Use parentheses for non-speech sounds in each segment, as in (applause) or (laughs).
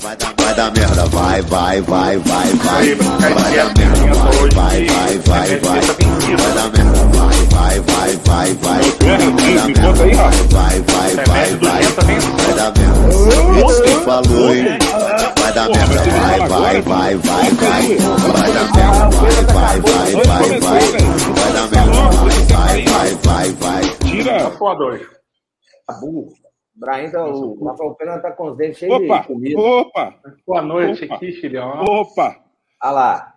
Vai dar, vai dar merda, vai, vai, vai, vai, vai. Vai dar merda, vai, vai, vai, vai, vai. Vai dar merda, vai, vai, vai, vai, vai. Vai dar merda, vai, vai, vai, vai, vai. Vai dar merda. Isso que falou, hein? Vai dar merda, vai, vai, vai, vai, vai. Vai dar merda, vai, vai, vai, vai, vai. Vai dar merda, vai, vai, vai, vai. Tira. Foda hoje. Tá burro. Brahim tá, o Rafael Pena tá com os dentes cheios Opa, de comida. opa, Boa noite Opa. aqui, filhão. opa. Olha lá.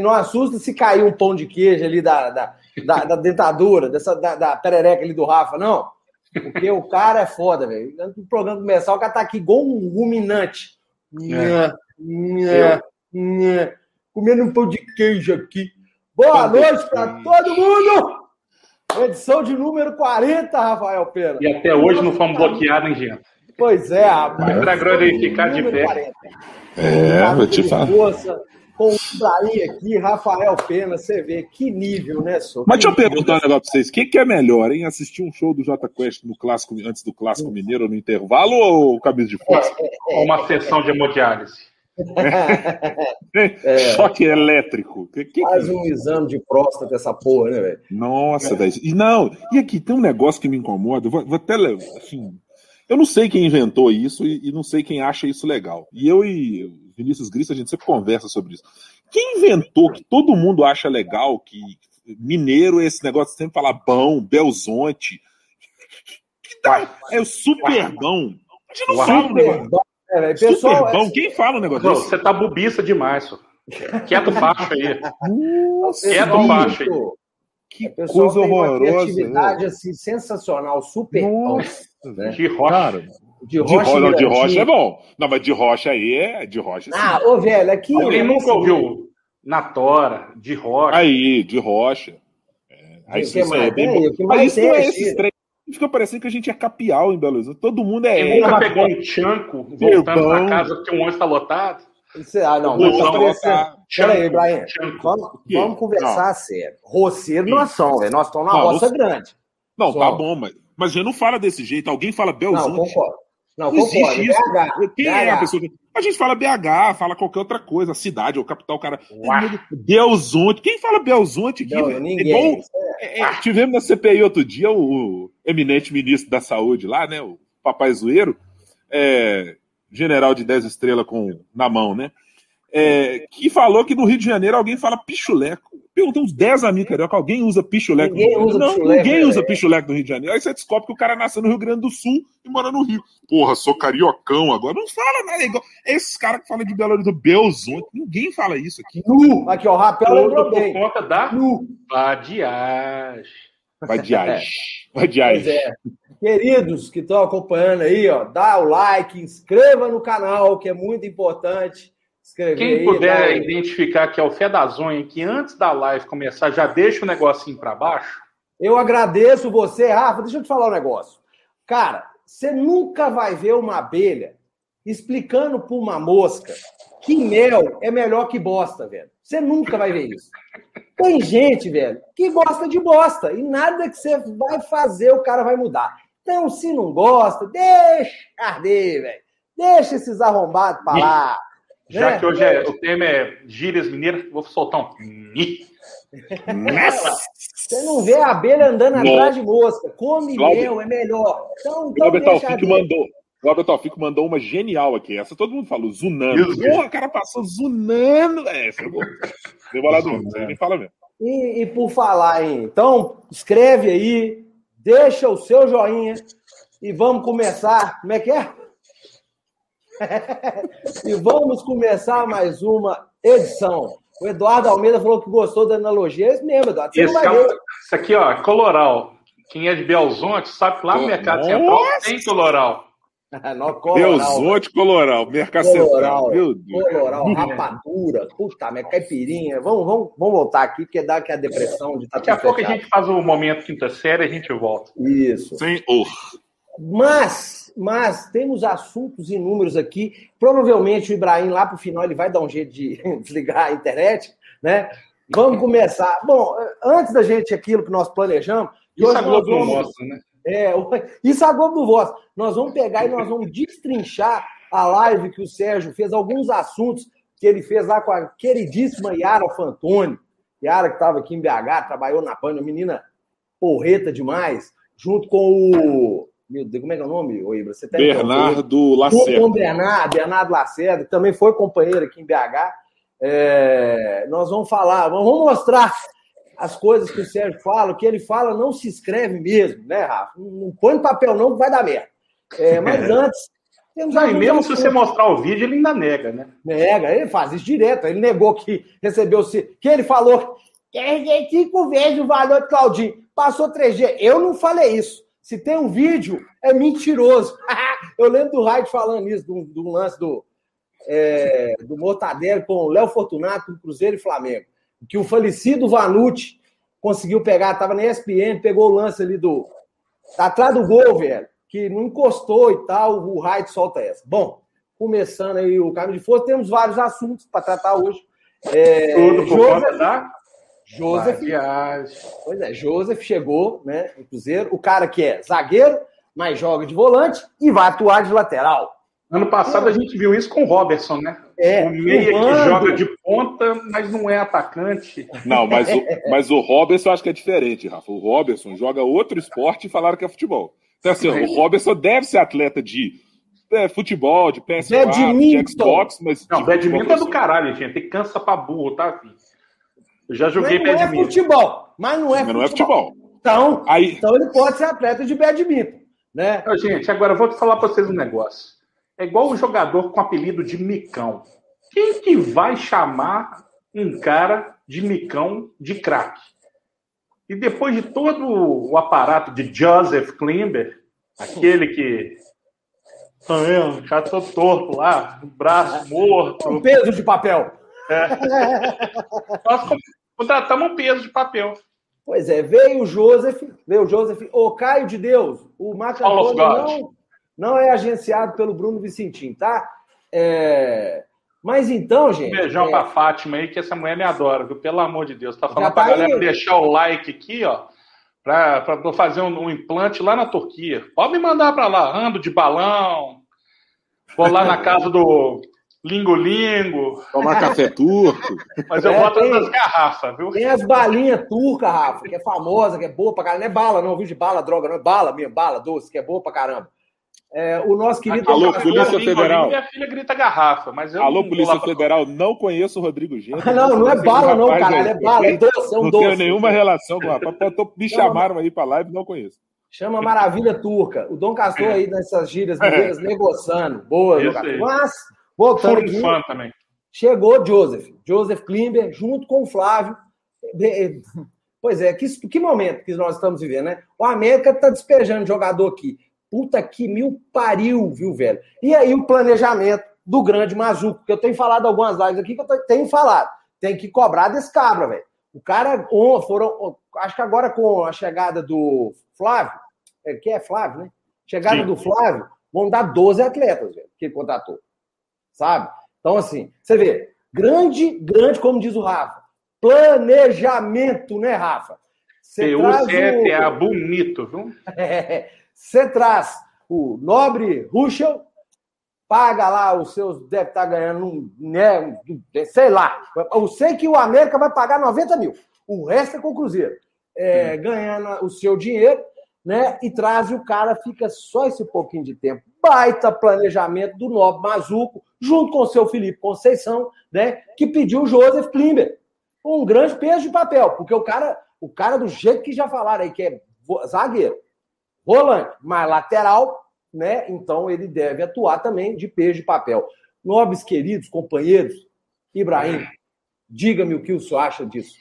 Não assusta se cair um pão de queijo ali da, da, da, da dentadura, dessa, da, da perereca ali do Rafa, não. Porque o cara é foda, velho. Antes do programa começar, o cara tá aqui igual um ruminante. Nha, nha, nha. Comendo um pão de queijo aqui. Boa noite pra queijo. todo mundo! Edição de número 40, Rafael Pena. E até hoje não fomos bloqueados, hein, gente? Pois é, rapaz. Pra glorificar de pé. 40. É, vou te falar. Força, com o Ibrahim aqui, Rafael Pena, você vê que nível, né, senhor? Mas deixa eu perguntar um negócio pra vocês. O que, que é melhor, hein? Assistir um show do Jota Quest no clássico, antes do Clássico Mineiro, no intervalo, ou Cabeça de Força? Ou uma sessão de hemodiálise. (laughs) Choque elétrico. Que, que, Faz um exame de próstata essa porra, né, velho? Nossa, velho. E não, e aqui tem um negócio que me incomoda. eu Vou, vou até. Assim, eu não sei quem inventou isso e, e não sei quem acha isso legal. E eu e Vinícius Grista, a gente sempre conversa sobre isso. Quem inventou que todo mundo acha legal, que mineiro é esse negócio de sempre falar bom, Belzonte. (laughs) Que dá, é o super bom. A gente não negócio. Bom, é. Super Pessoal, é- bom. Quem fala um negócio Não, desse? você tá bubiça demais, só. Quieto baixo aí. Nossa, Quieto pessoal, baixo aí. que pessoal coisa tem uma horrorosa. né? criatividade assim, sensacional, super bom, Nossa, né? De rocha. Cara, De De rocha, rocha, não, de rocha é bom. Não, mas de rocha aí é. De rocha sim. Ah, ô, velho, aqui... Alguém é nunca assim, ouviu na tora, de rocha. Aí, de rocha. É, aí isso, é bem bom. Mas isso não é é esses tiro. Fica parecendo que a gente é capial em Belo Horizonte. Todo mundo é. Quem nunca é, pegou um tchanco voltando pra casa porque um ônibus tá lotado? Ah, não, tá colocar- parecendo- Peraí, Ibrahim. Tchanco. Vamos, vamos conversar sério. Roceiro nós somos, velho. Nós estamos na Não, roça você- grande. Não, Só. tá bom, mas, mas gente não fala desse jeito. Alguém fala Não, Belzonte. concordo. Não, Não existe concordo. isso. BH, Quem é a BH. pessoa. A gente fala BH, fala qualquer outra coisa, cidade ou capital, o cara. Belzonte. Quem fala Belzonte aqui? Não, velho? ninguém. Igual- É, é, tivemos na CPI outro dia o eminente ministro da Saúde lá, né? O Papai Zoeiro, é, general de 10 estrelas com, na mão, né? É, que falou que no Rio de Janeiro alguém fala pichuleco. Perguntei uns 10 amigos carioca, alguém usa pichuleco Ninguém no Rio de usa Janeiro? Não, pichuleco, ninguém né, usa pichuleco no Rio de Janeiro. Aí você descobre que o cara nasceu no Rio Grande do Sul e mora no Rio. Porra, sou cariocão agora. Não fala nada. É igual esses caras que falam de Belo Horizonte, Belzonte. Ninguém fala isso aqui. Nu. Aqui, ó, o Rapel lembrou Tudo por bem. conta da Nu. vadiagem. Vadiagem. (laughs) Pois Vadiagem. é. Queridos que estão acompanhando aí, ó, dá o like, inscreva no canal, que é muito importante. Escrever Quem aí, puder identificar que é o Fedazonha, que antes da live começar já deixa o negocinho pra baixo, Eu agradeço você, Rafa. Deixa eu te falar um negócio. Cara, você nunca vai ver uma abelha explicando para uma mosca que mel é melhor que bosta, velho. Você nunca vai ver isso. Tem gente, velho, que gosta de bosta. E nada que você vai fazer, o cara vai mudar. Então, se não gosta, deixa arder, velho. Deixa esses arrombados pra lá. (laughs) já né? que hoje é- o tema é gírias mineiras, vou soltar um. ni. Você não vê a abelha andando Não. atrás de mosca. Come Cláudio- mel, é melhor. Então, então Robert deixa Alfico arder. mandou. O Robert Alfico mandou uma genial aqui. Essa todo mundo falou, zunando. Porra, o cara passou zunando. É, essa é. Deu do mundo, nem fala mesmo. E, e por falar em. Então, escreve aí, deixa o seu joinha e vamos começar. Como é que é? (laughs) e vamos começar mais uma edição. O Eduardo Almeida falou que gostou da analogia. É isso mesmo, Eduardo. Você Esse, não vai é ver. isso aqui, ó, é coloral. Quem é de Belzonte sabe que lá no Mercado! Central tem coloral. (laughs) Nó, coloral, Belzonte Coloral, Mercado Central. Coloral, Meu Deus. coloral, rapadura, puta, minha caipirinha. Vamos, vamos, vamos voltar aqui, porque dá aqui a depressão de estar Daqui a pouco a fechado. gente faz o momento quinta série e a gente volta. Isso. Senhor. Mas, mas temos assuntos inúmeros aqui. Provavelmente o Ibrahim lá para o final ele vai dar um jeito de (laughs) desligar a internet, né? Vamos começar. Bom, antes da gente aquilo que nós planejamos, Isso hoje a Globo não mostra, né? É, isso a Globo do Voz. Nós vamos pegar e nós vamos destrinchar a live que o Sérgio fez, alguns assuntos que ele fez lá com a queridíssima Yara Fantoni. Yara, que estava aqui em BH, trabalhou na PAN, menina porreta demais, junto com o. Meu Deus, como é que é o nome, Oibra? Você tem Bernardo Lacerda. Com o Bernardo, Bernardo Lacerda, que também foi companheiro aqui em BH. É, nós vamos falar, vamos mostrar as coisas que o Sérgio fala, o que ele fala não se escreve mesmo, né, Rafa? Não põe no papel, não, que vai dar merda. É, mas (laughs) antes. Temos não, e mesmo se você mostrar o vídeo, ele ainda nega, né? Nega, ele faz isso direto. Ele negou que recebeu. Que ele falou que cinco vezes o valor de Claudinho. Passou 3G. Eu não falei isso. Se tem um vídeo, é mentiroso. (laughs) Eu lembro do Raid falando isso, do, do lance do, é, do Mortadelo com o Léo Fortunato, Cruzeiro e Flamengo. Que o falecido Vanucci conseguiu pegar, estava na ESPN, pegou o lance ali do. Tá atrás do gol, velho, que não encostou e tal, o Raid solta essa. Bom, começando aí o caminho de força, temos vários assuntos para tratar hoje. É, Tudo por Joseph, conta da Joseph. Pois é, Joseph chegou, né, no Cruzeiro. O cara que é zagueiro, mas joga de volante e vai atuar de lateral. Ano passado a gente viu isso com o Robertson, né? É, o meia que joga de ponta, mas não é atacante. Não, mas o, mas o Robertson eu acho que é diferente, Rafa. O Robertson joga outro esporte e falaram que é futebol. Então, assim, o Robertson deve ser atleta de é, futebol, de PS4, de Xbox, mas. Não, badminton é do caralho, gente. Tem cansa pra burro, tá? Eu já joguei mas não badminton. Não é futebol, mas não é mas futebol. Não é futebol. Então, Aí... então ele pode ser atleta de badminton, né? gente, agora eu vou falar para vocês um negócio. É igual um jogador com apelido de micão. Quem que vai chamar um cara de micão de craque? E depois de todo o aparato de Joseph Klimber, aquele que tá vendo? Já tô torto lá, braço morto. Um peso de papel. É. (laughs) Nós Contratamos um peso de papel. Pois é, veio o Joseph, veio o Joseph, o Caio de Deus, o Marco Antônio não, não é agenciado pelo Bruno Vicentim, tá? É... Mas então, gente. Um beijão é... pra Fátima aí, que essa mulher me adora, viu? Pelo amor de Deus. Tá falando Já pra tá galera aí. deixar o like aqui, ó. Pra, pra fazer um, um, implante lá na Turquia. Pode me mandar pra lá, ando de balão. Vou lá na casa do Lingo-lingo. Tomar café turco. Mas eu é, boto tem, nas garrafas, viu? Tem as balinhas turcas, Rafa, que é famosa, que é boa pra caramba. Não é bala, não, viu? De bala, droga, não é bala mesmo, bala doce, que é boa pra caramba. É, o nosso querido. Alô, Polícia Federal. Minha filha grita garrafa, mas eu Alô, Polícia Federal, não conheço o Rodrigo Gento. Ah, não, não é bala, não, caralho. É bala, é doce, é um não doce. Não tenho nenhuma relação com o rapaz. Me chamaram aí pra live, não conheço. Chama Maravilha Turca. O Dom Castor aí nessas gírias (laughs) mineiras negociando. Boa. Mas Voltando aqui, fã também. Chegou Joseph, Joseph Klimber, junto com o Flávio. Pois é, que, que momento que nós estamos vivendo, né? O América está despejando jogador aqui. Puta que mil pariu, viu, velho? E aí o planejamento do grande Mazuco, que eu tenho falado algumas lives aqui que eu tenho falado. Tem que cobrar desse cabra, velho. O cara, foram, acho que agora com a chegada do Flávio, é, que é Flávio, né? Chegada Sim. do Flávio, vão dar 12 atletas, velho, que ele contratou sabe? Então, assim, você vê, grande, grande, como diz o Rafa, planejamento, né, Rafa? Você traz o... é bonito, viu? (laughs) você traz o nobre Ruschel, paga lá os seus, deve estar tá ganhando, né, sei lá. Eu sei que o América vai pagar 90 mil, o resto é com o Cruzeiro. É, hum. Ganhando o seu dinheiro, né? E traz e o cara fica só esse pouquinho de tempo. Baita planejamento do Nobre Mazuco, junto com o seu Felipe Conceição, né? Que pediu o Joseph Klimber. Um grande peso de papel, porque o cara, o cara do jeito que já falaram aí, que é zagueiro, volante, mas lateral, né? Então ele deve atuar também de peso de papel. Nobres queridos companheiros, Ibrahim, diga-me o que o senhor acha disso.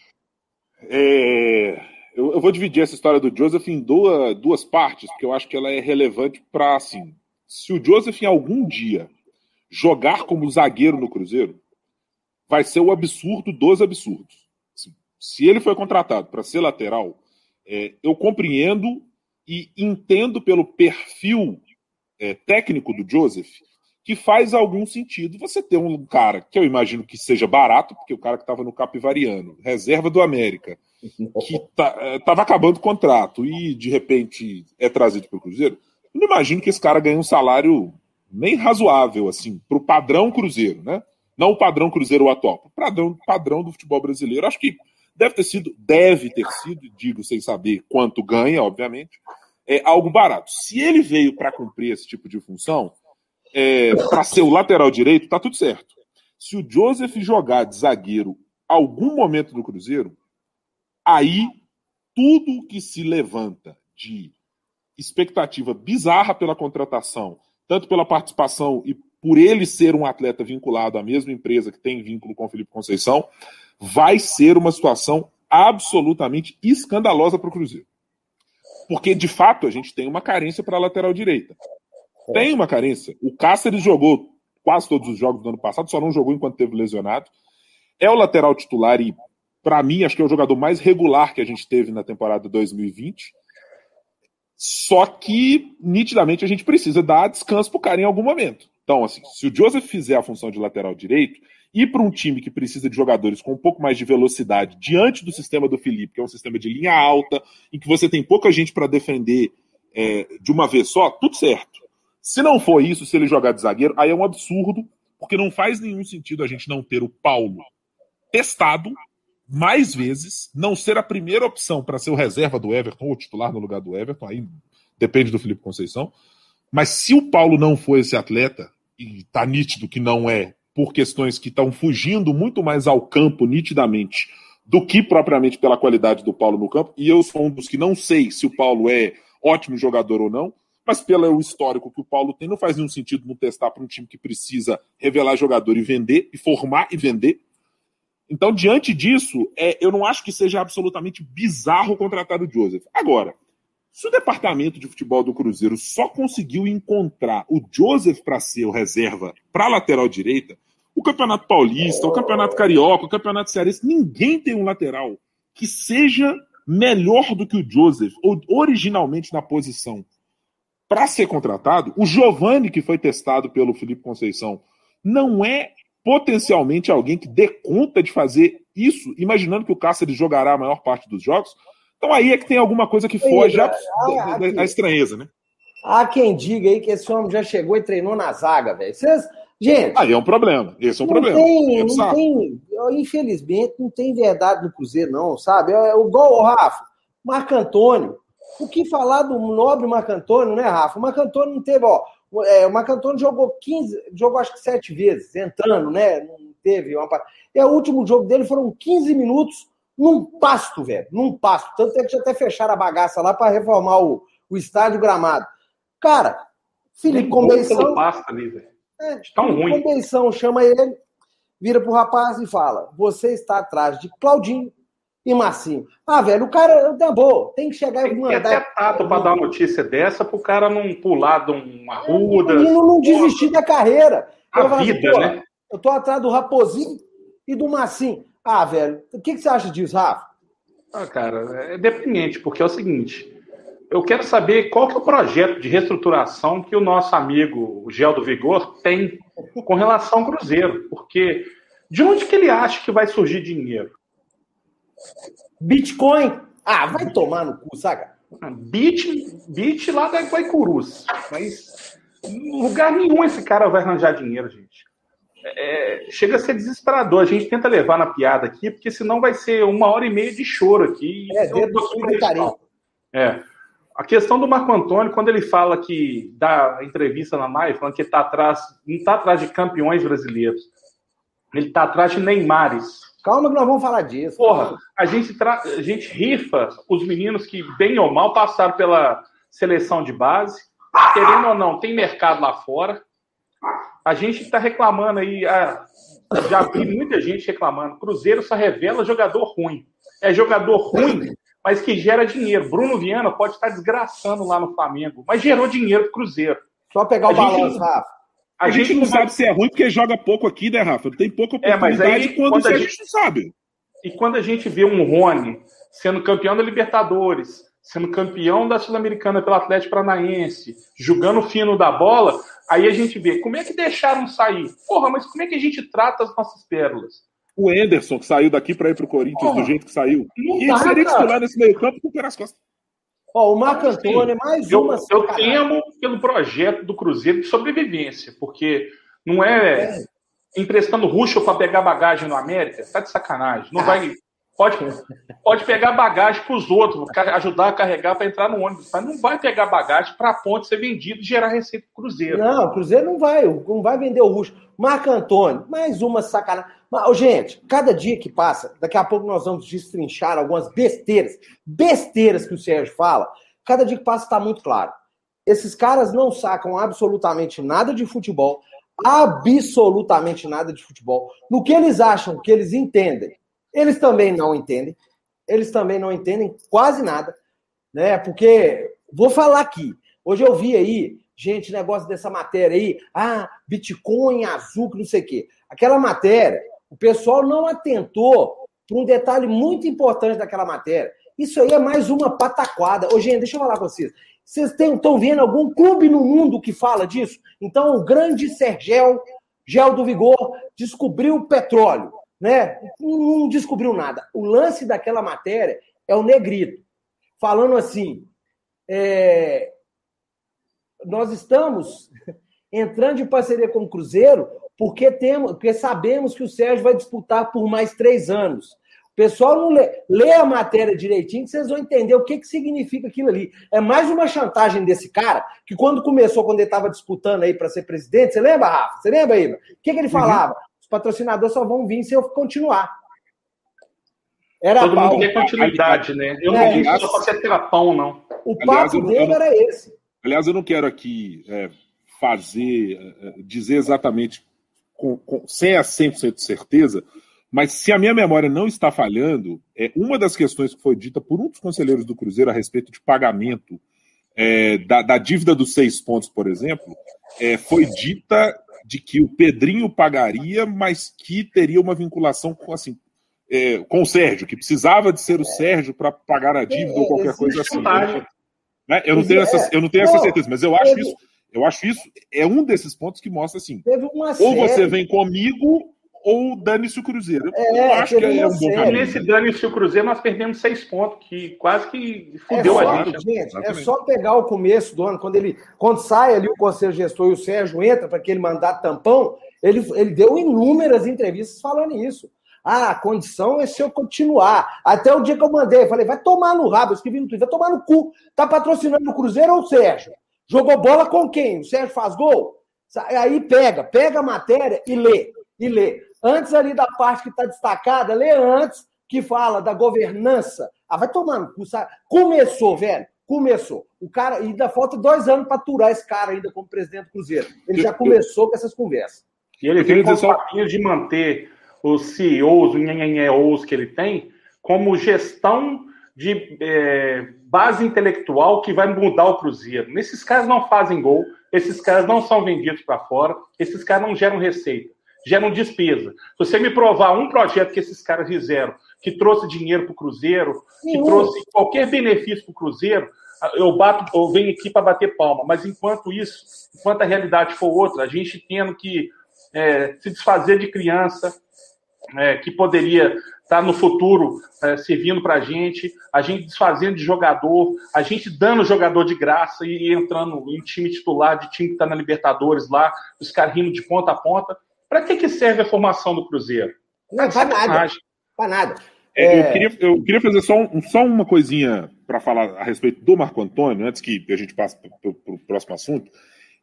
É, eu, eu, vou dividir essa história do Joseph em duas, duas partes, porque eu acho que ela é relevante para, assim, se o Joseph algum dia jogar como zagueiro no Cruzeiro, vai ser o absurdo dos absurdos. Assim, se ele foi contratado para ser lateral, é, eu compreendo e entendo pelo perfil é, técnico do Joseph que faz algum sentido você ter um cara que eu imagino que seja barato, porque o cara que estava no Capivariano, reserva do América, que estava tá, acabando o contrato e de repente é trazido para o Cruzeiro, eu não imagino que esse cara ganhe um salário nem razoável, assim, para o padrão Cruzeiro, né? Não o padrão Cruzeiro atual, o padrão, padrão do futebol brasileiro. Acho que deve ter sido, deve ter sido, digo sem saber quanto ganha, obviamente, é algo barato. Se ele veio para cumprir esse tipo de função, é, para ser o lateral direito, tá tudo certo. Se o Joseph jogar de zagueiro algum momento do Cruzeiro, aí tudo que se levanta de expectativa bizarra pela contratação, tanto pela participação e por ele ser um atleta vinculado à mesma empresa que tem vínculo com o Felipe Conceição, vai ser uma situação absolutamente escandalosa para o Cruzeiro. Porque, de fato, a gente tem uma carência para a lateral direita. Tem uma carência. O Cáceres jogou quase todos os jogos do ano passado, só não jogou enquanto teve lesionado. É o lateral titular e, para mim, acho que é o jogador mais regular que a gente teve na temporada 2020. Só que, nitidamente, a gente precisa dar descanso pro cara em algum momento. Então, assim, se o Joseph fizer a função de lateral direito, ir para um time que precisa de jogadores com um pouco mais de velocidade diante do sistema do Felipe, que é um sistema de linha alta, em que você tem pouca gente para defender é, de uma vez só, tudo certo. Se não for isso, se ele jogar de zagueiro, aí é um absurdo, porque não faz nenhum sentido a gente não ter o Paulo testado mais vezes, não ser a primeira opção para ser o reserva do Everton ou titular no lugar do Everton, aí depende do Felipe Conceição. Mas se o Paulo não for esse atleta, e tá nítido que não é, por questões que estão fugindo muito mais ao campo nitidamente do que propriamente pela qualidade do Paulo no campo, e eu sou um dos que não sei se o Paulo é ótimo jogador ou não, mas pelo histórico que o Paulo tem, não faz nenhum sentido não testar para um time que precisa revelar jogador e vender, e formar e vender. Então, diante disso, é, eu não acho que seja absolutamente bizarro contratar o Joseph. Agora, se o departamento de futebol do Cruzeiro só conseguiu encontrar o Joseph para ser o reserva para lateral direita, o Campeonato Paulista, o Campeonato Carioca, o Campeonato Cearense, ninguém tem um lateral que seja melhor do que o Joseph, originalmente na posição para ser contratado. O Giovani, que foi testado pelo Felipe Conceição, não é potencialmente alguém que dê conta de fazer isso, imaginando que o Cáceres jogará a maior parte dos jogos. Então aí é que tem alguma coisa que foge da, da, estranheza, né? Há quem diga aí que esse homem já chegou e treinou na zaga, velho. Vocês... Gente. Aí é um problema. Esse é um não problema. Tem, não tem, infelizmente, não tem verdade no Cruzeiro, não, sabe? É, é o gol, Rafa. Marco Antônio. O que falar do nobre Marco Antônio, né, Rafa? O Marco Antônio não teve, ó. É, o Marco Antônio jogou 15, jogou acho que sete vezes, entrando, né? Não teve uma. É o último jogo dele foram 15 minutos num pasto, velho. Num pasto. Tanto é que já até fecharam a bagaça lá para reformar o, o estádio gramado. Cara, Felipe Conceição. Pasto ali, velho. É, Tão ruim. Conceição chama ele, vira pro rapaz e fala: Você está atrás de Claudinho e Marcinho. Ah, velho, o cara tá bom, tem que chegar e mandar. Tem até tato para dar uma notícia dessa pro cara não pular de uma ruda. E não, não desistir da carreira. A eu vida, assim, né? Eu tô atrás do Raposinho e do Marcinho. Ah, velho, o que, que você acha disso, Rafa? Ah, cara, é deprimente, porque é o seguinte. Eu quero saber qual que é o projeto de reestruturação que o nosso amigo o Gel do Vigor tem com relação ao Cruzeiro. Porque de onde que ele acha que vai surgir dinheiro? Bitcoin. Ah, vai tomar no cu, saca? Bit, bit lá da Guaicurus. Mas em lugar nenhum esse cara vai arranjar dinheiro, gente. É, chega a ser desesperador. A gente tenta levar na piada aqui, porque senão vai ser uma hora e meia de choro aqui. É, dedo É. A questão do Marco Antônio, quando ele fala que dá entrevista na Maia, falando que ele tá atrás, não está atrás de campeões brasileiros, ele está atrás de Neymares. Calma que nós vamos falar disso. Porra, a gente, tra... a gente rifa os meninos que, bem ou mal, passaram pela seleção de base. Querendo ou não, tem mercado lá fora. A gente está reclamando aí, ah, já vi muita gente reclamando. Cruzeiro só revela jogador ruim. É jogador ruim, mas que gera dinheiro. Bruno Viana pode estar desgraçando lá no Flamengo, mas gerou dinheiro pro Cruzeiro. Só pegar o balanço, Rafa. A, a gente, gente, não sabe se é ruim porque joga pouco aqui, né, Rafa? Tem pouca oportunidade é, mas aí, quando, quando a, gente, a gente não sabe. E quando a gente vê um Rony sendo campeão da Libertadores, sendo campeão da Sul-Americana pelo Atlético Paranaense, jogando fino da bola, aí a gente vê como é que deixaram sair. Porra, mas como é que a gente trata as nossas pérolas? O Enderson, que saiu daqui para ir para o Corinthians do jeito que saiu. E ele seria titular nesse meio campo com o as costas. Ó, o Marco Antônio, é mais eu, uma. Eu temo pelo projeto do Cruzeiro de sobrevivência, porque não é, é. emprestando Ruxo para pegar bagagem no América, tá de sacanagem. Não ah. vai. Pode, pode pegar bagagem para os outros, ajudar a carregar para entrar no ônibus, mas não vai pegar bagagem para a ponte ser vendido e gerar receita para o Cruzeiro. Não, o Cruzeiro não vai, não vai vender o Ruxo. Marco Antônio, mais uma sacanagem. Mas, gente, cada dia que passa, daqui a pouco nós vamos destrinchar algumas besteiras, besteiras que o Sérgio fala. Cada dia que passa está muito claro. Esses caras não sacam absolutamente nada de futebol, absolutamente nada de futebol. No que eles acham que eles entendem, eles também não entendem. Eles também não entendem quase nada, né? Porque vou falar aqui. Hoje eu vi aí gente, negócio dessa matéria aí, ah, Bitcoin azul, que não sei o quê. Aquela matéria, o pessoal não atentou para um detalhe muito importante daquela matéria. Isso aí é mais uma pataquada. Ô, gente, deixa eu falar com vocês. Vocês estão vendo algum clube no mundo que fala disso? Então, o grande Sergel, Gel do Vigor, descobriu petróleo. Né? Não descobriu nada. O lance daquela matéria é o negrito, falando assim: é, nós estamos (laughs) entrando em parceria com o Cruzeiro porque, temos, porque sabemos que o Sérgio vai disputar por mais três anos. O pessoal não lê, lê a matéria direitinho que vocês vão entender o que, que significa aquilo ali. É mais uma chantagem desse cara que quando começou, quando ele estava disputando aí para ser presidente, você lembra, Rafa? Você lembra, Iba? O que, que ele uhum. falava? Uhum. Os patrocinadores só vão vir se eu continuar. Era Todo pau. mundo quer continuidade, né? Eu é, não disse só para ser pão, não. O papo Aliás, dele era esse. Aliás, eu não quero aqui é, fazer, é, é dizer exatamente com, com, sem a 100% de certeza, mas se a minha memória não está falhando, é uma das questões que foi dita por um dos conselheiros do Cruzeiro a respeito de pagamento é, da, da, dívida dos seis pontos, por exemplo, é, foi dita de que o Pedrinho pagaria, mas que teria uma vinculação com assim. É, com o Sérgio, que precisava de ser o Sérgio para pagar a dívida ou qualquer coisa assim. Né? Eu, não tenho essa, eu não tenho essa certeza, mas eu acho isso, eu acho isso é um desses pontos que mostra assim. ou você vem comigo ou dane-se o Cruzeiro. É, eu acho que é um bom caminho. Nesse dane-se o Cruzeiro, nós perdemos seis pontos, que quase que fudeu é a gente. gente é só pegar o começo do ano, quando ele quando sai ali o Conselho Gestor e o Sérgio entra para aquele mandato tampão, ele, ele deu inúmeras entrevistas falando isso. Ah, a condição é se eu continuar. Até o dia que eu mandei, falei, vai tomar no rabo, eu escrevi no Twitter, vai tomar no cu. Tá patrocinando o Cruzeiro ou o Sérgio? Jogou bola com quem? O Sérgio faz gol? Aí pega, pega a matéria e lê, e lê. Antes ali da parte que está destacada, lê antes, que fala da governança. Ah, vai tomar no cu, sabe? Começou, velho. Começou. O cara, ainda falta dois anos para aturar esse cara ainda como presidente do Cruzeiro. Ele já começou com essas conversas. E ele vem com só... de manter os CEOs, os nhenhenheos que ele tem, como gestão de é, base intelectual que vai mudar o Cruzeiro. Esses caras não fazem gol, esses caras não são vendidos para fora, esses caras não geram receita, geram despesa. Se você me provar um projeto que esses caras fizeram, que trouxe dinheiro para o Cruzeiro, que trouxe qualquer benefício para o Cruzeiro, eu bato, eu venho aqui para bater palma. Mas enquanto isso, enquanto a realidade for outra, a gente tendo que é, se desfazer de criança, é, que poderia estar no futuro é, servindo para a gente, a gente desfazendo de jogador, a gente dando jogador de graça e entrando em time titular de time que está na Libertadores lá, os caras rindo de ponta a ponta. Para que, que serve a formação do Cruzeiro? Não, para nada. Para nada. É, eu, queria, eu queria fazer só, um, só uma coisinha para falar a respeito do Marco Antônio, antes que a gente passe para o próximo assunto.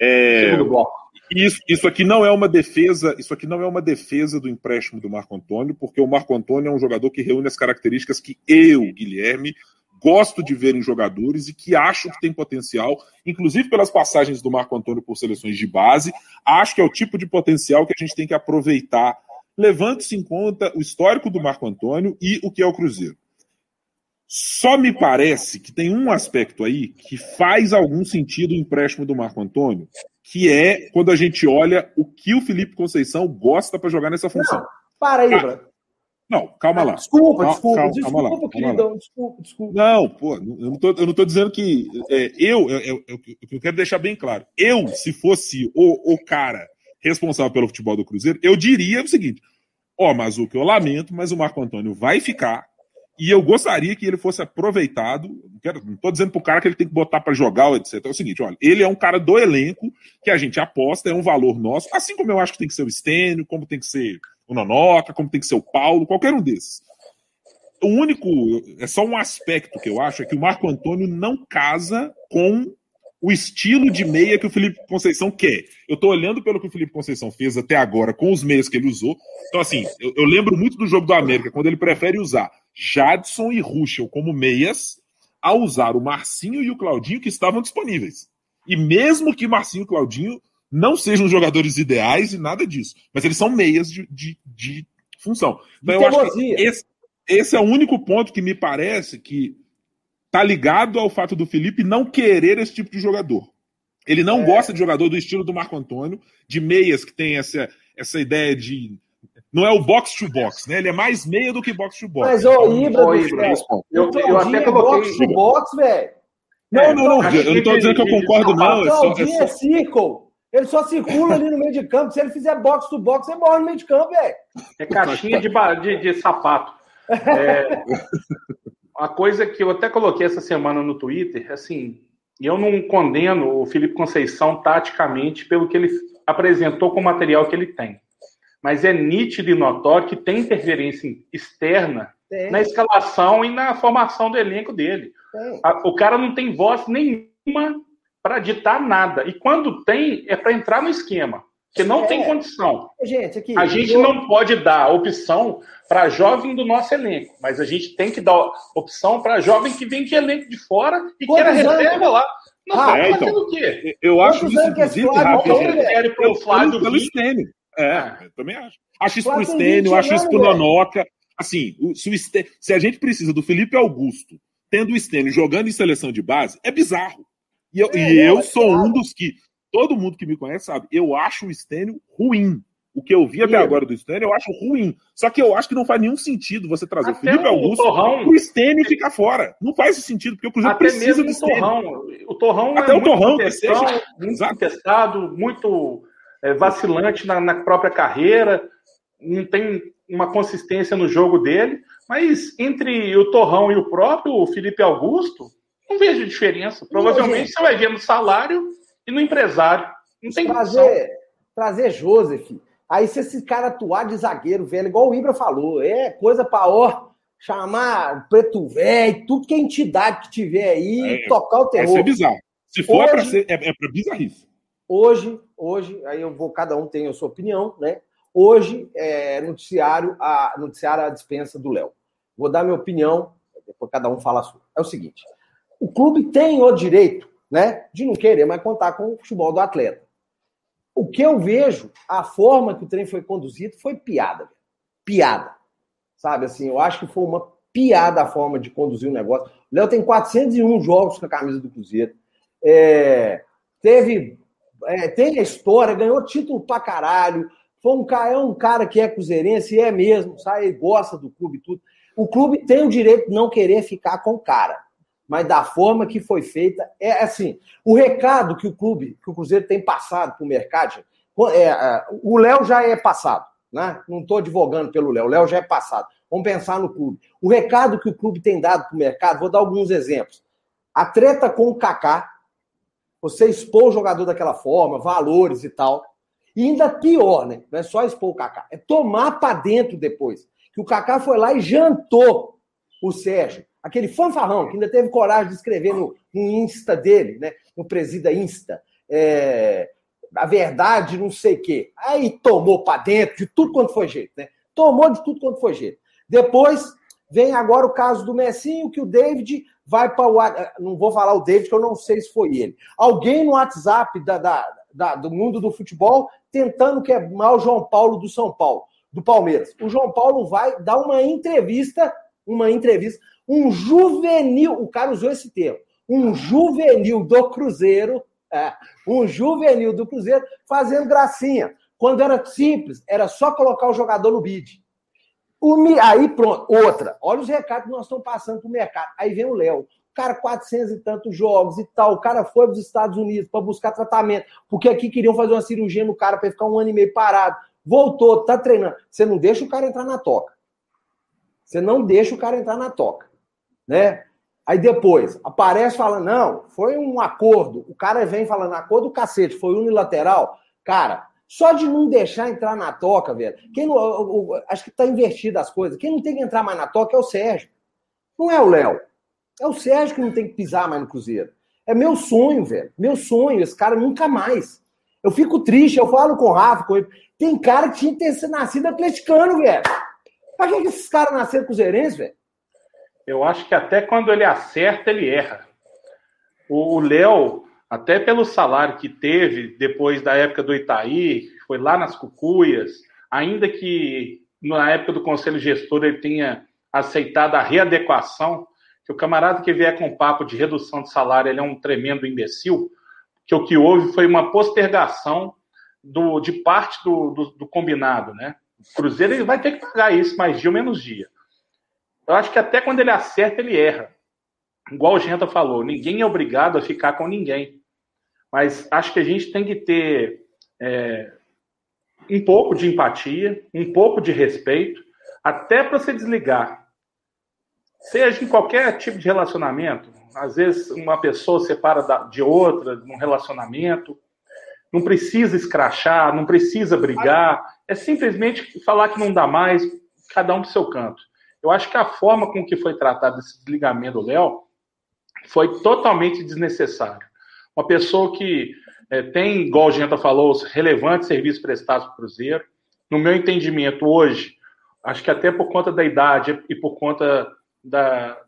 É, Segundo bloco. Isso, isso aqui não é uma defesa, isso aqui não é uma defesa do empréstimo do Marco Antônio, porque o Marco Antônio é um jogador que reúne as características que eu, Guilherme, gosto de ver em jogadores e que acho que tem potencial, inclusive pelas passagens do Marco Antônio por seleções de base, acho que é o tipo de potencial que a gente tem que aproveitar, levando-se em conta o histórico do Marco Antônio e o que é o Cruzeiro. Só me parece que tem um aspecto aí que faz algum sentido o empréstimo do Marco Antônio, que é quando a gente olha o que o Felipe Conceição gosta para jogar nessa função. Não, para aí, Bruno. Não, calma lá. Desculpa, calma, desculpa, calma, desculpa, calma lá, queridão, desculpa, desculpa. Não, pô, eu não tô, eu não tô dizendo que. É, eu, eu, eu, eu, quero deixar bem claro. Eu, se fosse o, o cara responsável pelo futebol do Cruzeiro, eu diria o seguinte: Ó, mas o que eu lamento, mas o Marco Antônio vai ficar. E eu gostaria que ele fosse aproveitado. Não estou dizendo pro cara que ele tem que botar para jogar, etc. É o seguinte: olha, ele é um cara do elenco que a gente aposta, é um valor nosso, assim como eu acho que tem que ser o Stênio, como tem que ser o Nonoca, como tem que ser o Paulo, qualquer um desses. O único, é só um aspecto que eu acho, é que o Marco Antônio não casa com o estilo de meia que o Felipe Conceição quer. Eu estou olhando pelo que o Felipe Conceição fez até agora com os meias que ele usou. Então, assim, eu, eu lembro muito do jogo do América, quando ele prefere usar Jadson e Ruschel como meias, a usar o Marcinho e o Claudinho que estavam disponíveis. E mesmo que Marcinho e Claudinho não sejam jogadores ideais e nada disso, mas eles são meias de, de, de função. Então, eu acho que esse, esse é o único ponto que me parece que tá ligado ao fato do Felipe não querer esse tipo de jogador. Ele não é. gosta de jogador do estilo do Marco Antônio, de meias que tem essa, essa ideia de. Não é o box to box, né? Ele é mais meia do que box to box. Mas, ô, Ibra, do eu, eu, eu até coloquei. Box to box, velho. Não, é, não, não, eu não tô dizendo que eu concordo, não. É só, é, só... é circle. Ele só circula ali no meio de campo. Se ele fizer box to box, ele morre no meio de campo, velho. É caixinha de, de, de sapato. (laughs) É, uma coisa que eu até coloquei essa semana no Twitter, assim, eu não condeno o Felipe Conceição taticamente pelo que ele apresentou com o material que ele tem. Mas é nítido e notório que tem interferência externa tem. na escalação e na formação do elenco dele. O cara não tem voz nenhuma para ditar nada. E quando tem, é para entrar no esquema que não é. tem condição. Gente, aqui, a gente eu... não pode dar opção para jovem do nosso elenco, mas a gente tem que dar opção para jovem que vem de elenco de fora e queira reserva lá. Não, ah, é, então, o quê? Eu acho isso, inclusive, rápido. critério pelo Flávio pelo Stênio. É, eu também acho. Acho isso pro Stênio, acho isso pro Nonoca. Assim, se, o Stênio, se a gente precisa do Felipe Augusto tendo o Stênio jogando em seleção de base, é bizarro. E eu, é, e eu é sou um dos que todo mundo que me conhece sabe, eu acho o Stênio ruim. O que eu vi até agora do Stênio, eu acho ruim. Só que eu acho que não faz nenhum sentido você trazer até o Felipe Augusto torrão, o Stênio ficar fora. Não faz sentido, porque o Cruzeiro precisa do Stênio. Torrão. O Torrão até é o Torrão, muito, seja... muito testado, muito é, vacilante na, na própria carreira, não tem uma consistência no jogo dele. Mas entre o Torrão e o próprio Felipe Augusto, não vejo diferença. Provavelmente você vai ver no salário e no empresário. Não tem trazer, trazer Joseph. Aí se esse cara atuar de zagueiro, velho, igual o Ibra falou, é coisa pra ó, chamar preto velho, tudo que é entidade que tiver aí, é, tocar o terror. Vai ser bizarro. Se for hoje, é pra ser, é, é pra bizarrice. Hoje, hoje, aí eu vou, cada um tem a sua opinião, né? Hoje é noticiário a, noticiário a dispensa do Léo. Vou dar minha opinião, depois cada um fala a sua. É o seguinte: o clube tem o direito né, de não querer mais contar com o futebol do atleta. O que eu vejo, a forma que o trem foi conduzido foi piada. Piada. Sabe assim, eu acho que foi uma piada a forma de conduzir o negócio. O Léo tem 401 jogos com a camisa do Cruzeiro. É, teve. É, tem a história, ganhou título pra caralho. Foi um é um cara que é cruzeirense, é mesmo, sabe? Ele gosta do clube e tudo. O clube tem o direito de não querer ficar com o cara mas da forma que foi feita. É assim, o recado que o clube, que o Cruzeiro tem passado para o mercado, é, é, o Léo já é passado, né? Não estou advogando pelo Léo, o Léo já é passado. Vamos pensar no clube. O recado que o clube tem dado para o mercado, vou dar alguns exemplos. A treta com o Kaká, você expor o jogador daquela forma, valores e tal. E ainda pior, né? Não é só expor o Kaká, é tomar para dentro depois. Que o Kaká foi lá e jantou o Sérgio aquele fanfarrão que ainda teve coragem de escrever no, no Insta dele, né? no Presida Insta, é, a verdade, não sei o quê. Aí tomou para dentro de tudo quanto foi jeito, né? Tomou de tudo quanto foi jeito. Depois vem agora o caso do Messinho, que o David vai para o. Não vou falar o David, que eu não sei se foi ele. Alguém no WhatsApp da, da, da, do mundo do futebol tentando queimar o João Paulo do São Paulo, do Palmeiras. O João Paulo vai dar uma entrevista, uma entrevista um juvenil, o cara usou esse termo, um juvenil do Cruzeiro, é, um juvenil do Cruzeiro fazendo gracinha. Quando era simples, era só colocar o jogador no bid. Aí pronto, outra. Olha os recados que nós estamos passando para o mercado. Aí vem o Léo. Cara, 400 e tantos jogos e tal. O cara foi para os Estados Unidos para buscar tratamento, porque aqui queriam fazer uma cirurgia no cara para ficar um ano e meio parado. voltou, tá treinando. Você não deixa o cara entrar na toca. Você não deixa o cara entrar na toca, né? Aí depois aparece falando, não, foi um acordo. O cara vem falando, acordo do cacete, foi unilateral. Cara, só de não deixar entrar na toca, velho. Quem não, eu, eu, acho que tá invertido as coisas. Quem não tem que entrar mais na toca é o Sérgio. Não é o Léo. É o Sérgio que não tem que pisar mais no Cruzeiro. É meu sonho, velho. Meu sonho. Esse cara nunca mais. Eu fico triste, eu falo com o Rafa, com ele. Tem cara que tinha que ter nascido atleticano, velho. Pra que, que esses caras nasceram cruzeirenses, velho? Eu acho que até quando ele acerta, ele erra. O Léo, até pelo salário que teve depois da época do Itaí, foi lá nas Cucuias, ainda que na época do conselho gestor ele tenha aceitado a readequação, que o camarada que vier com papo de redução de salário, ele é um tremendo imbecil, que o que houve foi uma postergação do, de parte do, do, do combinado, né? O Cruzeiro ele vai ter que pagar isso mais dia ou menos dia. Eu acho que até quando ele acerta, ele erra. Igual o Genta falou, ninguém é obrigado a ficar com ninguém. Mas acho que a gente tem que ter é, um pouco de empatia, um pouco de respeito, até para se desligar. Seja em qualquer tipo de relacionamento. Às vezes uma pessoa separa de outra num relacionamento. Não precisa escrachar, não precisa brigar. É simplesmente falar que não dá mais, cada um pro seu canto. Eu acho que a forma com que foi tratado esse desligamento do Léo foi totalmente desnecessário. Uma pessoa que é, tem, igual a Genta falou, relevantes serviços prestados para o Cruzeiro. No meu entendimento, hoje, acho que até por conta da idade e por conta da,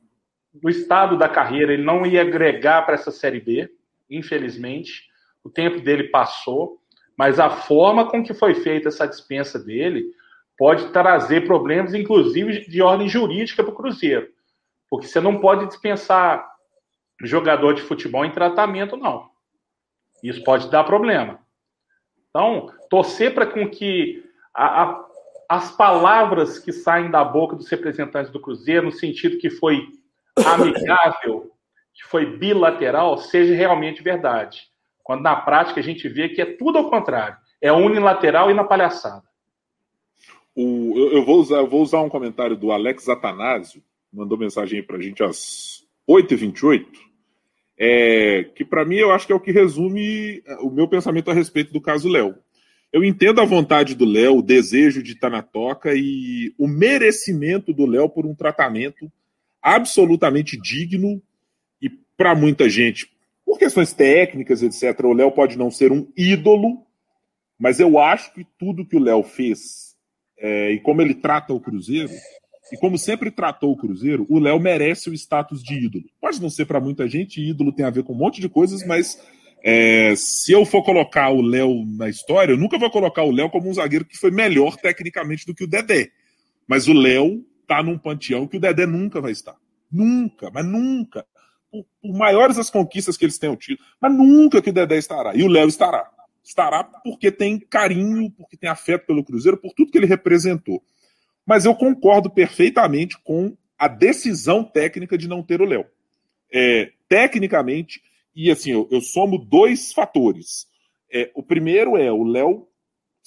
do estado da carreira, ele não ia agregar para essa Série B, infelizmente. O tempo dele passou, mas a forma com que foi feita essa dispensa dele pode trazer problemas, inclusive de ordem jurídica para o Cruzeiro. Porque você não pode dispensar jogador de futebol em tratamento, não. Isso pode dar problema. Então, torcer para com que a, a, as palavras que saem da boca dos representantes do Cruzeiro, no sentido que foi amigável, que foi bilateral, seja realmente verdade. Quando na prática a gente vê que é tudo ao contrário. É unilateral e na palhaçada. O, eu, eu, vou usar, eu vou usar um comentário do Alex Atanásio, mandou mensagem para a gente às 8h28, é, que para mim eu acho que é o que resume é, o meu pensamento a respeito do caso Léo. Eu entendo a vontade do Léo, o desejo de estar na toca e o merecimento do Léo por um tratamento absolutamente digno e para muita gente, por questões técnicas, etc., o Léo pode não ser um ídolo, mas eu acho que tudo que o Léo fez é, e como ele trata o Cruzeiro, e como sempre tratou o Cruzeiro, o Léo merece o status de ídolo. Pode não ser para muita gente, ídolo tem a ver com um monte de coisas, mas é, se eu for colocar o Léo na história, eu nunca vou colocar o Léo como um zagueiro que foi melhor tecnicamente do que o Dedé. Mas o Léo tá num panteão que o Dedé nunca vai estar. Nunca, mas nunca. Por, por maiores as conquistas que eles tenham tido, mas nunca que o Dedé estará. E o Léo estará estará porque tem carinho, porque tem afeto pelo Cruzeiro, por tudo que ele representou. Mas eu concordo perfeitamente com a decisão técnica de não ter o Léo. É, tecnicamente, e assim, eu, eu somo dois fatores. É, o primeiro é o Léo,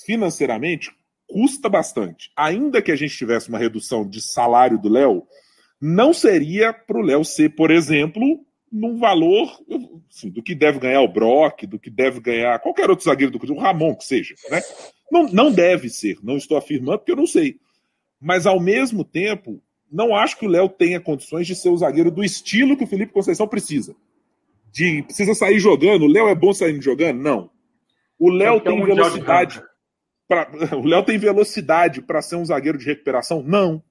financeiramente, custa bastante. Ainda que a gente tivesse uma redução de salário do Léo, não seria para o Léo ser, por exemplo, num valor assim, do que deve ganhar o Brock, do que deve ganhar qualquer outro zagueiro do Cruzeiro, o Ramon que seja. Né? Não, não deve ser, não estou afirmando porque eu não sei. Mas ao mesmo tempo, não acho que o Léo tenha condições de ser o zagueiro do estilo que o Felipe Conceição precisa. De precisa sair jogando. O Léo é bom saindo jogando? Não. O Léo tem velocidade. Pra, (laughs) o Léo tem velocidade para ser um zagueiro de recuperação? Não.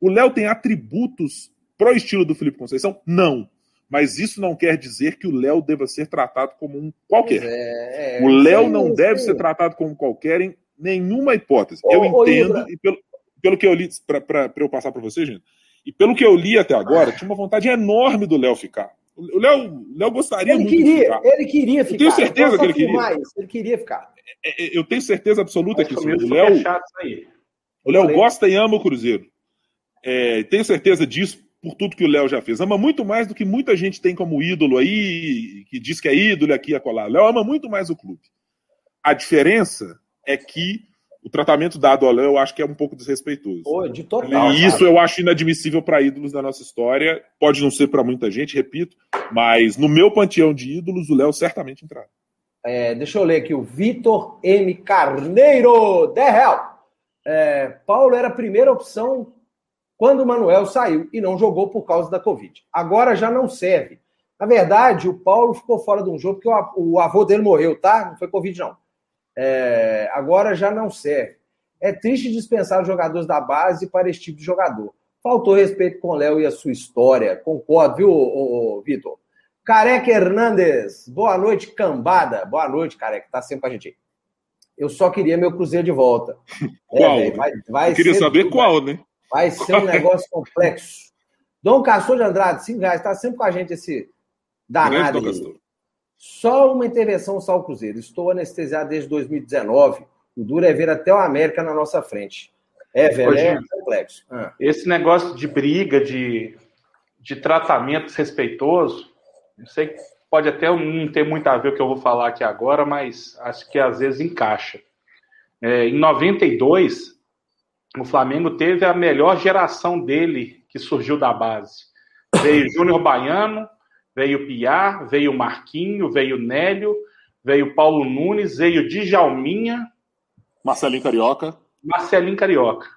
O Léo tem atributos pro estilo do Felipe Conceição? Não mas isso não quer dizer que o Léo deva ser tratado como um qualquer. É, é, o Léo não sim. deve ser tratado como qualquer em nenhuma hipótese. Ô, eu entendo, e pelo, pelo que eu li, para eu passar para você, gente, e pelo que eu li até agora, tinha uma vontade enorme do Léo ficar. O Léo, Léo gostaria ele muito queria, de ficar. Ele queria ficar. Eu tenho certeza que ele queria. Ele queria ficar. É, é, eu tenho certeza absoluta que sim. O Léo, o Léo gosta e ama o Cruzeiro. É, tenho certeza disso por tudo que o Léo já fez. Ama muito mais do que muita gente tem como ídolo aí, que diz que é ídolo aqui e acolá. Léo ama muito mais o clube. A diferença é que o tratamento dado ao Léo eu acho que é um pouco desrespeitoso. Pô, de total. E isso eu acho inadmissível para ídolos da nossa história. Pode não ser para muita gente, repito, mas no meu panteão de ídolos, o Léo certamente entrará. É, deixa eu ler aqui o Vitor M. Carneiro, 10 real. É, Paulo era a primeira opção quando o Manuel saiu e não jogou por causa da Covid. Agora já não serve. Na verdade, o Paulo ficou fora de um jogo porque o avô dele morreu, tá? Não foi Covid, não. É, agora já não serve. É triste dispensar os jogadores da base para esse tipo de jogador. Faltou respeito com o Léo e a sua história. Concordo, viu, Vitor? Careca Hernandes, boa noite, cambada. Boa noite, Careca, tá sempre com a gente aí. Eu só queria meu Cruzeiro de volta. (laughs) Qual? É, vai, vai Eu queria saber tudo, qual, né? Vai ser um (laughs) negócio complexo. Dom Castor de Andrade, 5 reais, tá sempre com a gente esse danado. Aí. Só uma intervenção o Cruzeiro. Estou anestesiado desde 2019. O duro é ver até o América na nossa frente. É, velho, Hoje, é complexo. Ah. Esse negócio de briga, de, de tratamento respeitoso, eu sei que pode até não ter muito a ver com o que eu vou falar aqui agora, mas acho que às vezes encaixa. É, em 92, o Flamengo teve a melhor geração dele que surgiu da base. Veio Júnior Baiano, Veio Piar, veio Marquinho, veio Nélio, veio Paulo Nunes, veio Djalminha. Marcelinho Carioca. Marcelinho Carioca.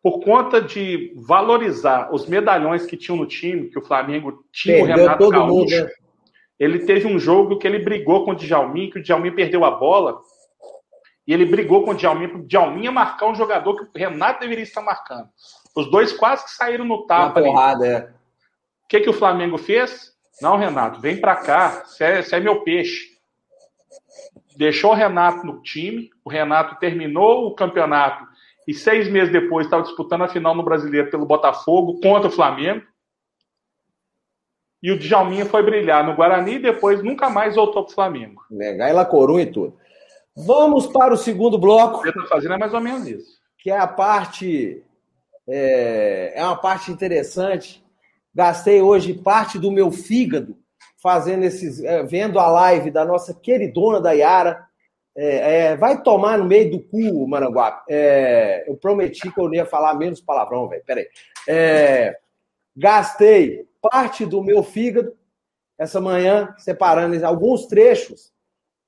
Por conta de valorizar os medalhões que tinham no time, que o Flamengo tinha perdeu o Renato Gaúcho, mundo, né? ele teve um jogo que ele brigou com o Djalminha, que o Djalminha perdeu a bola, e ele brigou com o Djalminha, para o Djalminha marcar um jogador que o Renato deveria estar marcando. Os dois quase que saíram no tapa. Uma porrada, é. O que, que o Flamengo fez? Não, Renato, vem para cá, você é, é meu peixe. Deixou o Renato no time, o Renato terminou o campeonato e seis meses depois estava disputando a final no Brasileiro pelo Botafogo contra o Flamengo. E o Djalminha foi brilhar no Guarani e depois nunca mais voltou para o Flamengo. Legal, e La Coruña e tudo. Vamos para o segundo bloco. Você está fazendo é mais ou menos isso. Que é a parte. É, é uma parte interessante Gastei hoje parte do meu fígado fazendo esses, é, vendo a live da nossa queridona Dayara. É, é, vai tomar no meio do cu, Maranguape. É, eu prometi que eu não ia falar menos palavrão, velho. Peraí. É, gastei parte do meu fígado essa manhã, separando alguns trechos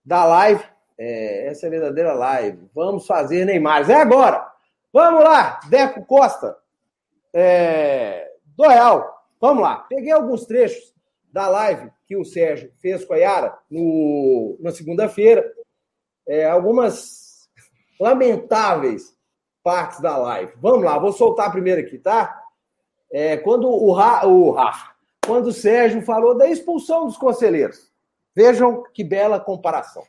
da live. É, essa é a verdadeira live. Vamos fazer Neymar. É agora! Vamos lá, Deco Costa. É, do Real. Vamos lá. Peguei alguns trechos da live que o Sérgio fez com a Yara no, na segunda-feira. É, algumas lamentáveis partes da live. Vamos lá, vou soltar primeiro aqui, tá? É, quando o, Ra, o Rafa, quando o Sérgio falou da expulsão dos conselheiros. Vejam que bela comparação.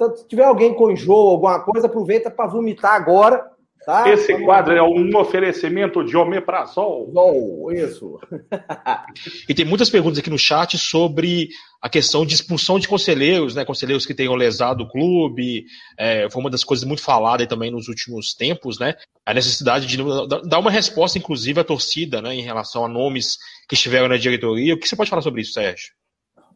Se tiver alguém com enjoo, alguma coisa, aproveita para vomitar agora Tá? Esse Vamos quadro é um oferecimento de omeprazol. Oh, isso. (laughs) e tem muitas perguntas aqui no chat sobre a questão de expulsão de conselheiros, né? Conselheiros que tenham lesado o clube. É, foi uma das coisas muito faladas também nos últimos tempos, né? A necessidade de dar uma resposta, inclusive, à torcida, né? Em relação a nomes que estiveram na diretoria. O que você pode falar sobre isso, Sérgio?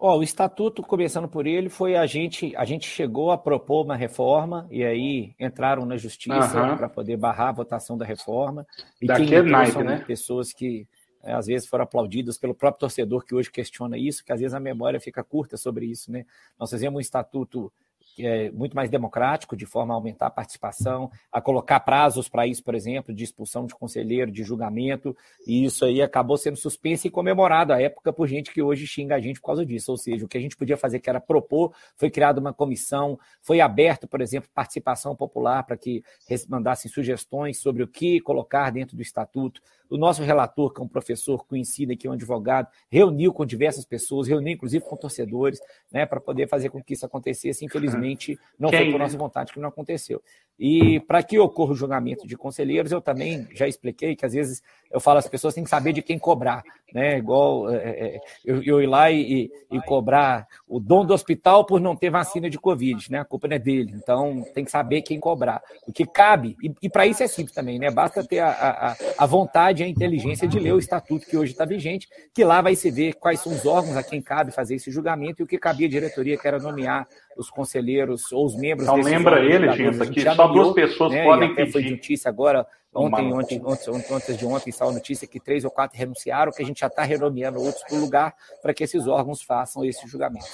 Ó, o estatuto, começando por ele, foi a gente, a gente chegou a propor uma reforma e aí entraram na justiça uhum. para poder barrar a votação da reforma. E Daquele quem night, são né? pessoas que é, às vezes foram aplaudidas pelo próprio torcedor que hoje questiona isso, que às vezes a memória fica curta sobre isso, né? Nós fizemos um estatuto é, muito mais democrático, de forma a aumentar a participação, a colocar prazos para isso, por exemplo, de expulsão de conselheiro, de julgamento, e isso aí acabou sendo suspenso e comemorado à época por gente que hoje xinga a gente por causa disso. Ou seja, o que a gente podia fazer, que era propor, foi criada uma comissão, foi aberto, por exemplo, participação popular para que mandassem sugestões sobre o que colocar dentro do estatuto. O nosso relator, que é um professor conhecido aqui, um advogado, reuniu com diversas pessoas, reuniu inclusive com torcedores, né, para poder fazer com que isso acontecesse. Infelizmente, não Quem, foi por né? nossa vontade que não aconteceu. E para que ocorra o julgamento de conselheiros, eu também já expliquei que às vezes eu falo, as pessoas têm que saber de quem cobrar, né? Igual é, é, é eu, eu, ir lá e, e, cobrar o dono do hospital por não ter vacina de Covid, né? A culpa não é dele. Então tem que saber quem cobrar. O que cabe, e, e para isso é simples também, né? Basta ter a, a, a vontade e a inteligência de ler o estatuto que hoje está vigente, que lá vai se ver quais são os órgãos a quem cabe fazer esse julgamento e o que cabia à diretoria, que era nomear os conselheiros ou os membros. Então lembra ele, gente, aqui só duas pessoas né, podem pedir. Foi notícia agora, ontem, ontem, ontem, ontem, antes de ontem, saiu a notícia que três ou quatro renunciaram, que a gente já está renomeando outros para o lugar para que esses órgãos façam esse julgamento.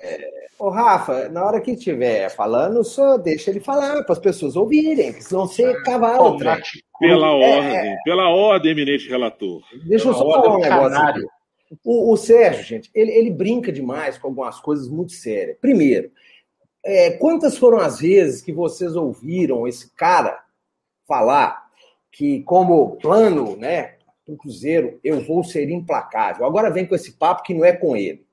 É, ô, Rafa, na hora que estiver falando, só deixa ele falar para as pessoas ouvirem, senão você cavalo. Pela é, ordem, pela ordem, eminente relator. Deixa eu só falar um negócio. O, o, Sérgio, gente, ele, ele brinca demais com algumas coisas muito sérias. Primeiro, é, quantas foram as vezes que vocês ouviram esse cara falar que, como plano, né, do Cruzeiro, eu vou ser implacável? Agora vem com esse papo que não é com ele,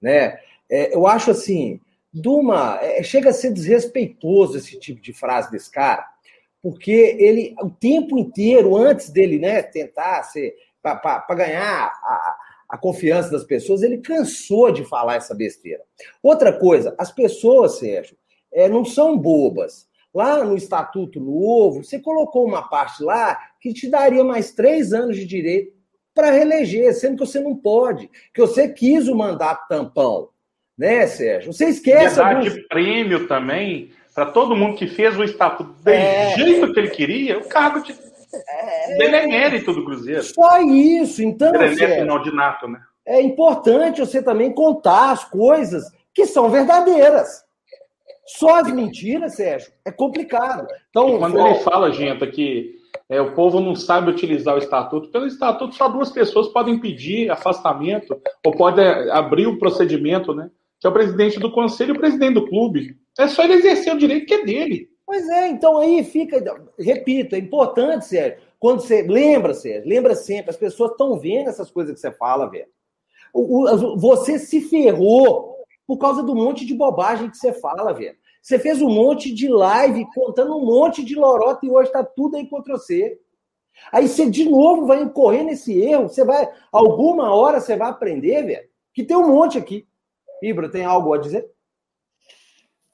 né? É, eu acho assim, Duma, é, chega a ser desrespeitoso esse tipo de frase desse cara, porque ele, o tempo inteiro, antes dele né, tentar ser para ganhar a, a confiança das pessoas, ele cansou de falar essa besteira. Outra coisa, as pessoas, Sérgio, é, não são bobas. Lá no Estatuto Novo, você colocou uma parte lá que te daria mais três anos de direito para reeleger, sendo que você não pode, que você quis o mandato tampão. Né, Sérgio? Você esquece. Verdade, alguns... prêmio também, para todo mundo que fez o estatuto do é... jeito que ele queria, o cargo de. É... Dele é mérito do Cruzeiro. Só isso, então. Ele é Sérgio, de nato, né? É importante você também contar as coisas que são verdadeiras. Só as mentiras, Sérgio, é complicado. Então, e quando ele fala, gente, que é, o povo não sabe utilizar o estatuto, pelo estatuto só duas pessoas podem pedir afastamento ou podem abrir o procedimento, né? Que é o presidente do conselho e o presidente do clube. É só ele exercer o direito que é dele. Pois é, então aí fica, repito, é importante, Sérgio, quando você, lembra, Sérgio, lembra sempre, as pessoas estão vendo essas coisas que você fala, velho. Você se ferrou por causa do monte de bobagem que você fala, velho. Você fez um monte de live contando um monte de lorota e hoje está tudo aí contra você. Aí você de novo vai incorrer nesse erro. Você vai, alguma hora você vai aprender, velho, que tem um monte aqui. Ibra, tem algo a dizer?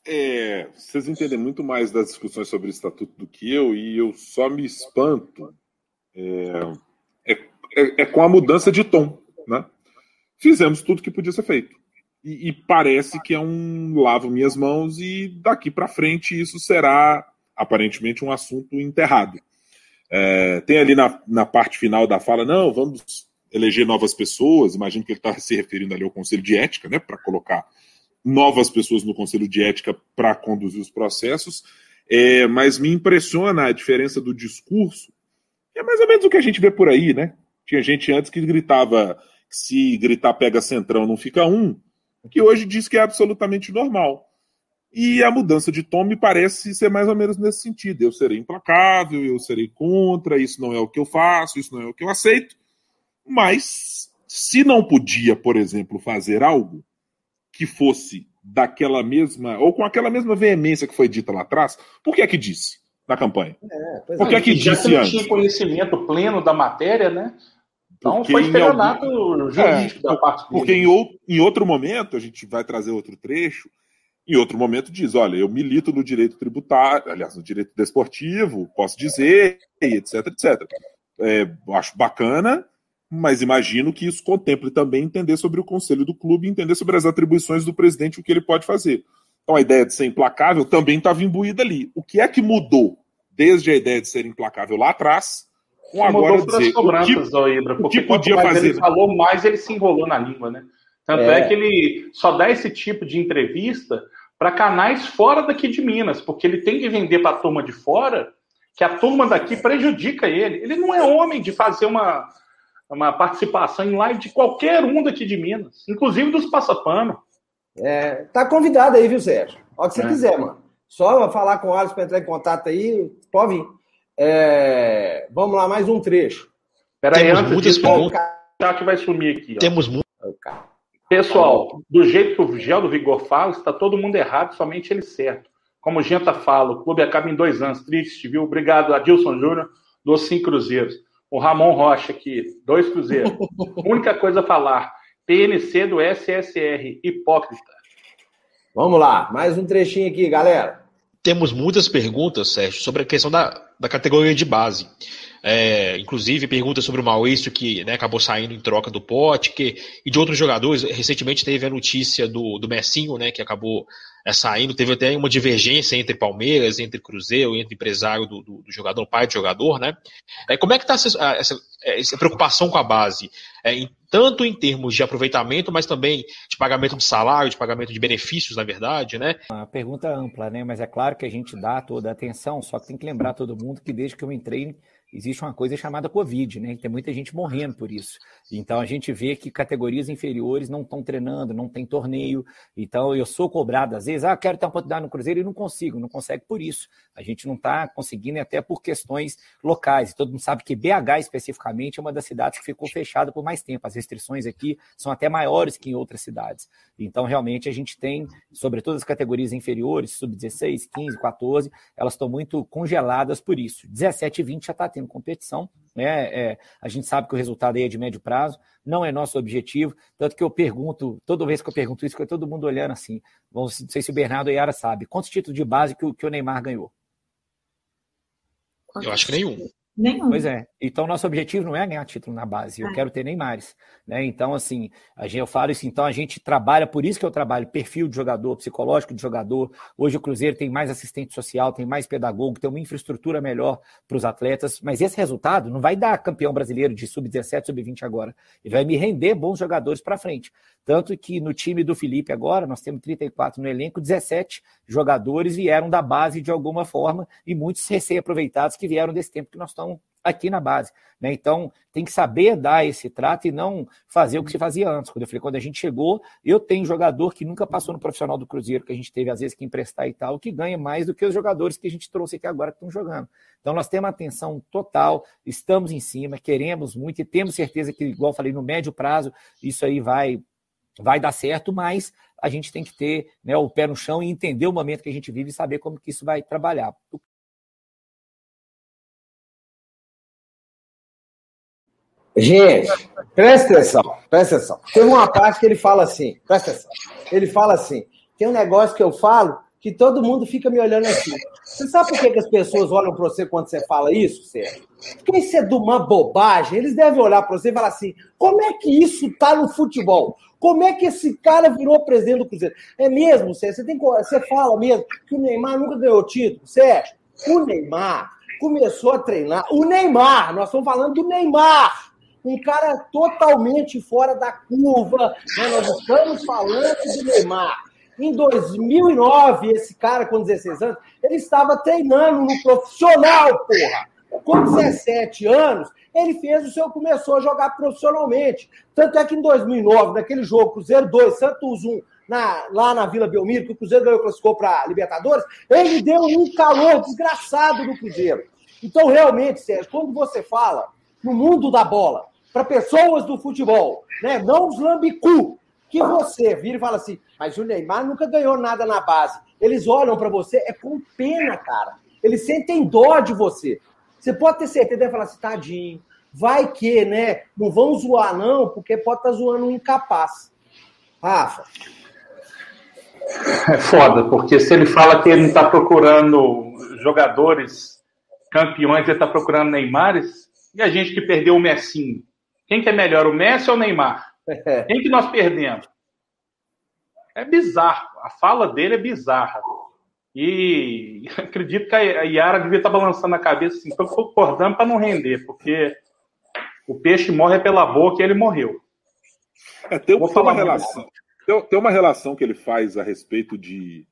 É, vocês entendem muito mais das discussões sobre o estatuto do que eu, e eu só me espanto é, é, é, é com a mudança de tom. Né? Fizemos tudo que podia ser feito. E, e parece que é um lavo minhas mãos, e daqui para frente isso será aparentemente um assunto enterrado. É, tem ali na, na parte final da fala, não, vamos eleger novas pessoas, imagino que ele está se referindo ali ao Conselho de Ética, né, para colocar novas pessoas no Conselho de Ética para conduzir os processos, é, mas me impressiona a diferença do discurso, é mais ou menos o que a gente vê por aí, né? Tinha gente antes que gritava que se gritar pega centrão não fica um, que hoje diz que é absolutamente normal. E a mudança de tom me parece ser mais ou menos nesse sentido. Eu serei implacável, eu serei contra, isso não é o que eu faço, isso não é o que eu aceito. Mas, se não podia, por exemplo, fazer algo que fosse daquela mesma, ou com aquela mesma veemência que foi dita lá atrás, por que é que disse na campanha? É, por que é, é que já disse antes? tinha conhecimento pleno da matéria, né? Então porque foi estelionato algum... jurídico é, da parte Porque em, ou, em outro momento, a gente vai trazer outro trecho, em outro momento diz, olha, eu milito no direito tributário, aliás, no direito desportivo, posso dizer, etc, etc. É, acho bacana, mas imagino que isso contemple também entender sobre o conselho do clube, entender sobre as atribuições do presidente, o que ele pode fazer. Então a ideia de ser implacável também estava imbuída ali. O que é que mudou desde a ideia de ser implacável lá atrás, com agora dizer cobranças, o que, Ibra, porque o que podia mais fazer? Ele falou mais, ele se enrolou na língua, né? Tanto é. é que ele só dá esse tipo de entrevista para canais fora daqui de Minas, porque ele tem que vender para a turma de fora que a turma daqui prejudica ele. Ele não é homem de fazer uma uma participação em live de qualquer um daqui de Minas, inclusive dos Passapano. É, tá convidado aí, viu, Sérgio? Olha o que você é. quiser, mano. Só falar com o Alisson para entrar em contato aí, pode vir. É, vamos lá, mais um trecho. Peraí, antes muitas disso, o chat vai sumir aqui. Ó. Temos muito. Pessoal, do jeito que o Gel do Vigor fala, está todo mundo errado, somente ele certo. Como o Genta fala, o clube acaba em dois anos. Triste, viu? Obrigado, Adilson Júnior, dos cinco Cruzeiros. O Ramon Rocha aqui, dois cruzeiros. (laughs) Única coisa a falar: PNC do SSR, hipócrita. Vamos lá, mais um trechinho aqui, galera. Temos muitas perguntas, Sérgio, sobre a questão da, da categoria de base. É, inclusive, pergunta sobre o Maurício, que né, acabou saindo em troca do Potker, e de outros jogadores. Recentemente teve a notícia do, do Messinho, né, que acabou é, saindo. Teve até uma divergência entre Palmeiras, entre Cruzeiro, entre empresário do, do, do jogador, pai do jogador. Né? É, como é que está essa, essa, essa, preocupação com a base? É, em, tanto em termos de aproveitamento, mas também de pagamento de salário, de pagamento de benefícios, na verdade, né? Uma pergunta ampla, né? Mas é claro que a gente dá toda a atenção, só que tem que lembrar todo mundo que desde que eu entrei existe uma coisa chamada Covid, né? Tem muita gente morrendo por isso. Então a gente vê que categorias inferiores não estão treinando, não tem torneio. Então eu sou cobrado às vezes, ah, quero ter uma oportunidade no Cruzeiro e não consigo, não consegue por isso. A gente não está conseguindo até por questões locais. Todo mundo sabe que BH especificamente é uma das cidades que ficou fechada por mais tempo. As restrições aqui são até maiores que em outras cidades. Então realmente a gente tem, sobretudo as categorias inferiores, sub-16, 15, 14, elas estão muito congeladas por isso. 17 e 20 já está tendo competição, né? É, a gente sabe que o resultado aí é de médio prazo, não é nosso objetivo, tanto que eu pergunto, toda vez que eu pergunto isso, fica todo mundo olhando assim, não sei se o Bernardo e a Yara sabe, quantos títulos de base que o, que o Neymar ganhou? Eu acho que nenhum. Nenhum. Pois é. Então, nosso objetivo não é ganhar título na base. Eu é. quero ter Neymares. Né? Então, assim, a gente, eu falo isso. Então, a gente trabalha, por isso que eu trabalho perfil de jogador, psicológico de jogador. Hoje o Cruzeiro tem mais assistente social, tem mais pedagogo, tem uma infraestrutura melhor para os atletas. Mas esse resultado não vai dar campeão brasileiro de sub-17, sub-20 agora. Ele vai me render bons jogadores para frente. Tanto que no time do Felipe agora, nós temos 34 no elenco, 17 jogadores vieram da base de alguma forma e muitos recém-aproveitados que vieram desse tempo que nós estamos aqui na base. Né? Então, tem que saber dar esse trato e não fazer o que se fazia antes. Quando eu falei, quando a gente chegou, eu tenho jogador que nunca passou no profissional do Cruzeiro, que a gente teve às vezes que emprestar e tal, que ganha mais do que os jogadores que a gente trouxe aqui agora que estão jogando. Então, nós temos atenção total, estamos em cima, queremos muito e temos certeza que, igual falei, no médio prazo, isso aí vai vai dar certo, mas a gente tem que ter né, o pé no chão e entender o momento que a gente vive e saber como que isso vai trabalhar. Gente, presta atenção, presta atenção. Tem uma parte que ele fala assim, presta atenção. Ele fala assim: tem um negócio que eu falo que todo mundo fica me olhando assim. Você sabe por que, que as pessoas olham para você quando você fala isso, Sérgio? Porque isso é de uma bobagem. Eles devem olhar para você e falar assim: como é que isso está no futebol? Como é que esse cara virou presidente do Cruzeiro? É mesmo, Sérgio? Você, tem, você fala mesmo que o Neymar nunca ganhou título? Sérgio, o Neymar começou a treinar. O Neymar, nós estamos falando do Neymar um cara totalmente fora da curva. Né? Nós estamos falando do Neymar. Em 2009, esse cara com 16 anos, ele estava treinando no profissional, porra. Com 17 anos, ele fez o seu, começou a jogar profissionalmente. Tanto é que em 2009, naquele jogo Cruzeiro 2, Santos 1, na, lá na Vila Belmiro, que o Cruzeiro ganhou, classificou para Libertadores, ele deu um calor desgraçado no Cruzeiro. Então, realmente, Sérgio, quando você fala no mundo da bola, para pessoas do futebol, né? não os lambicu, que você vira e fala assim, mas o Neymar nunca ganhou nada na base. Eles olham para você, é com pena, cara. Eles sentem dó de você. Você pode ter certeza, deve falar assim, tadinho, vai que, né? Não vão zoar, não, porque pode estar tá zoando um incapaz. Rafa. É foda, porque se ele fala que ele não está procurando jogadores campeões, ele está procurando Neymares, e a gente que perdeu o Messinho? Quem que é melhor, o Messi ou o Neymar? (laughs) Quem que nós perdemos? É bizarro. A fala dele é bizarra. E (laughs) acredito que a Yara devia estar balançando a cabeça assim, estou concordando para não render, porque o peixe morre pela boca e ele morreu. É, tem, tem uma relação. Tem, tem, uma relação que ele faz a respeito de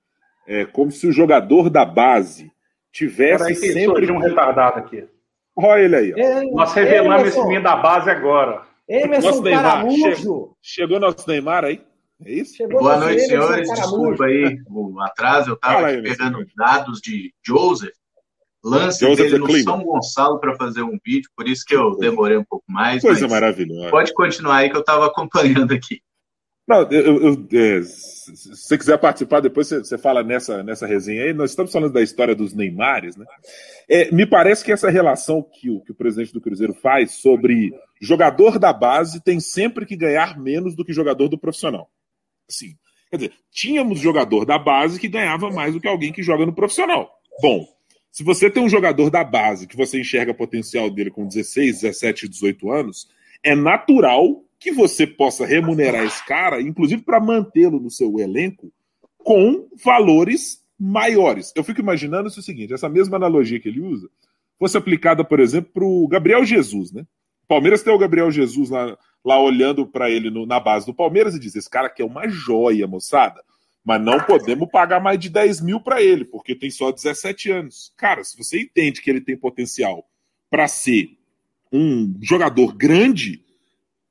é, como se o jogador da base tivesse Peraí, sempre um retardado aqui. Olha ele aí. É, Nós revelamos esse menino da base agora. Emerson nosso Neymar, chegou, chegou nosso Neymar aí? É isso? Chegou Boa noite, senhores. Desculpa aí o atraso. Eu estava pegando dados de Joseph. Lance Joseph dele no Clima. São Gonçalo para fazer um vídeo, por isso que eu demorei um pouco mais. Coisa maravilhosa. Pode continuar aí que eu estava acompanhando aqui. Não, eu, eu, é, se você quiser participar, depois você, você, fala nessa, nessa resenha aí. Nós estamos falando da história dos Neymares, né? É, me parece que essa relação que o, que o presidente do Cruzeiro faz sobre jogador da base tem sempre que ganhar menos do que jogador do profissional. Sim. Quer dizer, tínhamos jogador da base que ganhava mais do que alguém que joga no profissional. Bom, Se você tem um jogador da base que você enxerga potencial dele com 16, 17, 18 anos, é natural que você possa remunerar esse cara, inclusive para mantê-lo no seu elenco, com valores maiores. Eu fico imaginando o seguinte: essa mesma analogia que ele usa fosse aplicada, por exemplo, para o Gabriel Jesus, né? Palmeiras tem o Gabriel Jesus lá, lá olhando para ele no, na base do Palmeiras e diz: esse cara aqui é uma joia, moçada. Mas não podemos pagar mais de 10 mil para ele, porque tem só 17 anos. Cara, se você entende que ele tem potencial para ser um jogador grande,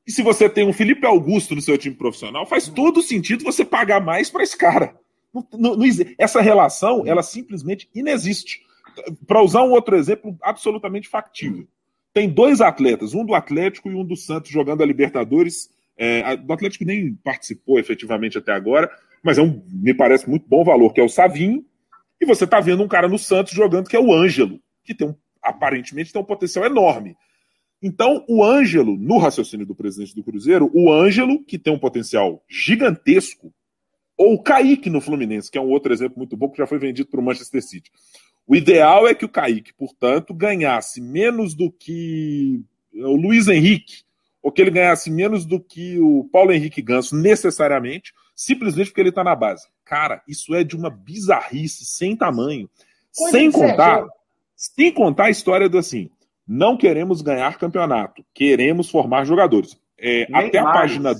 e se você tem um Felipe Augusto no seu time profissional, faz todo sentido você pagar mais para esse cara. Não, não, não, essa relação, ela simplesmente inexiste. Para usar um outro exemplo absolutamente factível. Tem dois atletas, um do Atlético e um do Santos, jogando a Libertadores. É, do Atlético nem participou efetivamente até agora, mas é um, me parece muito bom valor, que é o Savinho. E você está vendo um cara no Santos jogando que é o Ângelo, que tem um, aparentemente tem um potencial enorme. Então, o Ângelo, no raciocínio do presidente do Cruzeiro, o Ângelo, que tem um potencial gigantesco, ou o Kaique no Fluminense, que é um outro exemplo muito bom, que já foi vendido para o Manchester City. O ideal é que o Kaique, portanto, ganhasse menos do que o Luiz Henrique, ou que ele ganhasse menos do que o Paulo Henrique Ganso, necessariamente, simplesmente porque ele está na base. Cara, isso é de uma bizarrice sem tamanho. sem contar, sem contar a história do assim, não queremos ganhar campeonato, queremos formar jogadores. É, até a página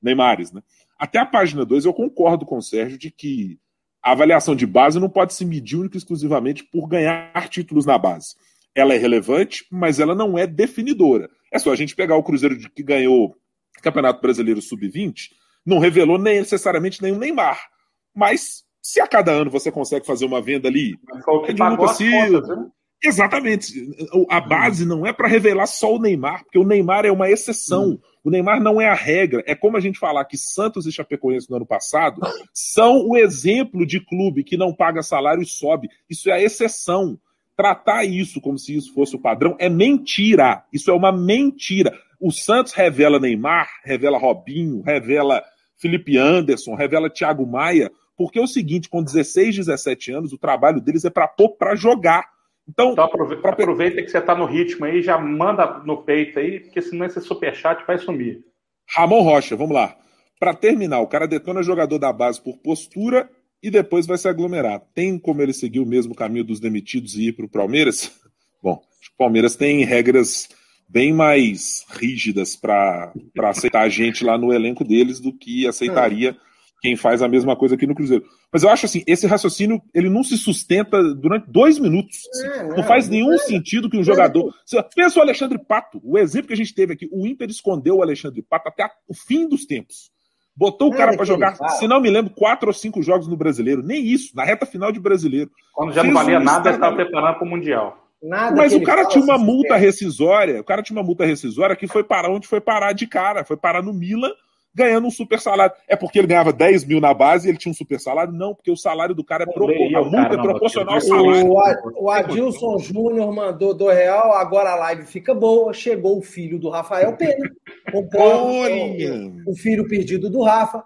Neymares, né? Até a página 2 eu concordo com o Sérgio de que a avaliação de base não pode se medir única e exclusivamente por ganhar títulos na base. Ela é relevante, mas ela não é definidora. É só a gente pegar o Cruzeiro que ganhou o Campeonato Brasileiro Sub-20, não revelou necessariamente nenhum Neymar. Mas se a cada ano você consegue fazer uma venda ali, é de Lucas Silva, né? Exatamente. A base não é para revelar só o Neymar, porque o Neymar é uma exceção. Hum. O Neymar não é a regra. É como a gente falar que Santos e Chapecoense no ano passado são o exemplo de clube que não paga salário e sobe. Isso é a exceção. Tratar isso como se isso fosse o padrão é mentira. Isso é uma mentira. O Santos revela Neymar, revela Robinho, revela Felipe Anderson, revela Thiago Maia, porque é o seguinte, com 16, 17 anos, o trabalho deles é para pôr para jogar então, então aproveita, pra... aproveita que você está no ritmo aí, já manda no peito aí, porque senão esse superchat vai sumir. Ramon Rocha, vamos lá. Para terminar, o cara detona jogador da base por postura e depois vai se aglomerar. Tem como ele seguir o mesmo caminho dos demitidos e ir para o Palmeiras? (laughs) Bom, o Palmeiras tem regras bem mais rígidas para aceitar a gente lá no elenco deles do que aceitaria. É quem faz a mesma coisa aqui no Cruzeiro. Mas eu acho assim, esse raciocínio ele não se sustenta durante dois minutos. Assim. É, não, não, faz nenhum é. sentido que um jogador. Pensa o Alexandre Pato, o exemplo que a gente teve aqui. O Inter escondeu o Alexandre Pato até o fim dos tempos. Botou o cara para jogar, se não me lembro, quatro ou cinco jogos no brasileiro. Nem isso, na reta final de brasileiro. Quando já não valia um nada, estava preparado para o Mundial. Nada Mas o cara tinha uma multa rescisória, o cara tinha uma multa rescisória que foi parar onde foi parar de cara, foi parar no Milan ganhando um super salário. É porque ele ganhava 10 mil na base e ele tinha um super salário? Não, porque o salário do cara é proporcional. A multa é proporcional ao salário. O, o Adilson Júnior mandou do real, agora a live fica boa. Chegou o filho do Rafael Pena. o, o filho perdido do Rafa.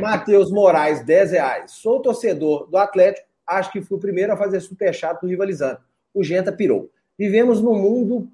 Matheus Moraes, 10 reais. Sou torcedor do Atlético. Acho que fui o primeiro a fazer superchat do rivalizando. O Genta pirou. Vivemos num mundo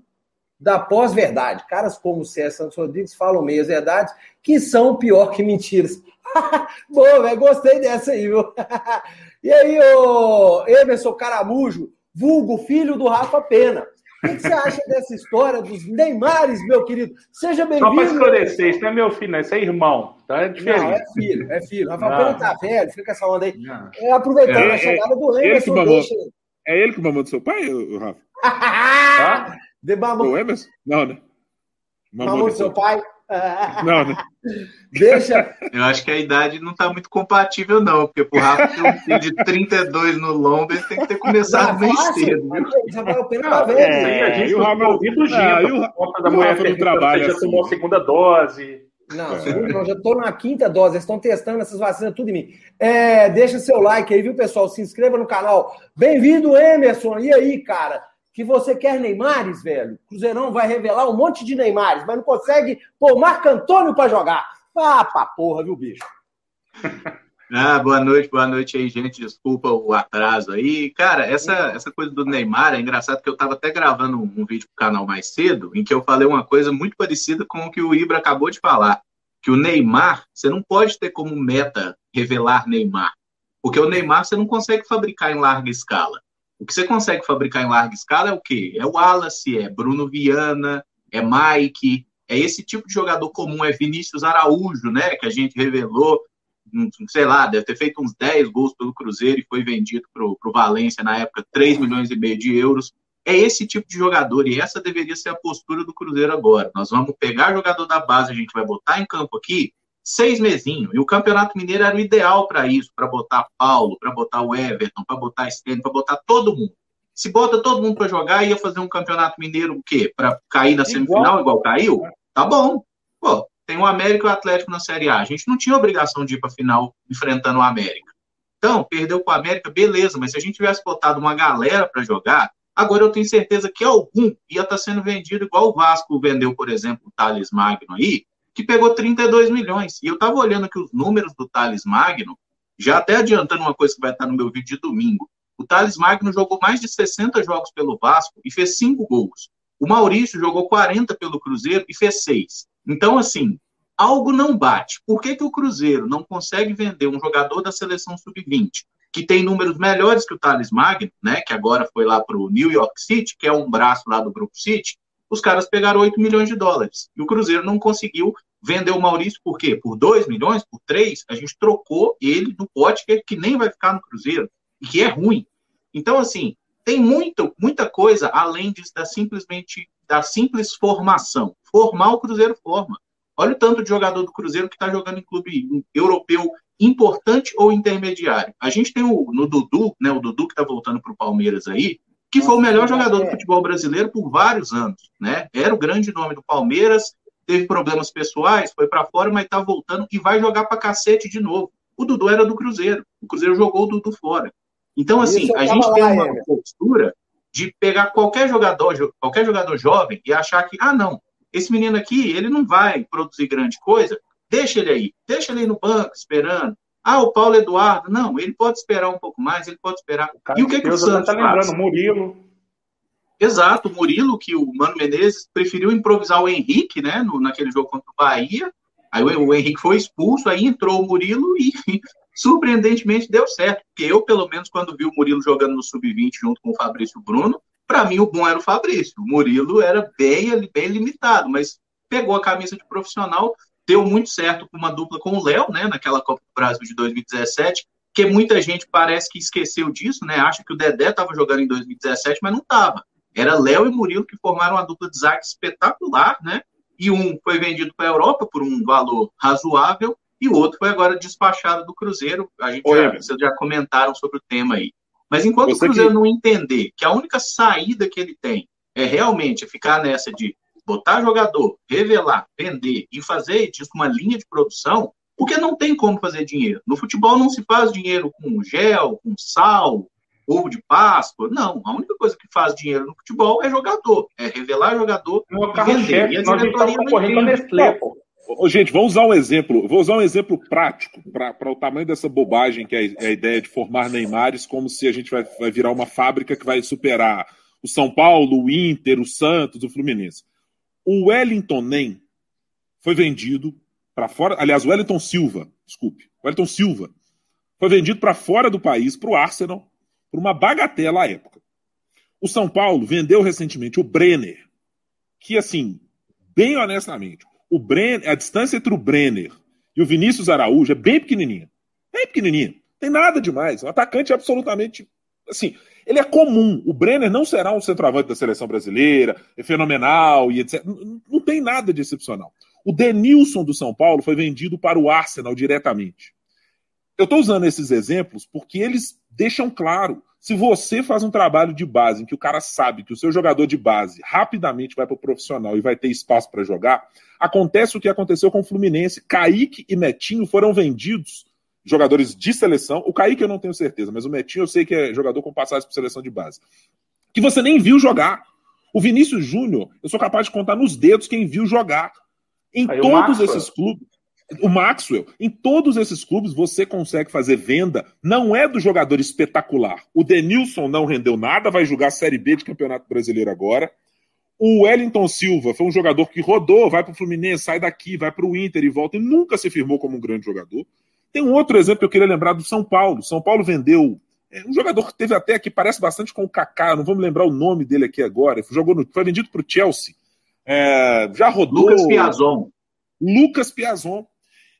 da pós-verdade. Caras como César Santos Rodrigues falam meias verdades que são pior que mentiras. (laughs) Boa, velho, gostei dessa aí, viu? (laughs) e aí, ô Emerson Caramujo, vulgo filho do Rafa Pena. O que, você acha dessa história dos Neymares, meu querido? Seja bem-vindo. Só para esclarecer, isso não é meu filho, não, isso é irmão. Tá? É diferente. Não, é filho, é filho. Rafa não. Pena tá velho, fica com essa onda aí. É, aproveitando é, a chegada do Emerson, ele deixa... É ele que mamou do seu pai, Rafa? (laughs) tá? De mamão. O Emerson? Não, né? Mamão, mamão do seu pai? (laughs) Não, né? Deixa. Eu acho que a idade não está muito compatível, não, porque pro Rafa ter um filho de 32 no lombo, ele tem que ter começado bem cedo. Rafael Pena tá velho. É, a gente e o Rafa ouvido Gita, e o Rafa da mulher do trabalho. Já assim. tomou a segunda dose. Não, é. não, já estou na quinta dose, eles estão testando essas vacinas tudo em mim. É, deixa seu like aí, viu, pessoal? Se inscreva no canal. Bem-vindo, Emerson. E aí, cara? Que você quer Neymares, velho. Cruzeirão vai revelar um monte de Neymares, mas não consegue pôr Marco Antônio para jogar. Ah, pra porra, viu, bicho? (laughs) Ah, boa noite, boa noite aí, gente. Desculpa o atraso aí. Cara, essa, essa coisa do Neymar é engraçado que eu estava até gravando um, um vídeo pro canal mais cedo, em que eu falei uma coisa muito parecida com o que o Ibra acabou de falar. Que o Neymar, você não pode ter como meta revelar Neymar. Porque o Neymar você não consegue fabricar em larga escala. O que você consegue fabricar em larga escala é o quê? É o Wallace, é Bruno Viana, é Mike, é esse tipo de jogador comum, é Vinícius Araújo, né? Que a gente revelou sei lá, deve ter feito uns 10 gols pelo Cruzeiro e foi vendido para o Valência na época 3 milhões e meio de euros. É esse tipo de jogador e essa deveria ser a postura do Cruzeiro agora. Nós vamos pegar jogador da base, a gente vai botar em campo aqui seis mesinhos. E o Campeonato Mineiro era o ideal para isso, para botar Paulo, para botar o Everton, para botar Stênio, para botar todo mundo. Se bota todo mundo para jogar, ia fazer um Campeonato Mineiro o quê? Para cair na semifinal igual, caiu? Tá bom. Pô, tem o América e o Atlético na Série A. A gente não tinha obrigação de ir para final enfrentando o América. Então, perdeu com o América, beleza, mas se a gente tivesse botado uma galera para jogar, agora eu tenho certeza que algum ia estar tá sendo vendido igual o Vasco vendeu, por exemplo, o Thales Magno aí, que pegou 32 milhões. E eu estava olhando aqui os números do Thales Magno, já até adiantando uma coisa que vai estar no meu vídeo de domingo. O Thales Magno jogou mais de 60 jogos pelo Vasco e fez 5 gols. O Maurício jogou 40 pelo Cruzeiro e fez 6. Então, assim, algo não bate. Por que, que o Cruzeiro não consegue vender um jogador da seleção sub-20 que tem números melhores que o Thales Magno, né, que agora foi lá para o New York City, que é um braço lá do Grupo City, os caras pegaram 8 milhões de dólares. E o Cruzeiro não conseguiu vender o Maurício, por quê? Por 2 milhões, por 3, a gente trocou ele do Potker, que nem vai ficar no Cruzeiro, e que é ruim. Então, assim, tem muito, muita coisa além disso, da simplesmente da simples formação. Formar o Cruzeiro forma. Olha o tanto de jogador do Cruzeiro que está jogando em clube europeu importante ou intermediário. A gente tem o, no Dudu, né, o Dudu que está voltando para o Palmeiras aí, que foi o melhor jogador do futebol brasileiro por vários anos. Né? Era o grande nome do Palmeiras, teve problemas pessoais, foi para fora, mas está voltando e vai jogar para cacete de novo. O Dudu era do Cruzeiro, o Cruzeiro jogou o Dudu fora. Então, assim, a gente tem uma postura de pegar qualquer jogador, qualquer jogador jovem e achar que, ah, não, esse menino aqui, ele não vai produzir grande coisa, deixa ele aí, deixa ele aí no banco esperando. Ah, o Paulo Eduardo, não, ele pode esperar um pouco mais, ele pode esperar. O e o que, que o Santos tá lembrando, faz? Murilo. Exato, o Murilo, que o Mano Menezes preferiu improvisar o Henrique, né, no, naquele jogo contra o Bahia. Aí o, o Henrique foi expulso, aí entrou o Murilo e (laughs) surpreendentemente deu certo. Porque eu, pelo menos, quando vi o Murilo jogando no Sub-20 junto com o Fabrício Bruno, para mim, o bom era o Fabrício. O Murilo era bem, bem limitado, mas pegou a camisa de profissional, deu muito certo com uma dupla com o Léo, né, naquela Copa do Brasil de 2017, que muita gente parece que esqueceu disso, né? Acha que o Dedé estava jogando em 2017, mas não estava. Era Léo e Murilo que formaram uma dupla de zague espetacular, né? E um foi vendido para a Europa por um valor razoável e o outro foi agora despachado do Cruzeiro. A gente já, vocês já comentaram sobre o tema aí. Mas enquanto o Cruzeiro que... não entender que a única saída que ele tem é realmente ficar nessa de botar jogador, revelar, vender e fazer disso uma linha de produção, porque não tem como fazer dinheiro. No futebol não se faz dinheiro com gel, com sal, ovo de Páscoa. Não, a única coisa que faz dinheiro no futebol é jogador, é revelar jogador e vender. E a diretoria não entende. Ô, gente, vamos usar um exemplo. Vou usar um exemplo prático para o tamanho dessa bobagem que é, é a ideia de formar Neymares, como se a gente vai, vai virar uma fábrica que vai superar o São Paulo, o Inter, o Santos, o Fluminense. O Wellington Nem foi vendido para fora. Aliás, o Wellington Silva, desculpe, o Wellington Silva foi vendido para fora do país, para o Arsenal, por uma bagatela à época. O São Paulo vendeu recentemente o Brenner, que, assim, bem honestamente, o Brenner, a distância entre o Brenner e o Vinícius Araújo é bem pequenininha. Bem pequenininha. Tem nada demais. Um atacante absolutamente. Assim, ele é comum. O Brenner não será um centroavante da seleção brasileira, é fenomenal e etc. Não, tem nada de excepcional. O Denilson do São Paulo foi vendido para o Arsenal diretamente. Eu estou usando esses exemplos porque eles deixam claro se você faz um trabalho de base em que o cara sabe que o seu jogador de base rapidamente vai para o profissional e vai ter espaço para jogar, acontece o que aconteceu com o Fluminense. Kaique e Netinho foram vendidos, jogadores de seleção. O Kaique eu não tenho certeza, mas o Netinho eu sei que é jogador com passagem por seleção de base. Que você nem viu jogar. O Vinícius Júnior, eu sou capaz de contar nos dedos quem viu jogar. Em Aí todos esses clubes. O Maxwell, em todos esses clubes você consegue fazer venda, não é do jogador espetacular. O Denilson não rendeu nada, vai jogar Série B de Campeonato Brasileiro agora. O Wellington Silva foi um jogador que rodou, vai para o Fluminense, sai daqui, vai para o Inter e volta e nunca se firmou como um grande jogador. Tem um outro exemplo que eu queria lembrar do São Paulo. São Paulo vendeu é, um jogador que teve até aqui, parece bastante com o Kaká, não me lembrar o nome dele aqui agora. Jogou no, foi vendido para o Chelsea. É, já rodou. Lucas Piazon. Lucas Piazon.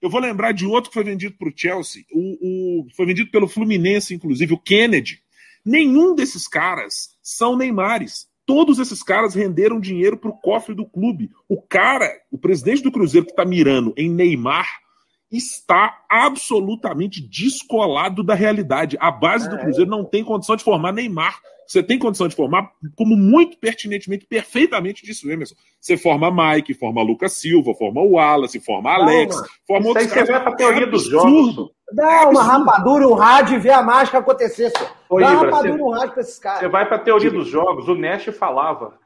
Eu vou lembrar de outro que foi vendido para o Chelsea, o, foi vendido pelo Fluminense, inclusive, o Kennedy. Nenhum desses caras são Neymares. Todos esses caras renderam dinheiro para o cofre do clube. O cara, o presidente do Cruzeiro que está mirando em Neymar, está absolutamente descolado da realidade. A base do é. Cruzeiro não tem condição de formar Neymar. Você tem condição de formar, como muito pertinentemente, perfeitamente disse o Emerson. Você forma Mike, forma Lucas Silva, forma o Wallace, forma Alex, não, forma outros caras. Você vai pra teoria é dos jogos. Dá uma rapadura, um rádio e vê a mágica acontecer. Só. Dá uma rapadura, um rádio pra esses caras. Você vai pra teoria dos jogos. O Nash falava.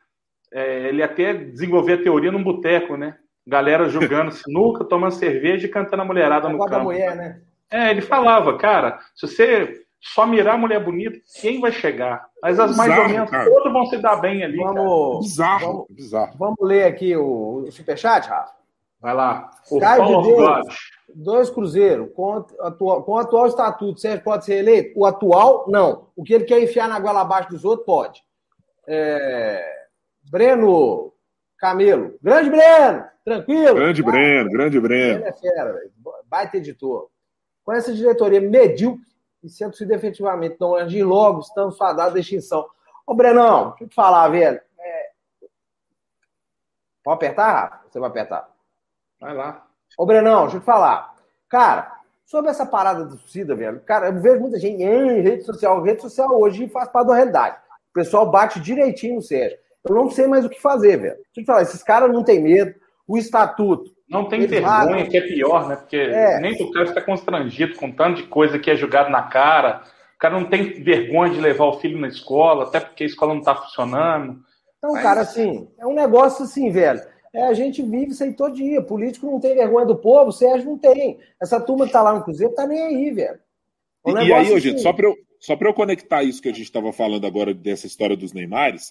É, ele até desenvolveu a teoria num boteco, né? Galera jogando sinuca, tomando cerveja e cantando a mulherada no campo. Mulher, né? É, ele falava, cara, se você só mirar a mulher bonita, quem vai chegar? Mas as bizarro, mais ou menos, cara. todos vão se dar bem ali. Vamos, bizarro, vamos, bizarro. Vamos ler aqui o, o superchat, Rafa? Vai lá. O Paulo de Deus, dois Cruzeiro, com, atual, com o atual estatuto, Sérgio pode ser eleito? O atual, não. O que ele quer enfiar na goela abaixo dos outros, pode. É... Breno Camelo. Grande Breno! Tranquilo? Grande vai. Breno, grande Breno. É fera, velho. Baita editor. Com essa diretoria medíocre, e sendo-se definitivamente não agir logo, estamos fadados à extinção. Ô, Brenão, deixa eu te falar, velho. É... Pode apertar, Rafa? Você vai apertar? Vai lá. Ô, Brenão, deixa eu te falar. Cara, sobre essa parada de torcida, velho, cara, eu vejo muita gente em rede social. Rede social hoje faz parte da realidade. O pessoal bate direitinho no Sérgio. Eu não sei mais o que fazer, velho. Deixa eu te falar, esses caras não têm medo. O estatuto, não tem vergonha, que é pior, né? Porque é. nem o cara fica constrangido com tanto de coisa que é jogado na cara. O cara não tem vergonha de levar o filho na escola, até porque a escola não está funcionando. Então, Mas... cara, assim, é um negócio assim, velho. É, a gente vive isso aí todo dia. Político não tem vergonha do povo, o Sérgio não tem. Essa turma que tá lá no Cruzeiro tá nem aí, velho. É um e, aí, assim... gente, só para eu, só eu conectar isso que a gente estava falando agora dessa história dos Neymares,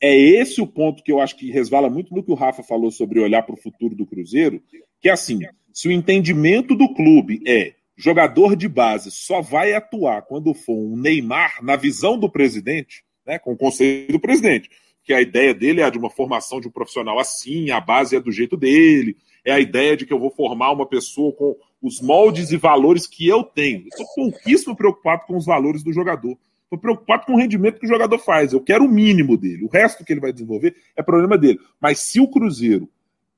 é esse o ponto que eu acho que resvala muito no que o Rafa falou sobre olhar para o futuro do Cruzeiro, que é assim, se o entendimento do clube é jogador de base só vai atuar quando for um Neymar na visão do presidente, né, com o conselho do presidente, que a ideia dele é a de uma formação de um profissional assim, a base é do jeito dele, é a ideia de que eu vou formar uma pessoa com os moldes e valores que eu tenho. Eu estou pouquíssimo preocupado com os valores do jogador. Estou preocupado com o rendimento que o jogador faz. Eu quero o mínimo dele. O resto que ele vai desenvolver é problema dele. Mas se o Cruzeiro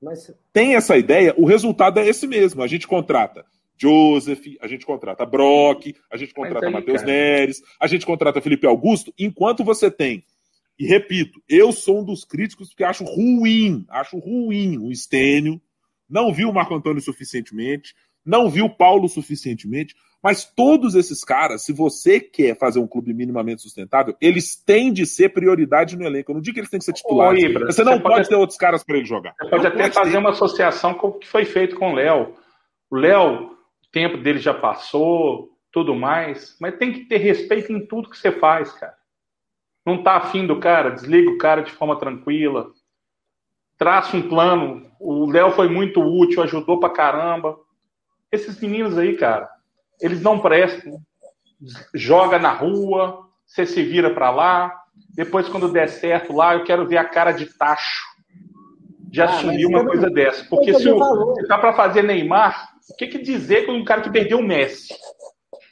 Mas... tem essa ideia, o resultado é esse mesmo. A gente contrata Joseph, a gente contrata Brock, a gente contrata Matheus Neres, a gente contrata Felipe Augusto, enquanto você tem. E repito, eu sou um dos críticos que acho ruim, acho ruim o Estênio, não viu o Marco Antônio suficientemente, não viu o Paulo suficientemente. Mas todos esses caras, se você quer fazer um clube minimamente sustentável, eles têm de ser prioridade no elenco. Eu não digo que eles têm que ser titulares. Ibra, você não você pode, pode ter outros caras para ele jogar. Você pode não até pode fazer ter. uma associação com o que foi feito com o Léo. O Léo, o tempo dele já passou, tudo mais, mas tem que ter respeito em tudo que você faz, cara. Não tá afim do cara, desliga o cara de forma tranquila. Traça um plano. O Léo foi muito útil, ajudou pra caramba. Esses meninos aí, cara, eles não prestam. Joga na rua, você se vira para lá. Depois, quando der certo lá, eu quero ver a cara de tacho de ah, assumir uma coisa não... dessa. Porque se, o, se tá para fazer Neymar, o que, que dizer com um cara que perdeu o Messi?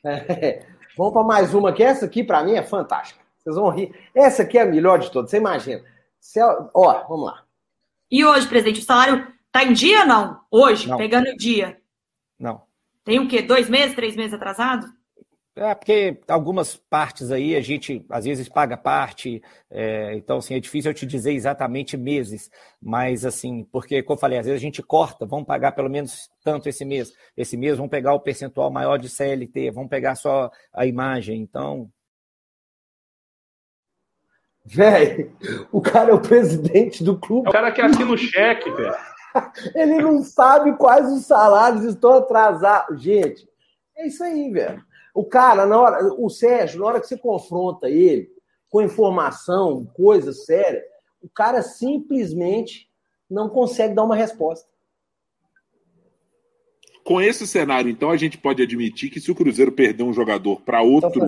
É. Vamos para mais uma que essa aqui para mim é fantástica. Vocês vão rir. Essa aqui é a melhor de todas. Você imagina. Se, ó, vamos lá. E hoje, presidente, o salário tá em dia ou não? Hoje, não. pegando o dia. Não. Tem o quê? Dois meses, três meses atrasado? É, porque algumas partes aí a gente às vezes paga parte, é, então assim, é difícil eu te dizer exatamente meses, mas assim, porque, como eu falei, às vezes a gente corta, vamos pagar pelo menos tanto esse mês, esse mês vamos pegar o percentual maior de CLT, vamos pegar só a imagem, então. Velho, o cara é o presidente do clube. É o cara que assina o cheque, velho. (laughs) Ele não sabe quais os salários estão atrasados. Gente, é isso aí, velho. O cara, na hora, o Sérgio, na hora que você confronta ele com informação, coisa séria, o cara simplesmente não consegue dar uma resposta. Com esse cenário, então, a gente pode admitir que se o Cruzeiro perder um jogador para outro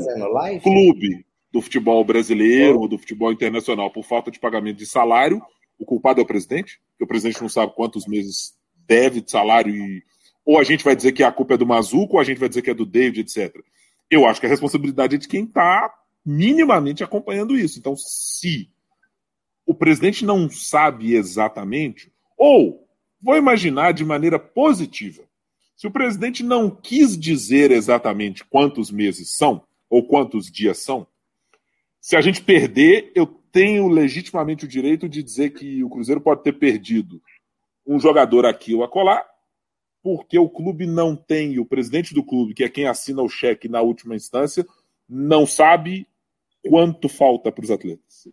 clube do futebol brasileiro ou do futebol internacional por falta de pagamento de salário, o culpado é o presidente? Porque o presidente não sabe quantos meses deve de salário e ou a gente vai dizer que a culpa é do Mazuco, ou a gente vai dizer que é do David, etc. Eu acho que a responsabilidade é de quem está minimamente acompanhando isso. Então, se o presidente não sabe exatamente, ou vou imaginar de maneira positiva, se o presidente não quis dizer exatamente quantos meses são, ou quantos dias são, se a gente perder, eu tenho legitimamente o direito de dizer que o Cruzeiro pode ter perdido um jogador aqui ou acolá, porque o clube não tem, o presidente do clube, que é quem assina o cheque na última instância, não sabe quanto falta para os atletas.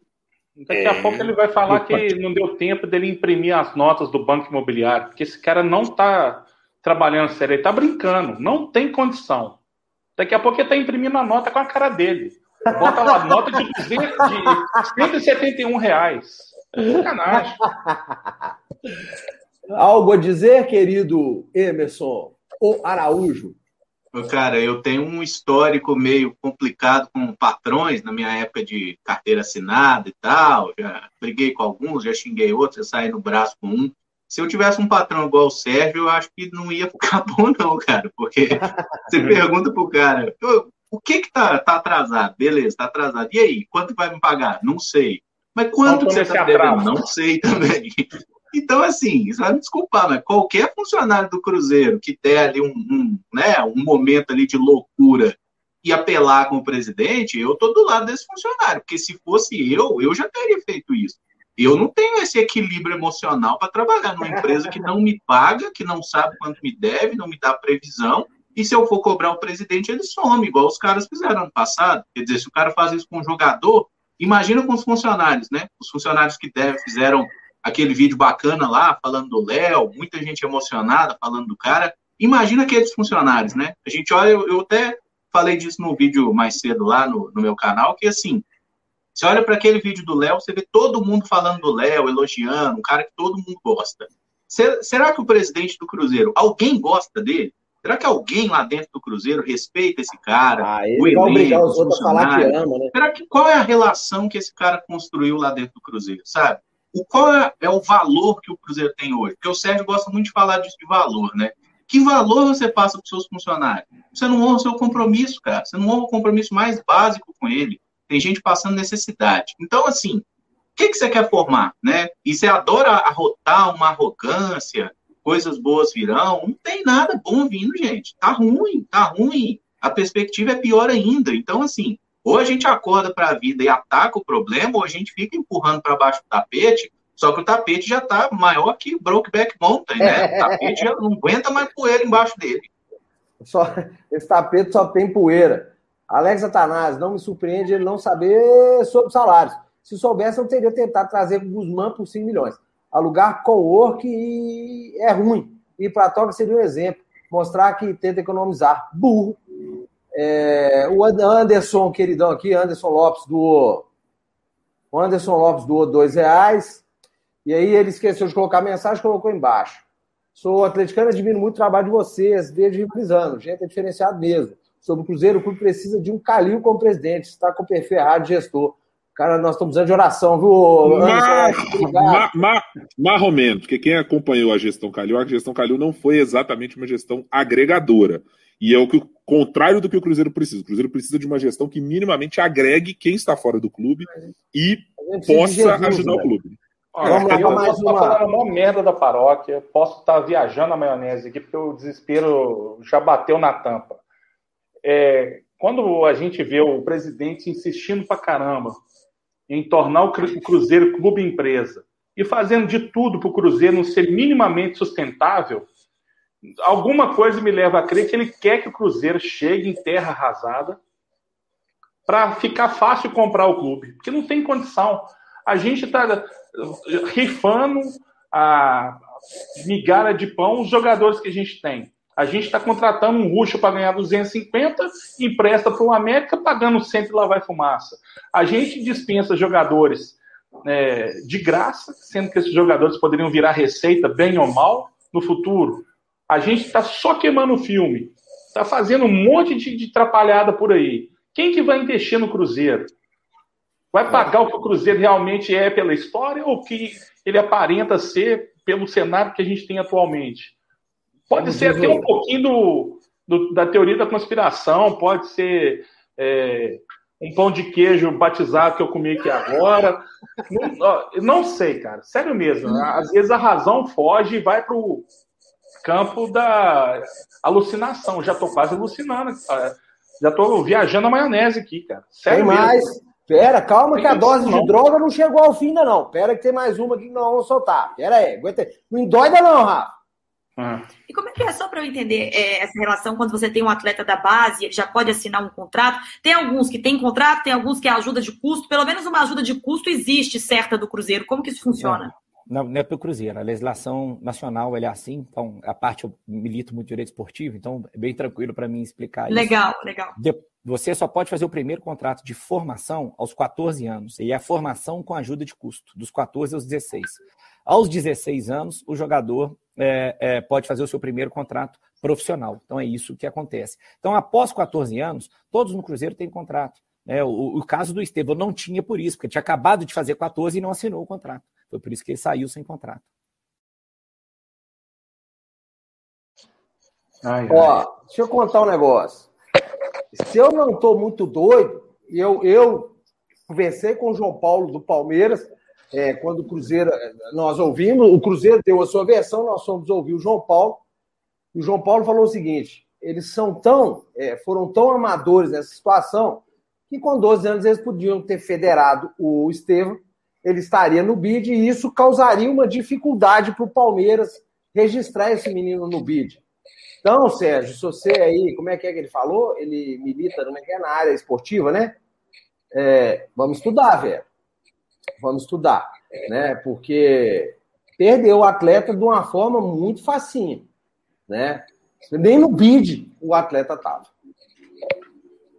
Daqui a é... pouco ele vai falar que não deu tempo dele imprimir as notas do banco imobiliário, porque esse cara não está trabalhando sério, ele está brincando, não tem condição. Daqui a pouco ele está imprimindo a nota com a cara dele. Bota lá, nota de, 200, de 171 reais. Sacanagem. Algo a dizer, querido Emerson ou Araújo? Cara, eu tenho um histórico meio complicado com patrões na minha época de carteira assinada e tal. Já briguei com alguns, já xinguei outros, já saí no braço com um. Se eu tivesse um patrão igual o Sérgio, eu acho que não ia ficar (laughs) bom, não, cara. Porque você pergunta pro cara, o que que tá, tá atrasado? Beleza, tá atrasado. E aí, quanto vai me pagar? Não sei. Mas quanto que você tá devendo? Não sei (laughs) também. Então, assim, isso vai me desculpar, mas qualquer funcionário do Cruzeiro que der ali um, um, né, um momento ali de loucura e apelar com o presidente, eu tô do lado desse funcionário, porque se fosse eu, eu já teria feito isso. Eu não tenho esse equilíbrio emocional para trabalhar numa (laughs) empresa que não me paga, que não sabe quanto me deve, não me dá previsão e se eu for cobrar o presidente, ele some, igual os caras fizeram ano passado. Quer dizer, se o cara faz isso com um jogador, imagina com os funcionários, né? Os funcionários que deve, fizeram aquele vídeo bacana lá, falando do Léo, muita gente emocionada falando do cara. Imagina aqueles funcionários, né? A gente olha, eu, eu até falei disso no vídeo mais cedo lá no, no meu canal, que assim, você olha para aquele vídeo do Léo, você vê todo mundo falando do Léo, elogiando, um cara que todo mundo gosta. Será que o presidente do Cruzeiro, alguém gosta dele? Será que alguém lá dentro do Cruzeiro respeita esse cara? Ah, ele o obrigar os outros a falar que ama, né? Será que qual é a relação que esse cara construiu lá dentro do Cruzeiro, sabe? O qual é, é o valor que o Cruzeiro tem hoje? Porque o Sérgio gosta muito de falar disso de valor, né? Que valor você passa para os seus funcionários? Você não honra o seu compromisso, cara. Você não honra o compromisso mais básico com ele. Tem gente passando necessidade. Então, assim, o que, que você quer formar, né? E você adora arrotar uma arrogância, coisas boas virão. Não tem nada bom vindo, gente. Tá ruim, tá ruim. A perspectiva é pior ainda. Então, assim, ou a gente acorda para a vida e ataca o problema, ou a gente fica empurrando para baixo do tapete, só que o tapete já tá maior que Brokeback Mountain, né? O tapete já não aguenta mais poeira embaixo dele. Só, esse tapete só tem poeira. Alex Atanás, não me surpreende ele não saber sobre salários. Se soubesse, eu teria tentado trazer o Guzmán por 5 milhões alugar co-work e é ruim. E para Toca seria um exemplo, mostrar que tenta economizar. Burro. É, o Anderson, queridão aqui, Anderson Lopes doou. O Anderson Lopes doou dois reais. E aí ele esqueceu de colocar a mensagem, colocou embaixo. Sou atleticano, admiro muito o trabalho de vocês, desde rivalizando. Gente, é diferenciado mesmo. Sobre o Cruzeiro, o clube precisa de um Calil como presidente. Está com o perfil errado de gestor. Cara, nós estamos precisando de oração, viu? Mar, mar, marromeno, porque quem acompanhou a gestão Calil, a gestão Calil não foi exatamente uma gestão agregadora. E é o que, contrário do que o Cruzeiro precisa. O Cruzeiro precisa de uma gestão que minimamente agregue quem está fora do clube e possa Jesus, ajudar o clube. Olha, Vamos lá, eu mais posso uma... estar falando uma merda da paróquia, posso estar viajando a maionese aqui, porque o desespero já bateu na tampa. É, quando a gente vê o presidente insistindo pra caramba em tornar o Cruzeiro clube empresa e fazendo de tudo para o Cruzeiro não ser minimamente sustentável, alguma coisa me leva a crer que ele quer que o Cruzeiro chegue em terra arrasada para ficar fácil comprar o clube, porque não tem condição. A gente está rifando a, migalha de pão os jogadores que a gente tem. A gente está contratando um ruxo para ganhar 250, empresta para o América pagando sempre lá vai fumaça. A gente dispensa jogadores é, de graça, sendo que esses jogadores poderiam virar receita, bem ou mal, no futuro. A gente está só queimando o filme. Está fazendo um monte de, de trapalhada por aí. Quem que vai investir no Cruzeiro? Vai pagar o que o Cruzeiro realmente é pela história ou que ele aparenta ser pelo cenário que a gente tem atualmente? Pode ser até um pouquinho do, do, da teoria da conspiração, pode ser é, um pão de queijo batizado que eu comi aqui agora. não, não, sei, cara. Sério mesmo. Às vezes a razão foge e vai para o campo da alucinação. Já estou quase alucinando. Já estou viajando a maionese aqui, cara. Sério tem mais. Pera, calma que a dose de droga não chegou ao fim ainda não. Pera que tem mais uma aqui que nós vamos soltar. Pera aí, aguenta aí. Não endoida não, Rafa. E como é que é, só para eu entender é, essa relação, quando você tem um atleta da base, ele já pode assinar um contrato? Tem alguns que têm contrato, tem alguns que é ajuda de custo, pelo menos uma ajuda de custo existe certa do Cruzeiro. Como que isso funciona? Não, não é para o Cruzeiro, a legislação nacional é assim, então a parte eu milito muito direito esportivo, então é bem tranquilo para mim explicar legal, isso. Legal, legal. Você só pode fazer o primeiro contrato de formação aos 14 anos, e é a formação com ajuda de custo, dos 14 aos 16. Aos 16 anos, o jogador é, é, pode fazer o seu primeiro contrato profissional. Então é isso que acontece. Então, após 14 anos, todos no Cruzeiro têm contrato. É, o, o, caso do Estevão não tinha por isso, porque tinha acabado de fazer 14 e não assinou o contrato. Foi por isso que ele saiu sem contrato. Ai, Ó, deixa eu contar um negócio. Se eu não estou muito doido, eu, eu conversei com o João Paulo do Palmeiras, é, quando o Cruzeiro, nós ouvimos, o Cruzeiro deu a sua versão, nós fomos ouvir o João Paulo, e o João Paulo falou o seguinte: eles são tão, é, foram tão amadores nessa situação, que com 12 anos eles podiam ter federado o Estevam, ele estaria no BID, e isso causaria uma dificuldade para o Palmeiras registrar esse menino no BID. Então, Sérgio, se você aí, como é que é que ele falou? Ele milita como é é, na área esportiva, né? É, vamos estudar, velho vamos estudar, né? Porque perdeu o atleta de uma forma muito facinha, né? Nem no bid o atleta estava.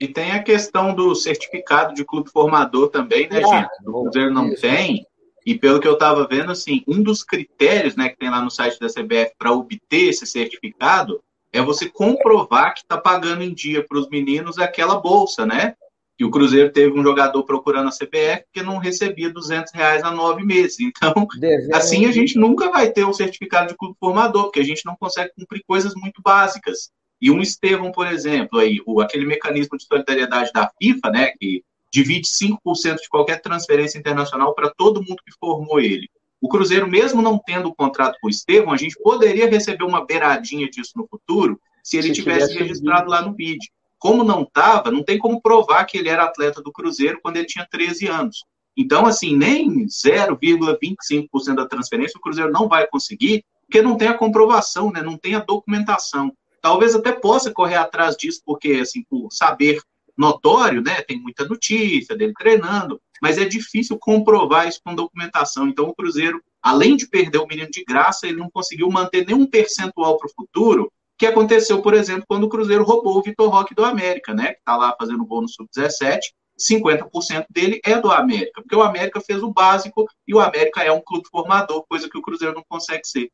E tem a questão do certificado de clube formador também, né, ah, gente? O Cruzeiro não isso. tem. E pelo que eu estava vendo, assim, um dos critérios né, que tem lá no site da CBF para obter esse certificado é você comprovar que está pagando em dia para os meninos aquela bolsa, né? E o Cruzeiro teve um jogador procurando a CBF que não recebia 200 reais há nove meses. Então, assim a gente nunca vai ter um certificado de clube formador, porque a gente não consegue cumprir coisas muito básicas. E um Estevão, por exemplo, aí, o, aquele mecanismo de solidariedade da FIFA, né, que divide 5% de qualquer transferência internacional para todo mundo que formou ele. O Cruzeiro, mesmo não tendo o contrato com o Estevão, a gente poderia receber uma beiradinha disso no futuro se ele se tivesse, tivesse registrado lá no BID. Como não estava, não tem como provar que ele era atleta do Cruzeiro quando ele tinha 13 anos. Então, assim, nem 0,25% da transferência o Cruzeiro não vai conseguir, porque não tem a comprovação, né? não tem a documentação. Talvez até possa correr atrás disso, porque, assim, por saber notório, né? Tem muita notícia dele treinando, mas é difícil comprovar isso com documentação. Então, o Cruzeiro, além de perder o menino de graça, ele não conseguiu manter nenhum percentual para o futuro que aconteceu, por exemplo, quando o Cruzeiro roubou o Vitor Roque do América, né? Que está lá fazendo gol no Sub-17, 50% dele é do América, porque o América fez o básico e o América é um clube formador, coisa que o Cruzeiro não consegue ser.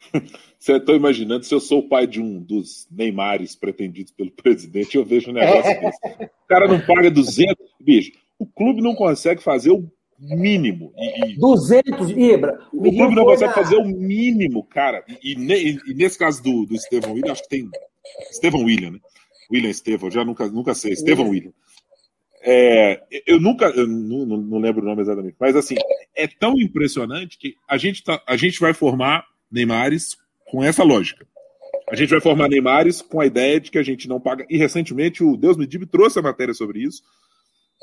(laughs) Você está imaginando se eu sou o pai de um dos Neymares pretendidos pelo presidente, eu vejo um negócio é. desse. O cara não paga 200. Bicho, o clube não consegue fazer o mínimo. E, e 200, Ibra. O, o clube não consegue na... fazer o mínimo, cara. E, e, e, nesse caso do, do Estevão William, acho que tem. Estevão William, né? William Estevão, já nunca, nunca sei. Estevão William. É, eu nunca, eu não, não, lembro o nome exatamente, mas assim, é tão impressionante que a gente, tá, a gente vai formar Neymares com essa lógica. A gente vai formar Neymares com a ideia de que a gente não paga. E recentemente o Deus me Dibe trouxe a matéria sobre isso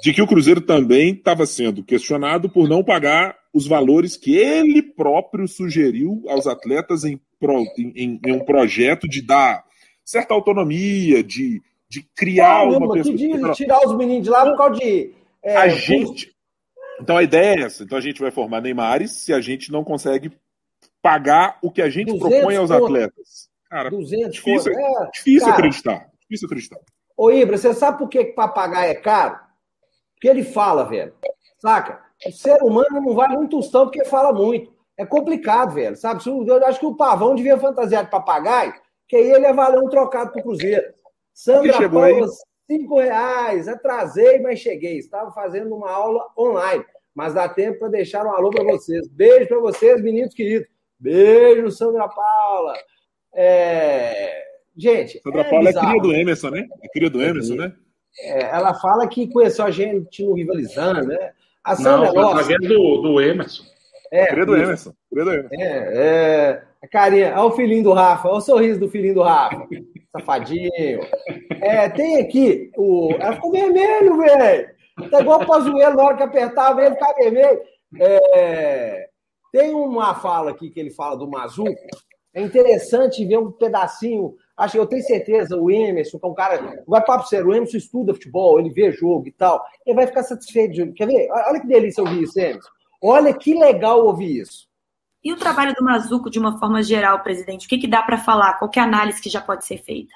de que o Cruzeiro também estava sendo questionado por não pagar os valores que ele próprio sugeriu aos atletas em, em, em um projeto de dar certa autonomia, de, de criar ah, uma pessoa. De tirar os meninos de lá por causa de. É, a gente. Então a ideia é essa. Então a gente vai formar Neymares se a gente não consegue pagar o que a gente 200 propõe aos conto. atletas. Cara, 200 difícil. É, difícil cara, acreditar. Difícil acreditar. Ô, Ibra, você sabe por que que papagaio é caro? Porque ele fala, velho. Saca? O ser humano não vale um tostão porque fala muito. É complicado, velho. Sabe? Eu acho que o pavão devia fantasiar de papagaio, que aí ele ia valer um trocado pro Cruzeiro. Sandra? Paula, cinco reais. Atrasei, mas cheguei. Estava fazendo uma aula online. Mas dá tempo para deixar um alô para vocês. Beijo para vocês, meninos queridos. Beijo, Sandra Paula. É, Gente, Sandra é Paula é bizarro. cria do Emerson, né? É cria do Emerson, né? É, ela fala que conheceu a gente no rivalizando, né? A Não, Sandra foi gosta. através do, do Emerson. É, Cria do isso. Emerson. Cria do Emerson. É, é, a carinha, olha o filhinho do Rafa, olha o sorriso do filhinho do Rafa. (laughs) Safadinho. É, tem aqui o. Ela ficou vermelho, velho. Tá igual o Pazuello, na hora que apertava ele ficar vermelho. É, tem uma fala aqui que ele fala do Mazuco. É interessante ver um pedacinho. Acho que eu tenho certeza, o Emerson, que é um cara. Vai papo sério, o Emerson estuda futebol, ele vê jogo e tal. Ele vai ficar satisfeito. de- Quer ver? Olha que delícia ouvir isso, Emerson. Olha que legal ouvir isso. E o trabalho do Mazuco, de uma forma geral, presidente? O que, que dá para falar? Qual que é a análise que já pode ser feita?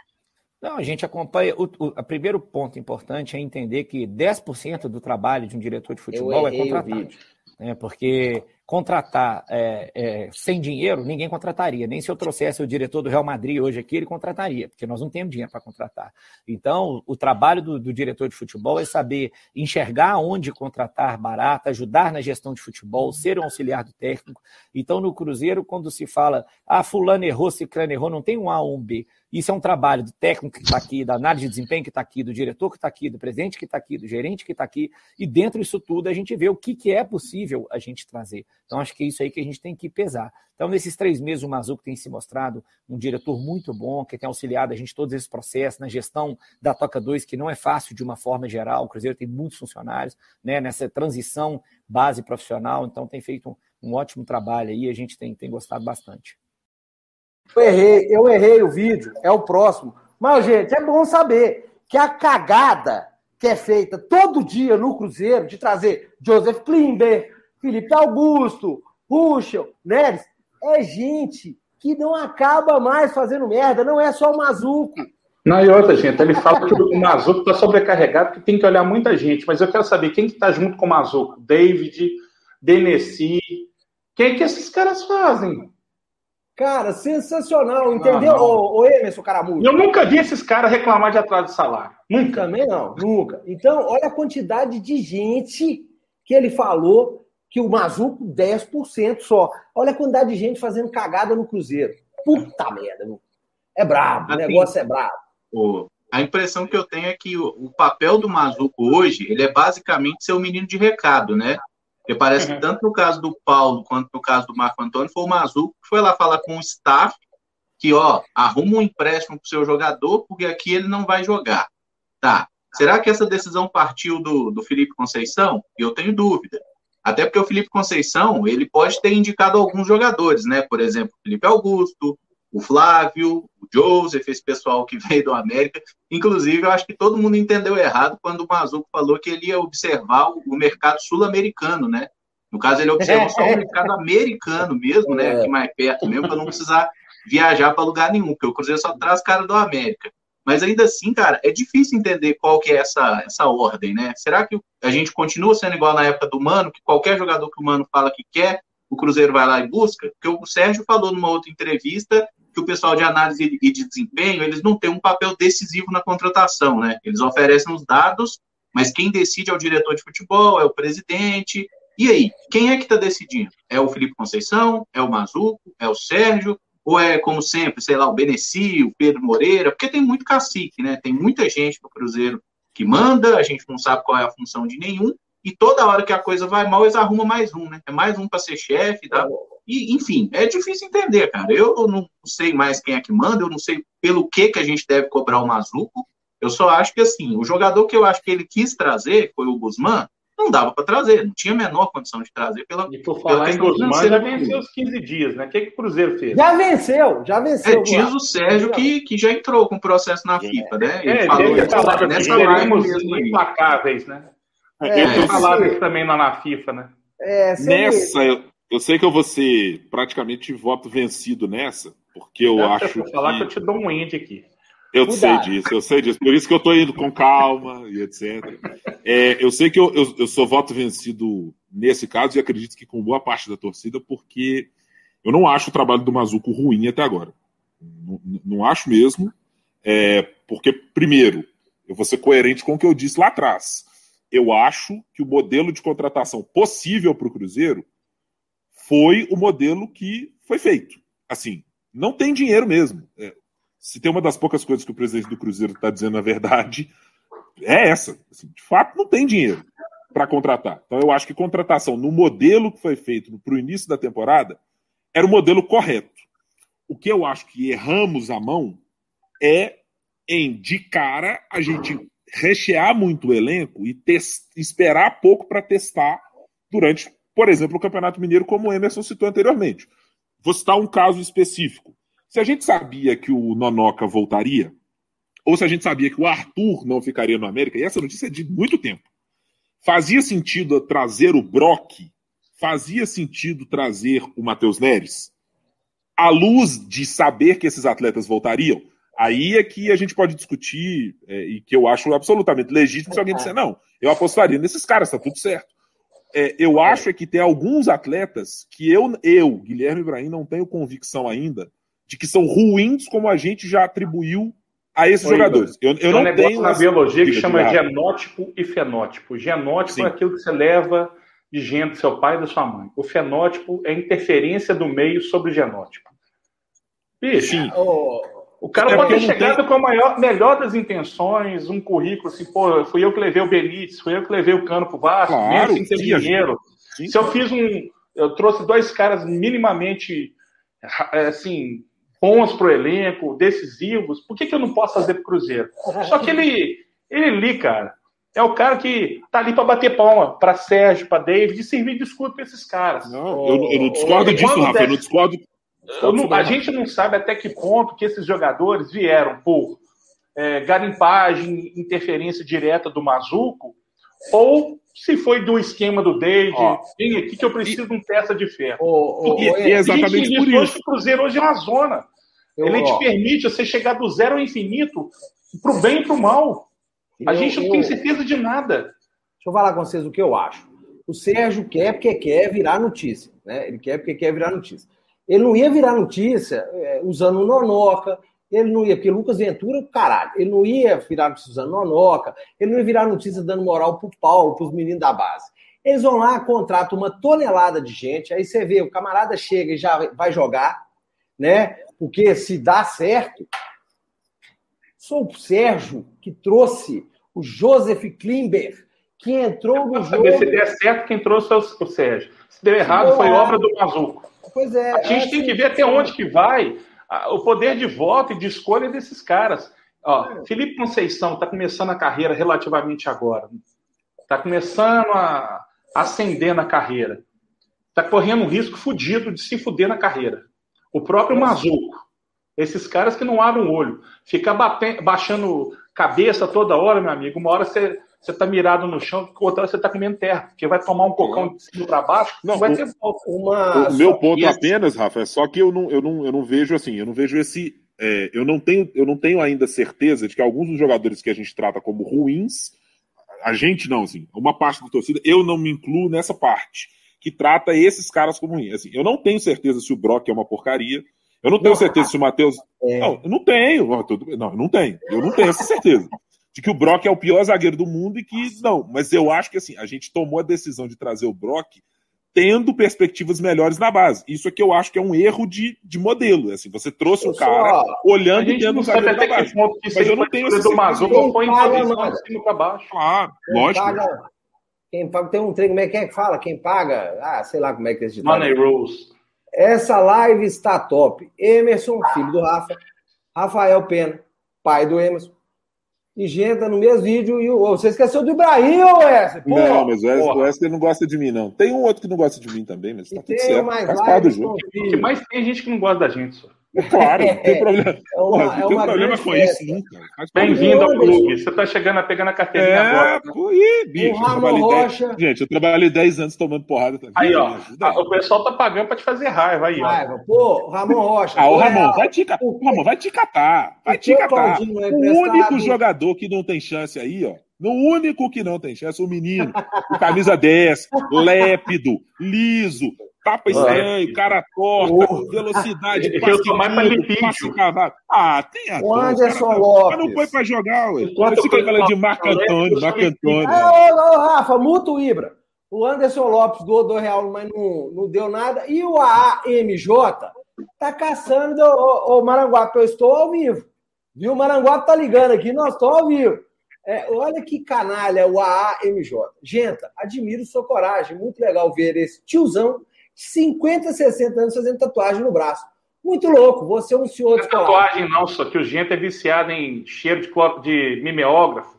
Não, a gente acompanha. O, o a primeiro ponto importante é entender que 10% do trabalho de um diretor de futebol é errei o contratar. vídeo. né? Porque contratar é, é, sem dinheiro, ninguém contrataria. Nem se eu trouxesse o diretor do Real Madrid hoje aqui, ele contrataria, porque nós não temos dinheiro para contratar. Então, o trabalho do, do diretor de futebol é saber enxergar onde contratar barato, ajudar na gestão de futebol, ser um auxiliar do técnico. Então, no Cruzeiro, quando se fala, ah, fulano errou, ciclano errou, não tem um A ou um B. Isso é um trabalho do técnico que está aqui, da análise de desempenho que está aqui, do diretor que está aqui, do presidente que está aqui, do gerente que está aqui, e dentro disso tudo a gente vê o que, que é possível a gente trazer. Então, acho que é isso aí que a gente tem que pesar. Então, nesses três meses, o Mazuco tem se mostrado um diretor muito bom, que tem auxiliado a gente todos esses processos, na gestão da Toca 2, que não é fácil de uma forma geral. O Cruzeiro tem muitos funcionários, né, nessa transição base profissional, então tem feito um, um ótimo trabalho aí, a gente tem, tem gostado bastante. Eu errei, eu errei o vídeo, é o próximo. Mas, gente, é bom saber que a cagada que é feita todo dia no Cruzeiro, de trazer Joseph Klimber, Felipe Augusto, Ruschel, Neres, é gente que não acaba mais fazendo merda, não é só o Mazuco. Não, e outra, gente, ele fala que o Mazuco está sobrecarregado, que tem que olhar muita gente, mas eu quero saber quem que está junto com o Mazuco? David, Denesi, quem que esses caras fazem? Cara, sensacional, entendeu? Ah, ô, ô Emerson Caramujo. Eu nunca vi esses caras reclamar de atraso de salário. Nunca. Também não, nunca. Então, olha a quantidade de gente que ele falou que o Mazuco 10% só. Olha a quantidade de gente fazendo cagada no Cruzeiro. Puta merda, meu. É brabo, o Assim, negócio é brabo. O- a impressão que eu tenho é que o, o papel do Mazuco hoje, ele é basicamente ser o menino de recado, né? Porque parece que Uhum. tanto no caso do Paulo quanto no caso do Marco Antônio, foi o Mazuco que foi lá falar com o staff que, ó, arruma um empréstimo pro seu jogador, porque aqui ele não vai jogar. Tá. Será que essa decisão partiu do, do Felipe Conceição? Eu tenho dúvida. Até porque o Felipe Conceição, ele pode ter indicado alguns jogadores, né? Por exemplo, o Felipe Augusto, o Flávio, o Joseph, esse pessoal que (laughs) veio do América. Inclusive, eu acho que todo mundo entendeu errado quando o Mazuco falou que ele ia observar o, mercado sul-americano, né? No caso, ele observou só o (laughs) mercado americano mesmo, né? Aqui mais perto mesmo, para não precisar viajar para lugar nenhum, porque o Cruzeiro só traz cara do América. Mas ainda assim, cara, é difícil entender qual que é essa, essa ordem, né? Será que a gente continua sendo igual na época do Mano, que qualquer jogador que o Mano fala que quer, o Cruzeiro vai lá e busca? Porque o Sérgio falou numa outra entrevista que o pessoal de análise e de desempenho, eles não têm um papel decisivo na contratação, né? Eles oferecem os dados, mas quem decide é o diretor de futebol, é o presidente. E aí, quem é que está decidindo? É o Felipe Conceição? É o Mazuco? É o Sérgio? Ou é, como sempre, sei lá, o Beneci, o Pedro Moreira? Porque tem muito cacique, né? Tem muita gente no Cruzeiro que manda, a gente não sabe qual é a função de nenhum, e toda hora que a coisa vai mal, eles arrumam mais um, né? É mais um para ser chefe, tá? E, enfim, é difícil entender, cara. Eu não sei mais quem é que manda, eu não sei pelo que, que a gente deve cobrar o Mazuco. Eu só acho que, assim, o jogador que eu acho que ele quis trazer foi o Guzmán, não dava para trazer, não tinha a menor condição de trazer pela. E por falar em questão Guzmán, já venceu os 15 dias, né? O que, que o Cruzeiro fez? Já venceu, já venceu. É, diz o Sérgio que, que já entrou com processo na FIFA, né? Ele É, falou ele nessa live mesmo aí. implacáveis, né? É, É, falava isso também lá na FIFA, né? é, Nessa, eu, Eu sei que eu vou ser praticamente voto vencido nessa, porque eu acho. ter falar que... que eu te dou um end aqui. Eu Cuidado. sei disso, eu sei disso. Por isso que eu tô indo com calma e etc. É, eu sei que eu, eu, eu sou voto vencido nesse caso e acredito que com boa parte da torcida, porque eu não acho o trabalho do Mazuco ruim até agora. Não, não acho mesmo. É, porque, primeiro, eu vou ser coerente com o que eu disse lá atrás. Eu acho que o modelo de contratação possível para o Cruzeiro foi o modelo que foi feito. Assim, não tem dinheiro mesmo. É, se tem uma das poucas coisas que o presidente do Cruzeiro está dizendo a verdade, é essa. Assim, de fato, não tem dinheiro para contratar. Então, eu acho que contratação no modelo que foi feito para o início da temporada era o modelo correto. O que eu acho que erramos a mão é em, de cara, a gente rechear muito o elenco e esperar pouco para testar durante, por exemplo, o Campeonato Mineiro, como o Emerson citou anteriormente. Vou citar um caso específico. Se a gente sabia que o Nonoca voltaria, ou se a gente sabia que o Arthur não ficaria no América, e essa notícia é de muito tempo, fazia sentido trazer o Brock, fazia sentido trazer o Matheus Neres, à luz de saber que esses atletas voltariam, aí é que a gente pode discutir, é, e que eu acho absolutamente legítimo se alguém disser, não, eu apostaria nesses caras, tá tudo certo. É, eu acho é que tem alguns atletas que eu, eu, Guilherme Ibrahim, não tenho convicção ainda de que são ruins como a gente já atribuiu a esses Oi, jogadores. Eu, eu um não negócio tenho na biologia que chama diga. genótipo e fenótipo. Genótipo Sim. é aquilo que você leva de gene do seu pai e da sua mãe. O fenótipo é a interferência do meio sobre o genótipo. Bicho, Sim. Ô, o cara É pode ter chegado com a maior, melhor das intenções, um currículo assim, pô, fui eu que levei o Benítez, fui eu que levei o Cano pro Vasco, Claro, mesmo sem ter dinheiro. Sim. Se eu fiz um. Eu trouxe dois caras minimamente é, assim, bons pro elenco, decisivos, por que, que eu não posso fazer pro Cruzeiro? Só que ele, ele ali, cara, é o cara que tá ali para bater palma para Sérgio, para David, e servir de escudo para esses caras. Não, eu, não- eu não discordo disso, Rafa. Eu não discordo. Não- a gente não sabe até que ponto que esses jogadores vieram por é, garimpagem, interferência direta do Mazuco, ou se foi do esquema do David, Ó, vem aqui que eu preciso de um peça de ferro. ô, ô, E- ô, e é exatamente por isso. que o Cruzeiro hoje é uma zona. eu- Ele te ó, permite você chegar do zero ao infinito, pro bem e pro mal. A eu- gente não eu- tem certeza de nada. Deixa eu falar com vocês o que eu acho. O Sérgio quer porque quer virar notícia. Né? Ele quer porque quer virar notícia. Ele não ia virar notícia é, usando o Nonoca, ele não ia, porque Lucas Ventura, caralho, ele não ia virar notícia usando Nonoca, ele não ia virar notícia dando moral pro Paulo, pros meninos da base. Eles vão lá, contratam uma tonelada de gente, aí você vê, o camarada chega e já vai jogar, né? Porque se dá certo, sou o Sérgio que trouxe o Joseph Klimber, que entrou no jogo. saber se der certo, quem trouxe é o Sérgio. Se deu errado, foi obra do Mazuco. Pois é. A gente é tem assim, que ver até onde que vai o poder de voto e de escolha desses caras. Ó, Felipe Conceição está começando a carreira relativamente agora. Está começando a ascender na carreira. Está correndo um risco fudido de se fuder na carreira. O próprio Mazuco. Esses caras que não abrem o olho. Ficar bate- baixando cabeça toda hora, meu amigo. Uma hora você você tá mirado no chão, outra hora você tá comendo terra, porque vai tomar um cocão de cima para baixo, não, vai o- ter. Uma, O meu ponto e esse- apenas, Rafa, é só que eu não, eu não, eu não vejo assim, eu não vejo esse. é, eu, não tenho, eu não tenho ainda certeza de que alguns dos jogadores que a gente trata como ruins, a gente não, assim, uma parte da torcida, eu não me incluo nessa parte, que trata esses caras como ruins. Assim, eu não tenho certeza se o Brock é uma porcaria. Eu não tenho certeza se o Matheus. É. Não, eu não tenho. Não, eu não tenho. Eu não tenho essa certeza. De que o Brock é o pior zagueiro do mundo e que. Não, mas eu acho que assim, a gente tomou a decisão de trazer o Brock tendo perspectivas melhores na base. Isso é que eu acho que é um erro de, de modelo. Assim, você trouxe um cara só- olhando gente tendo não um sabe zagueiro da até que base. ponto que Mas eu não tenho essa do Quem imposição mano? de cima para baixo. Claro, Quem lógico. paga, quem paga, tem um trem, como é que é que fala? Quem paga, ah, sei lá como é que é esse ditado. Money rules. Essa live está top. Emerson, filho do Rafa, Rafael Pena, pai do Emerson, e gente no mesmo vídeo. E o, você esqueceu do Ibrahim, ô Wesley? Pô, não, mas o Wesley, porra. o Wesley não gosta de mim, não. Tem um outro que não gosta de mim também, mas e tá tudo tem certo. mais Faz parte do jogo. mais tem gente que não gosta da gente, só. Claro, não tem problema. É uma- Porra, é não tem uma problema com festa. isso, nunca. Bem-vindo ao clube. Você tá chegando a pegando a carteirinha É, agora. ih, bicho. O eu Ramon Rocha. Gente, eu trabalhei 10 anos tomando porrada. Tá? Aí, ó. O pessoal tá pagando pra te fazer raiva aí, ó. Raiva. Pô, Ramon Rocha. Ah, ô pô, Ramon, é, vai te, o- Ramon, vai te catar. Vai o te catar. É O único jogador que não tem chance aí, ó. No único que não tem chance, o menino. O camisa 10, lépido, liso, tapa estranho, cara torta, velocidade, Eu passe tô mais passe cavalo. Ah, tem a O Anderson Lopes. Mas não foi pra jogar, ué. Enquanto Você fica eu- falando de Marco eu- eu- Antônio, eu- Marco eu- Antônio. Ô, ô, Rafa, muta o Ibra. O Anderson Lopes doou dois reais, mas não, não deu nada. E o AMJ tá caçando o, o Maranguape. Eu estou ao vivo. Viu? O Maranguape tá ligando aqui, nós estamos ao vivo. É, olha que canalha o AAMJ. Gente, admiro sua coragem. Muito legal ver esse tiozão de 50, 60 anos fazendo tatuagem no braço. Muito louco. Você é um senhor Não de é tatuagem, não, só que o gente é viciado em cheiro de, de mimeógrafo.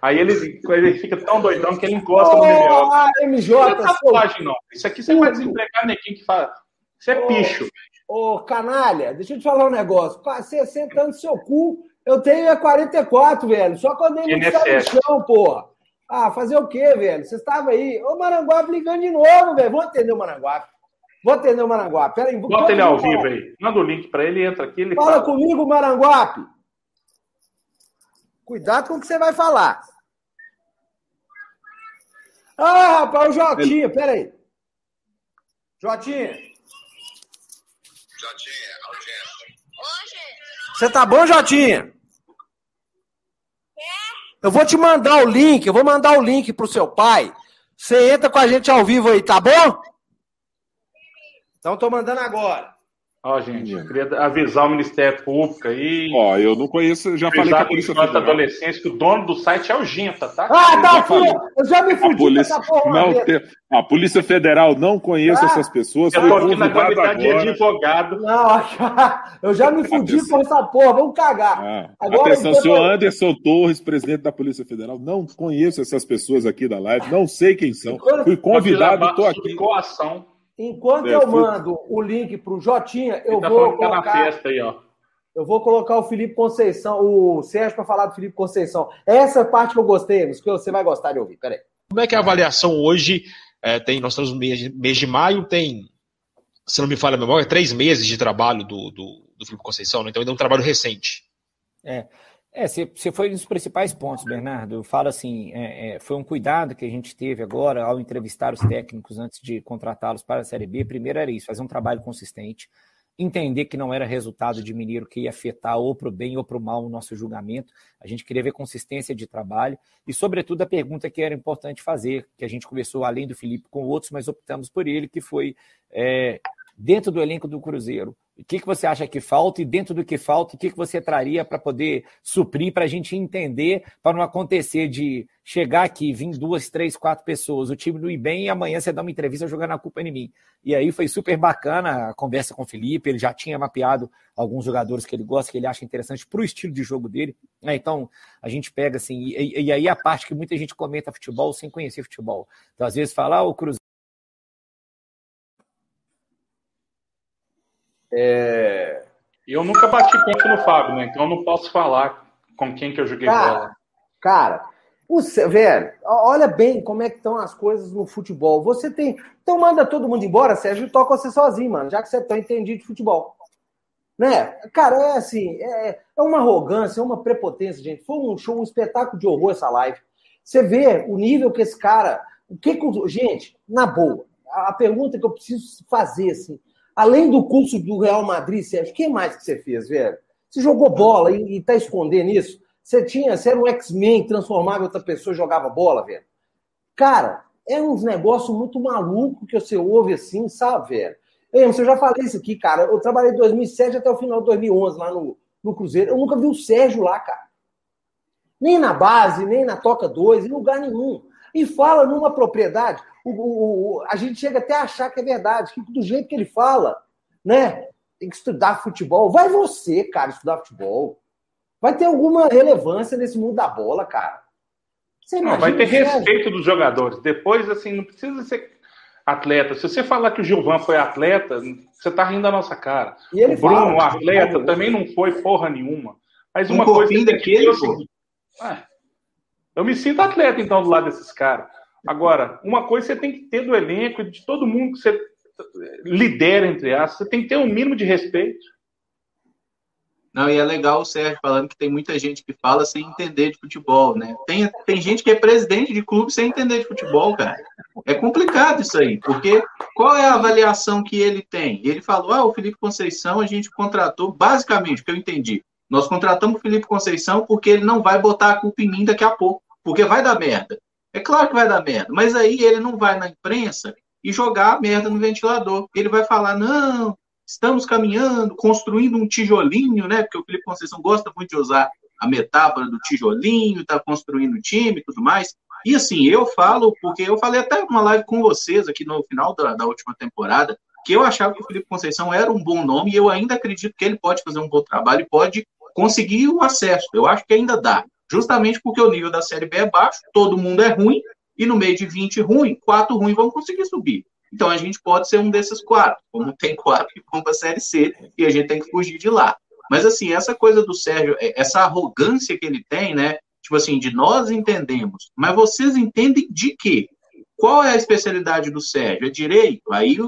Aí ele, ele fica tão doidão que ele encosta no Ô, mimeógrafo. AMJ, Não é seu tatuagem, não. Isso aqui você vai desempregar neguinho que fala. Isso é Ô, picho. Ô, canalha, deixa eu te falar um negócio. Com 60 anos seu cu, eu tenho é 44, velho. Só quando ele está no chão, porra. Ah, fazer o quê, velho? Você estava aí. Ô, Maranguape ligando de novo, velho. Vou atender o Maranguape. Vou atender o Maranguape. Peraí, vou Bota ele ao vivo aí. Manda o link pra ele, entra aqui, ele Fala fala. comigo, Maranguape. Cuidado com o que você vai falar. Ah, rapaz, o Jotinha, peraí. Jotinha. Você tá bom, Jotinha? Eu vou te mandar o link, eu vou mandar o link pro seu pai. Você entra com a gente ao vivo aí, tá bom? Então tô mandando agora. Ó, gente, eu queria avisar o Ministério Público aí. Ó, eu não conheço, já falei que a Polícia Federal. Adolescência que o dono do site é o Ginta, tá? Ah, tá falei. ó. Eu já me A fudi com polícia, essa porra. uma não tem- a Polícia Federal não conhece Ah, essas pessoas. Eu tô aqui na convidado qualidade de advogado. Não, eu já me fudi com essa porra. Vamos cagar. Ah, Agora, atenção, então- senhor Anderson Torres, presidente da Polícia Federal. Não conheço essas pessoas aqui da live, não sei quem são. Fui convidado, estou Sob aqui. coação. Enquanto É, eu mando o link pro Jotinha, eu tá vou que tá na colocar. festa aí, ó. Eu vou colocar o Felipe Conceição, o Sérgio, para falar do Felipe Conceição. Essa parte que eu gostei, mas que você vai gostar de ouvir. Peraí. Como é que é a avaliação hoje? É, tem, nós estamos no mês, mês de maio, tem, se não me falha a memória, três meses de trabalho do, do, do Felipe Conceição, né? então ainda é um trabalho recente. É, você, você foi um dos principais pontos, Bernardo. Eu falo assim, é, é, foi um cuidado que a gente teve agora ao entrevistar os técnicos antes de contratá-los para a Série B. Primeiro era isso, fazer um trabalho consistente, entender que não era resultado de Mineiro que ia afetar ou para o bem ou para o mal o nosso julgamento. A gente queria ver consistência de trabalho e, sobretudo, a pergunta que era importante fazer, que a gente conversou além do Felipe com outros, mas optamos por ele, que foi é, dentro do elenco do Cruzeiro. O que, que você acha que falta e dentro do que falta, o que, que você traria para poder suprir, para a gente entender, para não acontecer de chegar aqui, vir duas, três, quatro pessoas, o time não ir bem e amanhã você dá uma entrevista jogando a culpa em mim. E aí foi super bacana a conversa com o Felipe, ele já tinha mapeado alguns jogadores que ele gosta, que ele acha interessante para o estilo de jogo dele. né? Então a gente pega assim, e, e aí a parte que muita gente comenta futebol sem conhecer futebol. Então às vezes fala, ah, o Cruzeiro. É... Eu nunca bati ponto no Fábio, né? Então eu não posso falar com quem que eu joguei Cara, bola. Cara, o velho, olha bem como é que estão as coisas no futebol. Você tem. Então manda todo mundo embora, Sérgio, toca você sozinho, mano, já que você é tão entendido de futebol. Né? Cara, é assim, é, é uma arrogância, é uma prepotência, gente. Foi um show, um espetáculo de horror essa live. Você vê o nível que esse cara. O que que Gente, na boa, a pergunta que eu preciso fazer, assim, além do curso do Real Madrid, Sérgio, o que mais que você fez, velho? Você jogou bola e, e tá escondendo isso? Você tinha, você era um X-Men, transformava outra pessoa e jogava bola, velho. Cara, é uns negócios muito maluco que você ouve assim, sabe, velho? Mas eu já falei isso aqui, cara. Eu trabalhei de 2007 até o final de 2011 lá no, no Cruzeiro. Eu nunca vi o Sérgio lá, cara. Nem na base, nem na Toca 2, em lugar nenhum. E fala numa propriedade. O, o- o- a gente chega até a achar que é verdade, que do jeito que ele fala, né? Tem que estudar futebol. Vai você, cara, estudar futebol. Vai ter alguma relevância nesse mundo da bola, cara. Você Não, vai ter respeito dos jogadores. Depois, assim, não precisa ser. atleta. Se você falar que o Gilvan foi atleta, você tá rindo da nossa cara. E ele o Bruno, fala, atleta, fala, também não foi porra nenhuma. Mas Um uma coisa que que é o daquele, pô. seguinte, é, eu me sinto atleta, então, do lado desses caras. Agora, uma coisa você tem que ter do elenco de todo mundo que você lidera, entre aspas, você tem que ter um mínimo de respeito. Não, e é legal o Sérgio falando que tem muita gente que fala sem entender de futebol, né? Tem, tem gente que é presidente de clube sem entender de futebol, cara. É complicado isso aí, porque qual é a avaliação que ele tem? Ele falou, ah, o Felipe Conceição a gente contratou, basicamente, o que eu entendi, nós contratamos o Felipe Conceição porque ele não vai botar a culpa em mim daqui a pouco, porque vai dar merda. É claro que vai dar merda, mas aí ele não vai na imprensa e jogar a merda no ventilador. Ele vai falar, não, estamos caminhando, construindo um tijolinho, né? Porque o Felipe Conceição gosta muito de usar a metáfora do tijolinho, está construindo o time e tudo mais. E assim, eu falo, porque eu falei até numa live com vocês aqui no final da, da última temporada, que eu achava que o Felipe Conceição era um bom nome e eu ainda acredito que ele pode fazer um bom trabalho e pode conseguir o acesso. Eu acho que ainda dá. Justamente porque o nível da Série B é baixo, todo mundo é ruim, e no meio de 20 ruim, quatro ruins vão conseguir subir. Então a gente pode ser um desses quatro, como tem quatro que vão para a Série C, e a gente tem que fugir de lá. Mas assim, essa coisa do Sérgio, é- essa arrogância que ele tem, né? Tipo assim, de nós entendemos, mas vocês entendem de quê? Qual é a especialidade do Sérgio? É direito? Aí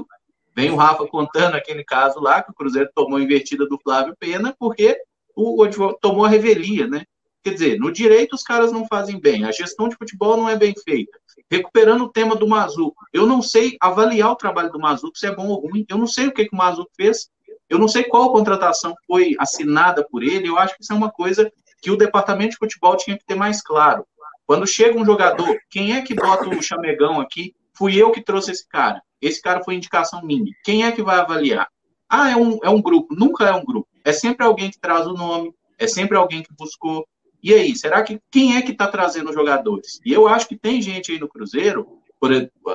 vem o Rafa contando aquele caso lá, que o Cruzeiro tomou a invertida do Flávio Pena, porque o advogado tomou a revelia, né? Quer dizer, no direito os caras não fazem bem, a gestão de futebol não é bem feita. Recuperando o tema do Mazuco, eu não sei avaliar o trabalho do Mazuco, se é bom ou ruim, eu não sei o que, que o Mazuco fez, eu não sei qual contratação foi assinada por ele, eu acho que isso é uma coisa que o departamento de futebol tinha que ter mais claro. Quando chega um jogador, quem é que bota o chamegão aqui? Fui eu que trouxe esse cara. Esse cara foi indicação minha. Quem é que vai avaliar? Ah, é um, é um grupo. Nunca é um grupo. É sempre alguém que traz o nome, é sempre alguém que buscou. E aí, será que quem é que está trazendo os jogadores? E eu acho que tem gente aí no Cruzeiro, por,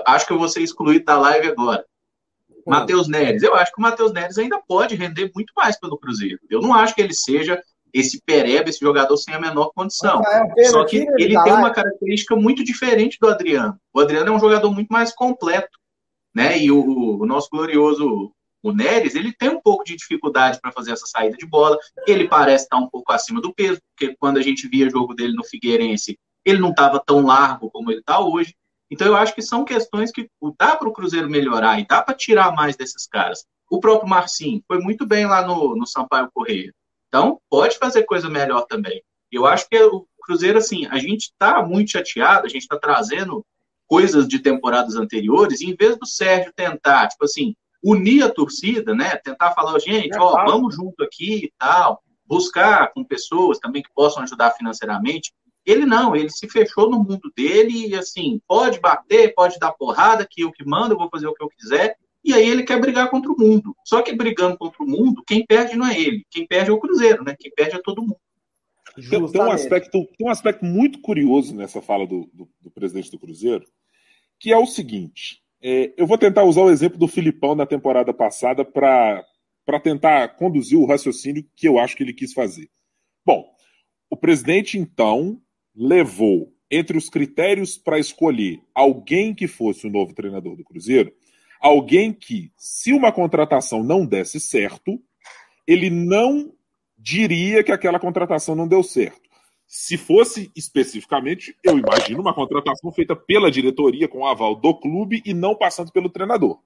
acho que eu vou ser excluído da live agora. Matheus Neres. Eu acho que o Matheus Neres ainda pode render muito mais pelo Cruzeiro. Eu não acho que ele seja esse pereba, esse jogador sem a menor condição. Rafael Pedro, Só que ele tem uma característica muito diferente do Adriano. O Adriano é um jogador muito mais completo, né? E o, o nosso glorioso o Neres, ele tem um pouco de dificuldade para fazer essa saída de bola. Ele parece estar um pouco acima do peso, porque quando a gente via jogo dele no Figueirense, ele não estava tão largo como ele está hoje. Então eu acho que são questões que dá para o Cruzeiro melhorar e dá para tirar mais desses caras. O próprio Marcinho foi muito bem lá no, no Sampaio Correia. Então, pode fazer coisa melhor também. Eu acho que o Cruzeiro, assim, a gente está muito chateado, a gente está trazendo coisas de temporadas anteriores, e em vez do Sérgio tentar, tipo assim, unir a torcida, né? Tentar falar, gente, ó, vamos junto aqui e tal, buscar com pessoas também que possam ajudar financeiramente. Ele não, ele se fechou no mundo dele e assim, pode bater, pode dar porrada, que eu que mando, eu vou fazer o que eu quiser. E aí ele quer brigar contra o mundo. Só que brigando contra o mundo, quem perde não é ele, quem perde é o Cruzeiro, né? Quem perde é todo mundo. Tem, tem um aspecto, tem um aspecto muito curioso nessa fala do, do- do presidente do Cruzeiro, que é o seguinte: é, eu vou tentar usar o exemplo do Filipão na temporada passada para tentar conduzir o raciocínio que eu acho que ele quis fazer. Bom, o presidente então levou entre os critérios para escolher alguém que fosse o novo treinador do Cruzeiro, alguém que, se uma contratação não desse certo, ele não diria que aquela contratação não deu certo. Se fosse especificamente, eu imagino uma contratação feita pela diretoria com o aval do clube e não passando pelo treinador.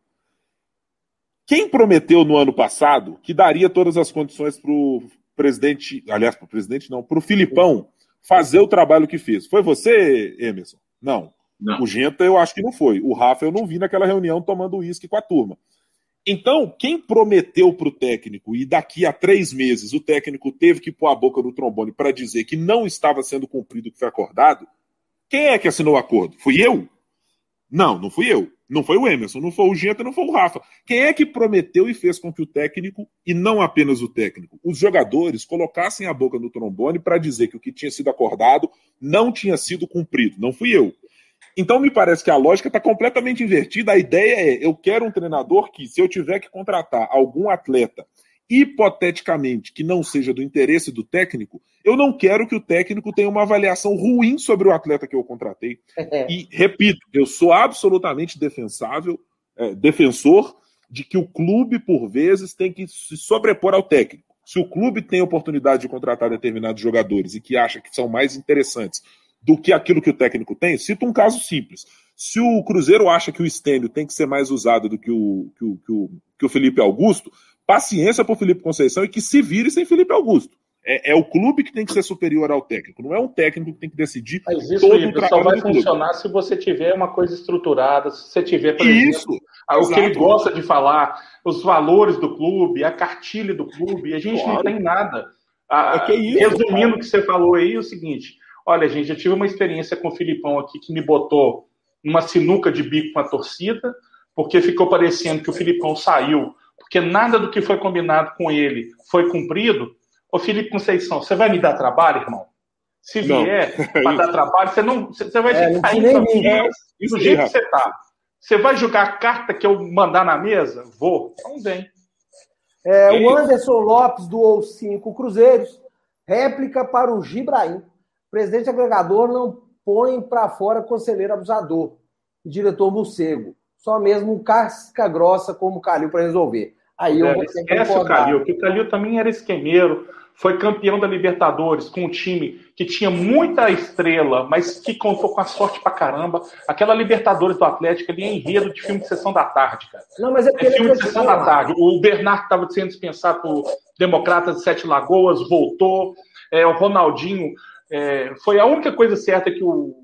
Quem prometeu no ano passado que daria todas as condições para o presidente, aliás, para o presidente não, para o Filipão fazer o trabalho que fez? Foi você, Emerson? Não. Não. O Genta eu acho que não foi. O Rafa eu não vi naquela reunião tomando uísque com a turma. Então, quem prometeu para o técnico e daqui a três meses o técnico teve que pôr a boca no trombone para dizer que não estava sendo cumprido o que foi acordado, quem é que assinou o acordo? Fui eu? Não, não fui eu. Não foi o Emerson, não foi o Genta, não foi o Rafa. Quem é que prometeu e fez com que o técnico, e não apenas o técnico, os jogadores colocassem a boca no trombone para dizer que o que tinha sido acordado não tinha sido cumprido? Não fui eu. Então me parece que a lógica está completamente invertida. A ideia é: eu quero um treinador que, se eu tiver que contratar algum atleta, hipoteticamente, que não seja do interesse do técnico, eu não quero que o técnico tenha uma avaliação ruim sobre o atleta que eu contratei. E, repito, eu sou absolutamente defensável é, defensor de que o clube, por vezes, tem que se sobrepor ao técnico. Se o clube tem oportunidade de contratar determinados jogadores e que acha que são mais interessantes do que aquilo que o técnico tem, cito um caso simples. Se o Cruzeiro acha que o Estênio tem que ser mais usado do que o, que o, que o, que o Felipe Augusto, paciência para o Felipe Conceição e que se vire sem Felipe Augusto. É, é, o clube que tem que ser superior ao técnico, não é um técnico que tem que decidir Mas isso, todo o trabalho só vai funcionar se você tiver uma coisa estruturada, se você tiver, por isso, exemplo, o que ele gosta de falar, os valores do clube, a cartilha do clube, a gente claro. não tem nada. é que é isso, Resumindo o que você falou aí, é o seguinte: olha, gente, eu tive uma experiência com o Filipão aqui que me botou numa sinuca de bico com a torcida, porque ficou parecendo que o Filipão saiu, porque nada do que foi combinado com ele foi cumprido. Ô, Felipe Conceição, você vai me dar trabalho, irmão? Se vier (laughs) para dar trabalho, você, não, você vai é, ficar indo do jeito que você está. Você vai jogar a carta que eu mandar na mesa? Vou. Então vem. É, o Anderson Lopes doou cinco cruzeiros. Réplica para o Gibraim. Presidente agregador não põe para fora conselheiro abusador. diretor morcego. Só mesmo casca grossa como o Calil para resolver. Aí eu é, vou Esquece o Calil, porque o Calil também era esquemeiro, foi campeão da Libertadores com um time que tinha muita estrela, mas que contou com a sorte pra caramba. Aquela Libertadores do Atlético ali é enredo de filme de sessão da tarde, cara. Não, mas é, é filme de sessão da tarde. O Bernardo estava sendo dispensado por Democratas de Sete Lagoas, voltou. É, o Ronaldinho é, foi a única coisa certa que o,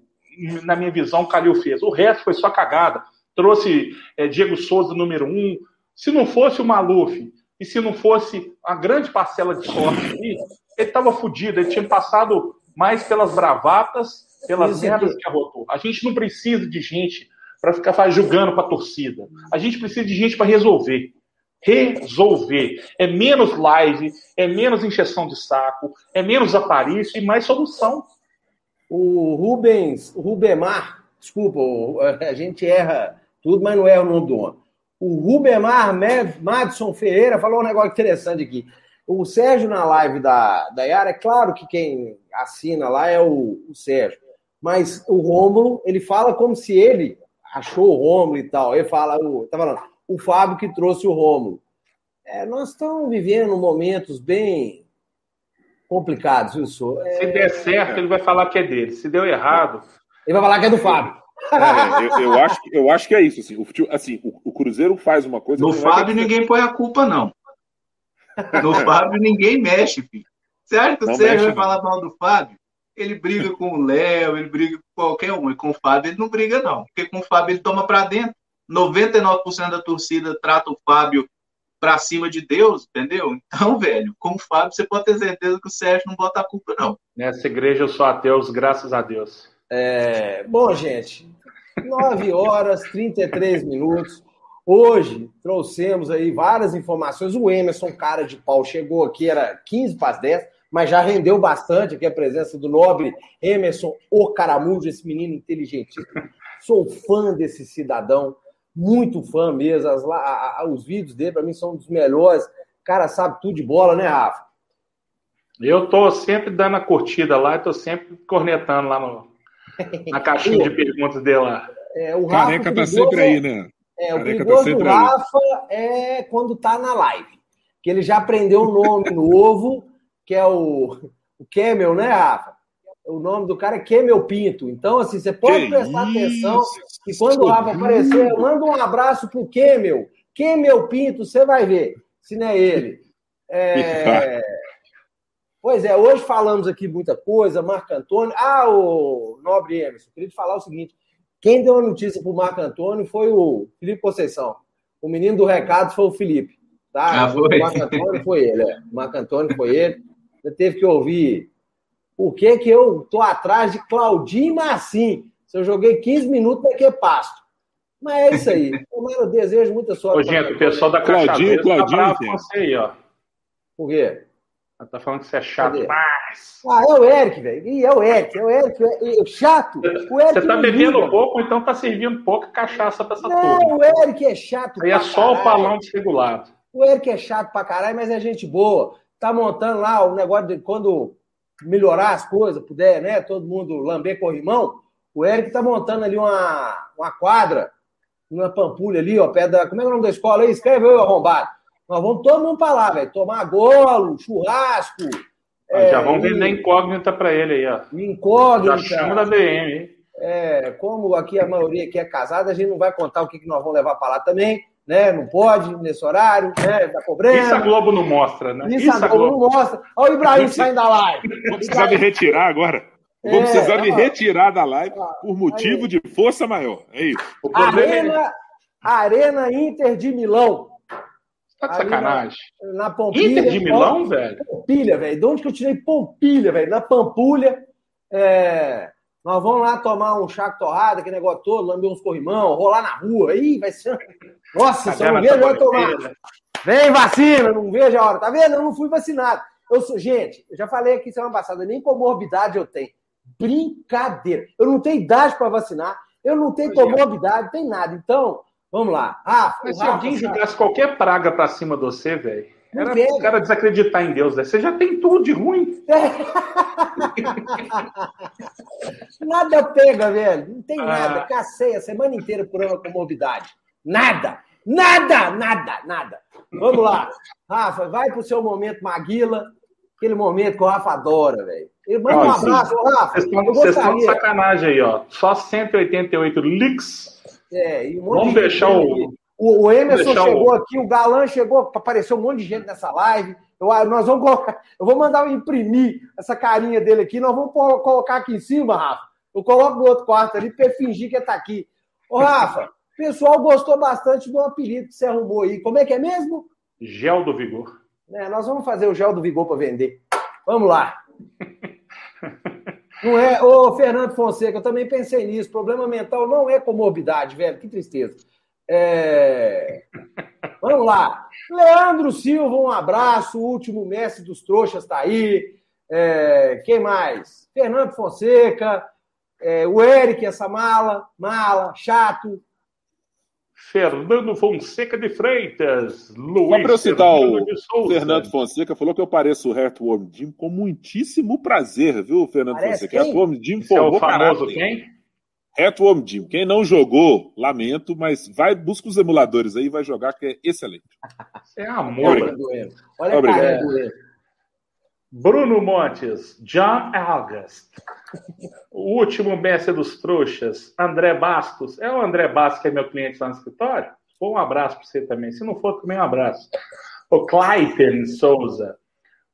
na minha visão, o Calil fez. O resto foi só cagada. Trouxe é, Diego Souza, número um. Se não fosse o Maluf e se não fosse a grande parcela de sorte ali, ele estava fodido, ele tinha passado mais pelas bravatas, pelas merdas que arrotou. A gente não precisa de gente para ficar julgando para a torcida. A gente precisa de gente para resolver. Resolver. É menos live, é menos injeção de saco, é menos aparício e mais solução. O Rubens, o Rubemar, desculpa, (laughs) a gente erra tudo, mas não erra o nome do homem. O Rubemar Madison Ferreira falou um negócio interessante aqui. O Sérgio na live da, da Yara, é claro que quem assina lá é o, o Sérgio, mas o Rômulo, ele fala como se ele achou o Rômulo e tal. Ele fala, o, tá falando, o Fábio que trouxe o Rômulo. É, nós estamos vivendo momentos bem complicados, viu, senhor? É... Se der certo, ele vai falar que é dele. Se deu errado. Ele vai falar que é do Fábio. É, eu, eu, acho, eu acho que é isso. Assim, o, assim, o, o Cruzeiro faz uma coisa. No Fábio, é ninguém põe a culpa, não. No (laughs) Fábio, ninguém mexe, filho. Você acha que o Sérgio vai falar mal do Fábio? Ele briga com o Léo, ele briga com qualquer um. E com o Fábio, ele não briga, não. Porque com o Fábio, ele toma para dentro. 99% da torcida trata o Fábio para cima de Deus, entendeu? Então, (laughs) velho, com o Fábio, você pode ter certeza que o Sérgio não bota a culpa, não. Nessa igreja eu sou ateu, graças a Deus. É, bom, gente, 9 horas 33 minutos. Hoje trouxemos aí várias informações. O Emerson, cara de pau, chegou aqui, era 15 para as 10, mas já rendeu bastante aqui a presença do nobre Emerson, o Caramujo, esse menino inteligente. Sou fã desse cidadão, muito fã mesmo. As, a, a, os vídeos dele, para mim, são um dos melhores. O cara sabe tudo de bola, né, Rafa? Eu tô sempre dando a curtida lá, tô sempre cornetando lá no, na caixinha de (laughs) perguntas dele lá. É, o Rafa, Careca tá sempre aí, né? É, o tá perigoso tá do Rafa aí. é quando tá na live. Que ele já aprendeu um nome (laughs) novo, que é o, o Kemel, né, Rafa? O nome do cara é Kemel Pinto. Então, assim, você pode que prestar isso? atenção que quando o Rafa aparecer, manda um abraço pro Kemel. Kemel Pinto, você vai ver, se não é ele. É... (laughs) Pois é, hoje falamos aqui muita coisa, Marco Antônio. Ah, o Nobre Emerson, queria te falar o seguinte: quem deu a notícia para o Marco Antônio foi o Felipe Conceição. O menino do recado foi o Felipe. Tá? Ah, foi. O Marco Antônio foi ele, é. O Marco Antônio foi ele. Você teve que ouvir por que, que eu tô atrás de Claudinho Massim. Se eu joguei 15 minutos, daqui é pasto. Mas é isso aí. (laughs) eu desejo muita sorte. Ô, gente, o pessoal da Claudinho, Claudinho, tá bravo com você aí, ó. Por quê? Ela tá falando que você é chato demais. Ah, é o Eric, velho. E é o Eric, é o Eric. É, chato. O Eric você tá bebendo liga. pouco, então tá servindo pouca cachaça pra essa não, turma. Não, o Eric é chato. Aí é só caralho. o palão desregulado. O Eric é chato pra caralho, mas é gente boa. Tá montando lá o negócio de quando melhorar as coisas, puder, né? Todo mundo lamber corrimão. O Eric tá montando ali uma, uma quadra na Pampulha ali, ó, perto da. Como é, é o nome da escola aí? Escreve aí, arrombado. Nós vamos todo mundo para lá, velho. Tomar golo, churrasco. É, já vamos vender incógnita para ele aí, ó. Incógnita. Já chama da DM, hein? É, como aqui a maioria aqui é casada, a gente não vai contar o que, que nós vamos levar para lá também, né? Não pode, nesse horário, né? Tá cobrando. Isso a Globo não mostra, né? Isso, Isso a Globo, Globo, não mostra. Olha o Ibrahim saindo da live. (laughs) Vou precisar me retirar agora. Vou é, precisar me retirar da live por motivo aí. de força maior. É isso. Arena, é... Arena Inter de Milão. Tá de sacanagem. Na, na Pompilha. Inter de Milão, velho? Pompilha, velho. De onde que eu tirei Pompilha, velho? Na Pampulha. É... Nós vamos lá tomar um chá torrado, aquele negócio todo, lamber uns corrimão, rolar na rua. Aí vai ser. Nossa, só não vejo a hora tomar. Vem vacina, não vejo a hora. Tá vendo? Eu não fui vacinado. Eu sou, gente, eu já falei aqui semana passada, nem comorbidade eu tenho. Brincadeira. Eu não tenho idade para vacinar, eu não tenho comorbidade, tem nada. Então, vamos lá. Rafa, Mas se alguém jogasse qualquer praga para cima de você, velho, era o cara desacreditar em Deus, né? Você já tem tudo de ruim. nada pega, velho. Não tem ah. nada. Cacei a semana inteira por uma comorbidade. Nada. Nada, nada, nada. Vamos lá. Rafa, vai pro seu momento Maguila. Aquele momento que o Rafa adora, velho. Manda um abraço, Rafa. Vocês estão de sacanagem aí, ó. Só 188 leaks. É, e um Vamos de deixar o. O, o Emerson chegou o... aqui, o Galã chegou, apareceu um monte de gente nessa live. Eu, ah, nós vamos colocar, eu vou mandar eu imprimir essa carinha dele aqui, nós vamos colocar aqui em cima, Rafa. Eu coloco no outro quarto ali para fingir que ele está aqui. Ô, Rafa, o pessoal gostou bastante do apelido que você arrumou aí. Como é que é mesmo? Gel do Vigor. É, nós vamos fazer o gel do Vigor para vender. Vamos lá. Não é, ô Fernando Fonseca, eu também pensei nisso. Problema mental não é comorbidade, velho. Que tristeza. É... Vamos lá. Leandro Silva, um abraço. O último mestre dos trouxas está aí. É... Quem mais? Fernando Fonseca. É... O Eric, essa mala. Mala, chato. Fernando Fonseca de Freitas. Luiz Só para eu citar o Fernando Fonseca, falou que eu pareço o Heartworm Jim com muitíssimo prazer, viu, Fernando Parece Fonseca? Heartworm Jim é o famoso quem? Jim. Quem não jogou, lamento, mas vai, busca os emuladores aí e vai jogar, que é excelente. (laughs) É amor. Olha a cara do Bruno Montes, John August, o último mestre dos trouxas, André Bastos. É o André Bastos que é meu cliente lá no escritório? um abraço para você também. Se não for, também um abraço. O Clayton Souza.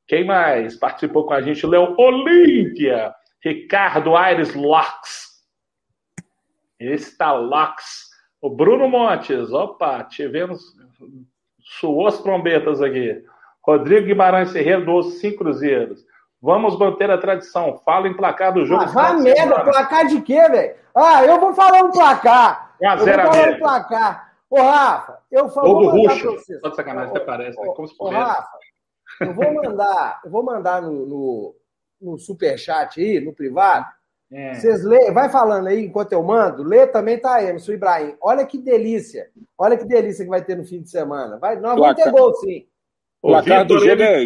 Quem mais participou com a gente? Léo Olímpia. Ricardo Aires Locks. Está Locks. O Bruno Montes. Opa, tivemos. Suou as trombetas aqui. Rodrigo Guimarães Ferreira do Cinco Cruzeiros. Vamos manter a tradição. Fala em placar do jogo. Ah, vai merda, placar de quê, velho? Ah, eu vou falar um placar. É a zero eu vou falar um placar. Ô, Rafa, eu falo. Ou do Ruxo. Só de sacanagem, até parece. Né? Como se ô, Rafa, eu vou mandar, eu vou mandar no, no, no superchat aí, no privado. É. Vocês lê, vai falando aí enquanto eu mando. Lê também tá aí, Sou Ibrahim. Olha que delícia. Olha que delícia que vai ter no fim de semana. Vai, nós vamos ter gol, sim. O placar do jogo é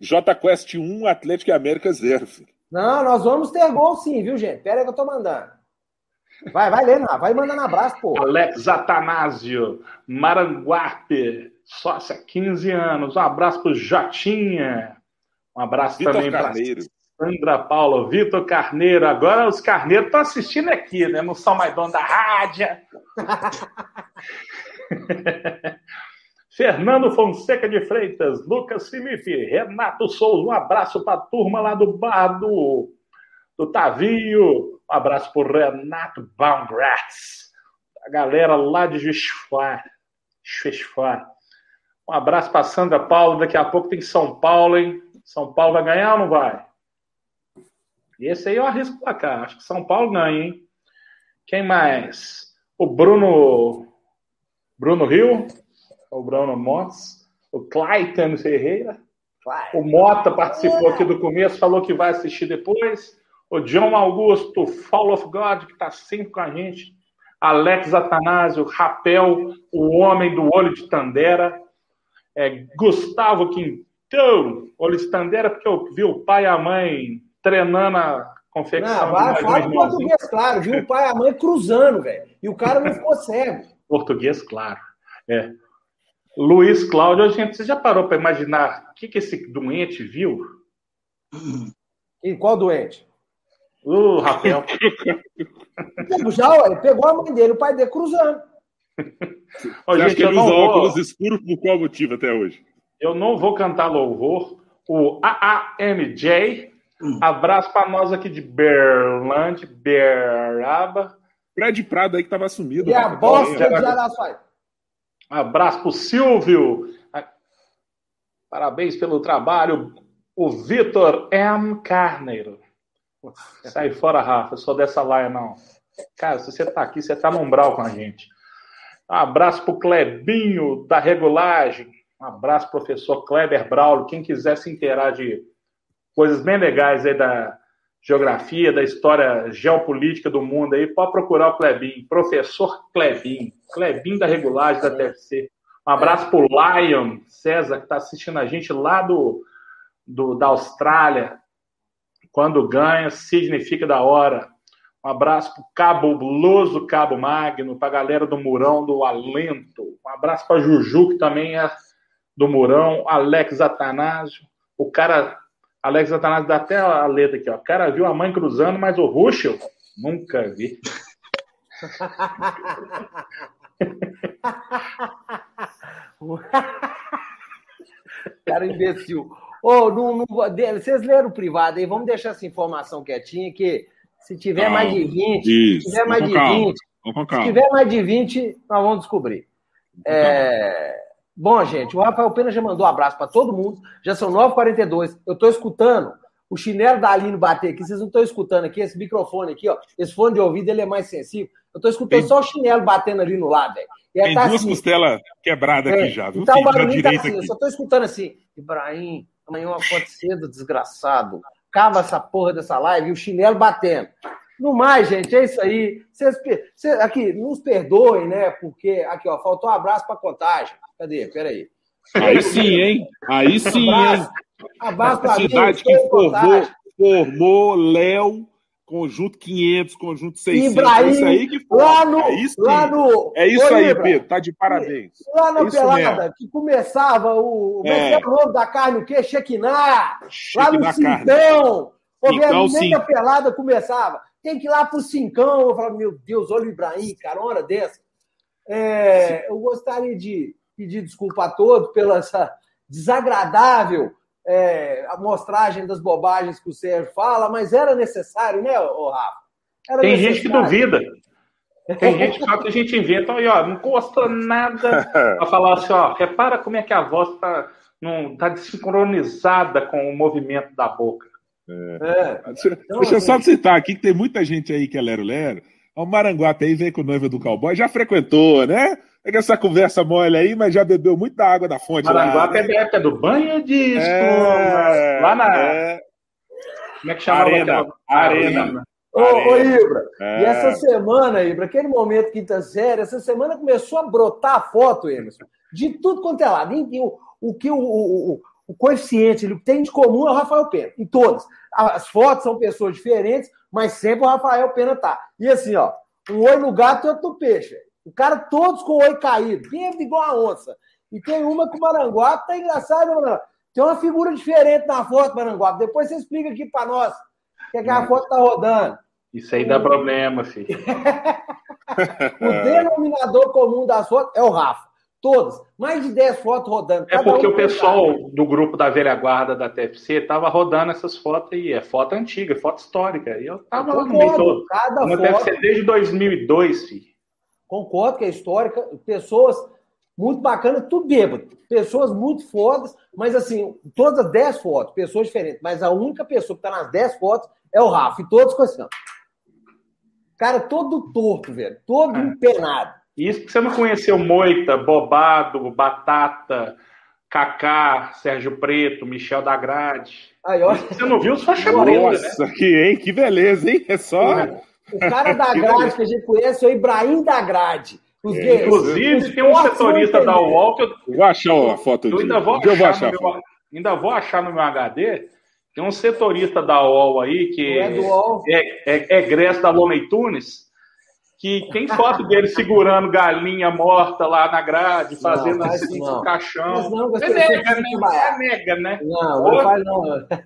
J Quest 1, Atlético e América 0. Filho. Não, nós vamos ter gol sim, viu, gente? Pera aí que eu tô mandando. Vai, vai lendo, vai mandando abraço, pô. Alex Atanásio, Maranguape, sócia 15 anos. Um abraço pro Jotinha. Um abraço Vitor também para Sandra Paula, Vitor Carneiro. Agora os Carneiros estão assistindo aqui, né? Não são mais dono da rádio. (laughs) Fernando Fonseca de Freitas, Lucas Felipe, Renato Souza, um abraço para a turma lá do bar do, do Tavio, um abraço para o Renato Baumgratz, a galera lá de Juiz Um abraço para Sandra Paulo, daqui a pouco tem São Paulo, hein? São Paulo vai ganhar ou não vai? Esse aí eu arrisco cá, acho que São Paulo ganha, hein? Quem mais? O Bruno Bruno Rio, o Bruno Moss, o Clayton Ferreira, o Mota participou aqui do começo, falou que vai assistir depois, o John Augusto, Fall of God, que está sempre com a gente, Alex Atanásio, Rapel, o homem do olho de Tandera, é, Gustavo Quintão, olho de Tandera, porque eu vi o pai e a mãe treinando a confecção. Não, vai, fala português, claro, viu o pai e a mãe cruzando, velho, e o cara não ficou cego. Português, claro. É. Luiz Cláudio, gente, você já parou para imaginar o que, que esse doente viu? E qual doente? O Rafael. (laughs) Já, ué, pegou a mãe dele, o pai dele cruzando. Ô, gente, que ele não usa vou- óculos escuros por qual motivo até hoje? Eu não vou cantar louvor. O AAMJ, abraço para nós aqui de Berlândia, Beraba. Fred Prado aí que tava sumido. E a Rafa, bosta de. Araçuaí. Abraço pro Silvio. Parabéns pelo trabalho. O Vitor M. Carneiro. Sai fora, Rafa. Eu sou dessa laia, não. Cara, se você tá aqui, você tá no umbral com a gente. Um abraço pro Clebinho, da regulagem. Um abraço, professor Kleber Braulio. Quem quiser se inteirar de coisas bem legais aí da geografia, da história geopolítica do mundo aí, pode procurar o Clebinho. Professor Clebinho. Clebinho da regulagem da TFC. Um abraço pro Lion César, que está assistindo a gente lá do, do, da Austrália. Quando ganha, significa da hora. Um abraço pro cabuloso Cabo Magno, pra galera do Murão do Alento. Um abraço pra Juju, que também é do Murão. Alex Atanásio. O cara, Alex Atanásio dá até a letra aqui, ó. O cara viu a mãe cruzando, mas o Ruschel, nunca vi. (laughs) Cara imbecil. Ô, não, não, vocês leram o privado aí, vamos deixar essa informação quietinha, que se tiver Calma. mais de 20, Isso, se tiver mais de calma. 20, Vamos com se tiver mais de 20, nós vamos descobrir. É, Bom, gente, o Rafael Pena já mandou um abraço para todo mundo. Já são 9h42. Eu estou escutando o chinelo da Aline bater aqui. Vocês não estão escutando aqui, esse microfone aqui, ó. Esse fone de ouvido ele é mais sensível. Eu estou escutando Tem- só o chinelo batendo ali no lado, velho. Tem tá duas assim, costelas quebradas é, aqui já, viu? Então o barulhinho tá assim, eu aqui. só tô escutando assim. Ibrahim, amanhã uma foto cedo, desgraçado. Cava essa porra dessa live e o chinelo batendo. No mais, gente, é isso aí. Cês- aqui, nos perdoem, né? Porque, aqui, ó, faltou um abraço pra contagem. Cadê? Peraí. Aí sim, hein? Aí sim, hein? Abraço, abraço pra mim. Cidade que estou em formou, contagem. formou Léo, conjunto 500, conjunto 600. Ibrahim, é isso aí que foi. Lá no. Aí sim. lá no É isso aí, Ibra, Pedro. Tá de parabéns. Lá na É isso pelada, mesmo. que começava o. É que É. é o nome da carne? O quê? Chequiná! Lá no da carne. Cincão! Ô, Cincão, velho, nem sim. a pelada começava. Tem que ir lá pro Cincão. Eu falava, meu Deus, olha o Ibrahim, cara, uma hora dessa. É, eu gostaria de pedir desculpa a todos pela essa desagradável é, amostragem das bobagens que o Sérgio fala, mas era necessário, né, ô Rafa? Era Tem gente que duvida. Tem gente que fala que a gente inventa, aí, ó, não custa nada pra (laughs) falar assim, ó, repara como é que a voz tá, não, tá desincronizada com o movimento da boca. É. Deixa, Então, deixa eu assim- só citar aqui que tem muita gente aí que é lero-lero. O Maranguape aí veio com o noiva do cowboy, já frequentou, né? É que essa conversa mole aí, mas já bebeu muito da água da fonte. lá, Maranguape é né? da época do banho de É, espuma. Lá na. é, Como é que chamava Arena. aquela- Arena. Ô, ô, Ibra, é. e essa semana, Ibra, aquele momento quinta série, essa semana começou a brotar a foto, Emerson, de tudo quanto é lado. O, o que o, o, o- o coeficiente ele tem de comum é o Rafael Pena, em todas. As fotos são pessoas diferentes, mas sempre o Rafael Pena tá. E assim, ó, um oi no gato e outro no peixe. O cara todos com o oi caído, bêbado igual a onça. E tem uma com o Maranguape, tá engraçado, né, Maranguape? Tem uma figura diferente na foto, Maranguape. Depois você explica aqui pra nós. Que aquela foto tá rodando. Isso aí dá problema, filho. (laughs) O denominador comum das fotos é o Rafa. Todas. Mais de 10 fotos rodando. É porque o pessoal do grupo da velha guarda da TFC tava rodando essas fotos aí. É foto antiga, foto histórica. E eu tava lá no meio todo. Cada foto. TFC desde 2002, filho. Concordo que é histórica. Pessoas muito bacanas, tudo bêbado. Pessoas muito fodas, mas assim, todas as 10 fotos, pessoas diferentes. Mas a única pessoa que tá nas 10 fotos é o Rafa. E todos com assim, ó. Cara, todo torto, velho. Todo É. empenado. Isso porque você não conheceu Moita, Bobado, Batata, Kaká, Sérgio Preto, Michel da Grade. Aí, ó. Você não viu só chambreta, né? Nossa, que, hein? que beleza, hein? É só. O cara da (laughs) grade que a gente conhece é o Ibrahim da grade. Os É, Inclusive, os tem um setorista da. UOL que eu, Eu vou achar a foto eu disso. ainda vou dia eu vou achar, achar. no meu, ainda vou achar no meu HD. Tem um setorista da UOL aí que Não é do UOL. é, é, é egresso da Looney Tunes. Que tem foto dele segurando galinha morta lá na grade, fazendo Não, assim com não. o caixão. Mas não, é você né? que trabalhar. É mega, né? Não, Hoje- não faz não.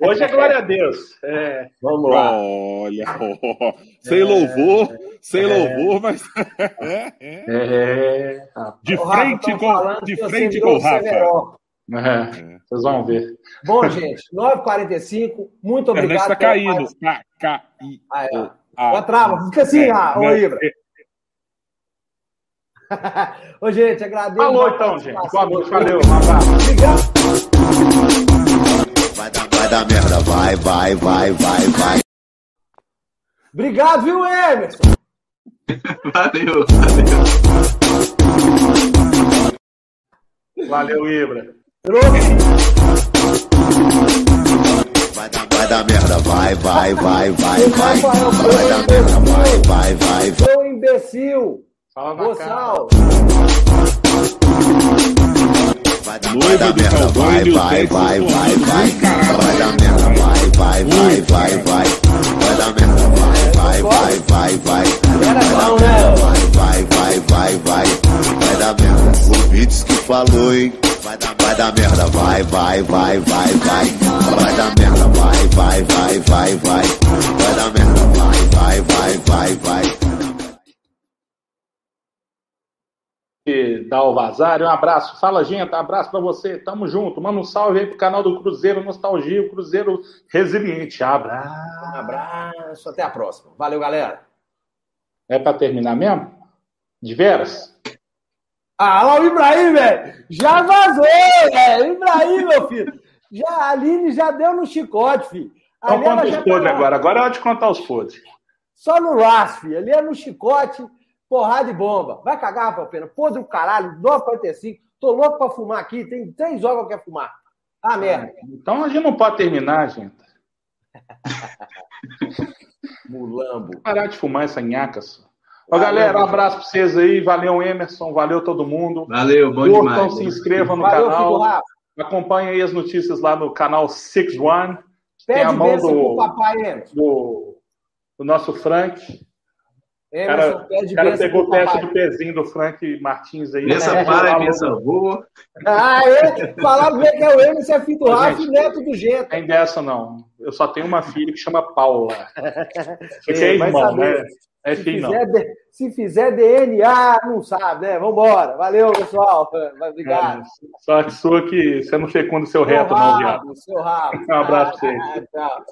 Hoje é glória a Deus. É, Vamos lá. Olha, ó, (laughs) sem louvor, sem louvor, mas (laughs) é, de O Rafa, frente com, de frente com o Rafa. É, vocês vão ver. Bom, gente, 9h45. Muito obrigado. está pela caindo. participação. K, K, I, Ah, é. O, A. Ó, trava, fica assim, É, ah, ô não, Ibra. Ô, gente, agradeço. Falou então, gente. Boa noite, valeu. Um abraço. Obrigado. Vai dar, vai dar merda, vai, vai, vai, vai, vai. Obrigado, viu, Emerson? Valeu, valeu. Valeu, Ibra. Vai dar, vai dar merda, vai, vai, vai, vai, vai. Vai dar merda, vai, vai, vai, vai. Seu imbecil. Fala. Boçal. Vai dar, vai merda, vai, vai, vai, vai, vai. Vai dar merda, vai, vai, vai, vai, vai. Vai dar merda, vai, vai, vai, vai, vai. Vai dar bom, merda, né? vai, vai, vai, vai, vai. Vai dar merda. O Beats que falou, hein? Vai dar, vai dar merda, vai, vai, vai, vai, vai. Vai dar merda, vai, vai, vai, vai, vai. Vai dar merda, vai, vai, vai, vai, vai. que dá o vazar. Um abraço. Fala, gente. Um abraço pra você. Tamo junto. Manda um salve aí pro canal do Cruzeiro Nostalgia, o Cruzeiro Resiliente. Abraço. Um abraço. Até a próxima. Valeu, galera. É pra terminar mesmo? De veras? Ah, lá o Ibrahim, velho. Já vazou, velho. Ibrahim, meu filho. Já, a Aline já deu no chicote, filho. Então conta os já podres tá- agora. Agora é hora de contar os podres. Só no laço, filho. Ali é no chicote, porrada e bomba. Vai cagar, Rafael Pena. Podre o caralho, 9h45. Tô louco pra fumar aqui. Tem três horas que eu quero fumar. Ah, merda. Então a gente não pode terminar, gente. (laughs) Mulambo. Parar de fumar essa nhaca só. Ó, galera, um abraço pra vocês aí. Valeu, Emerson. Valeu todo mundo. Valeu, bom Curtam, demais. se inscrevam no Valeu, canal. Rafa. Acompanhem aí as notícias lá no canal Six One. Tem Pede a mão do, papai, do, do nosso Frank. O Emerson, cara, pede o cara bênção pegou o teste do pezinho do Frank Martins aí. Pensa É, para e pensa voa. Ah, é? Falaram bem que é o Emerson, é filho do Rafa e neto do Genta. Tem dessa, não. Eu só tenho uma filha que chama Paula. (laughs) Porque é vai irmão, saber. né? É Se filho, fizer, se fizer DNA, não sabe, né? Vambora. Valeu, pessoal. Obrigado. É, só que sua que você não fecunda seu Seu reto, não, viado. seu rabo. Um abraço pra vocês. Ah, tchau.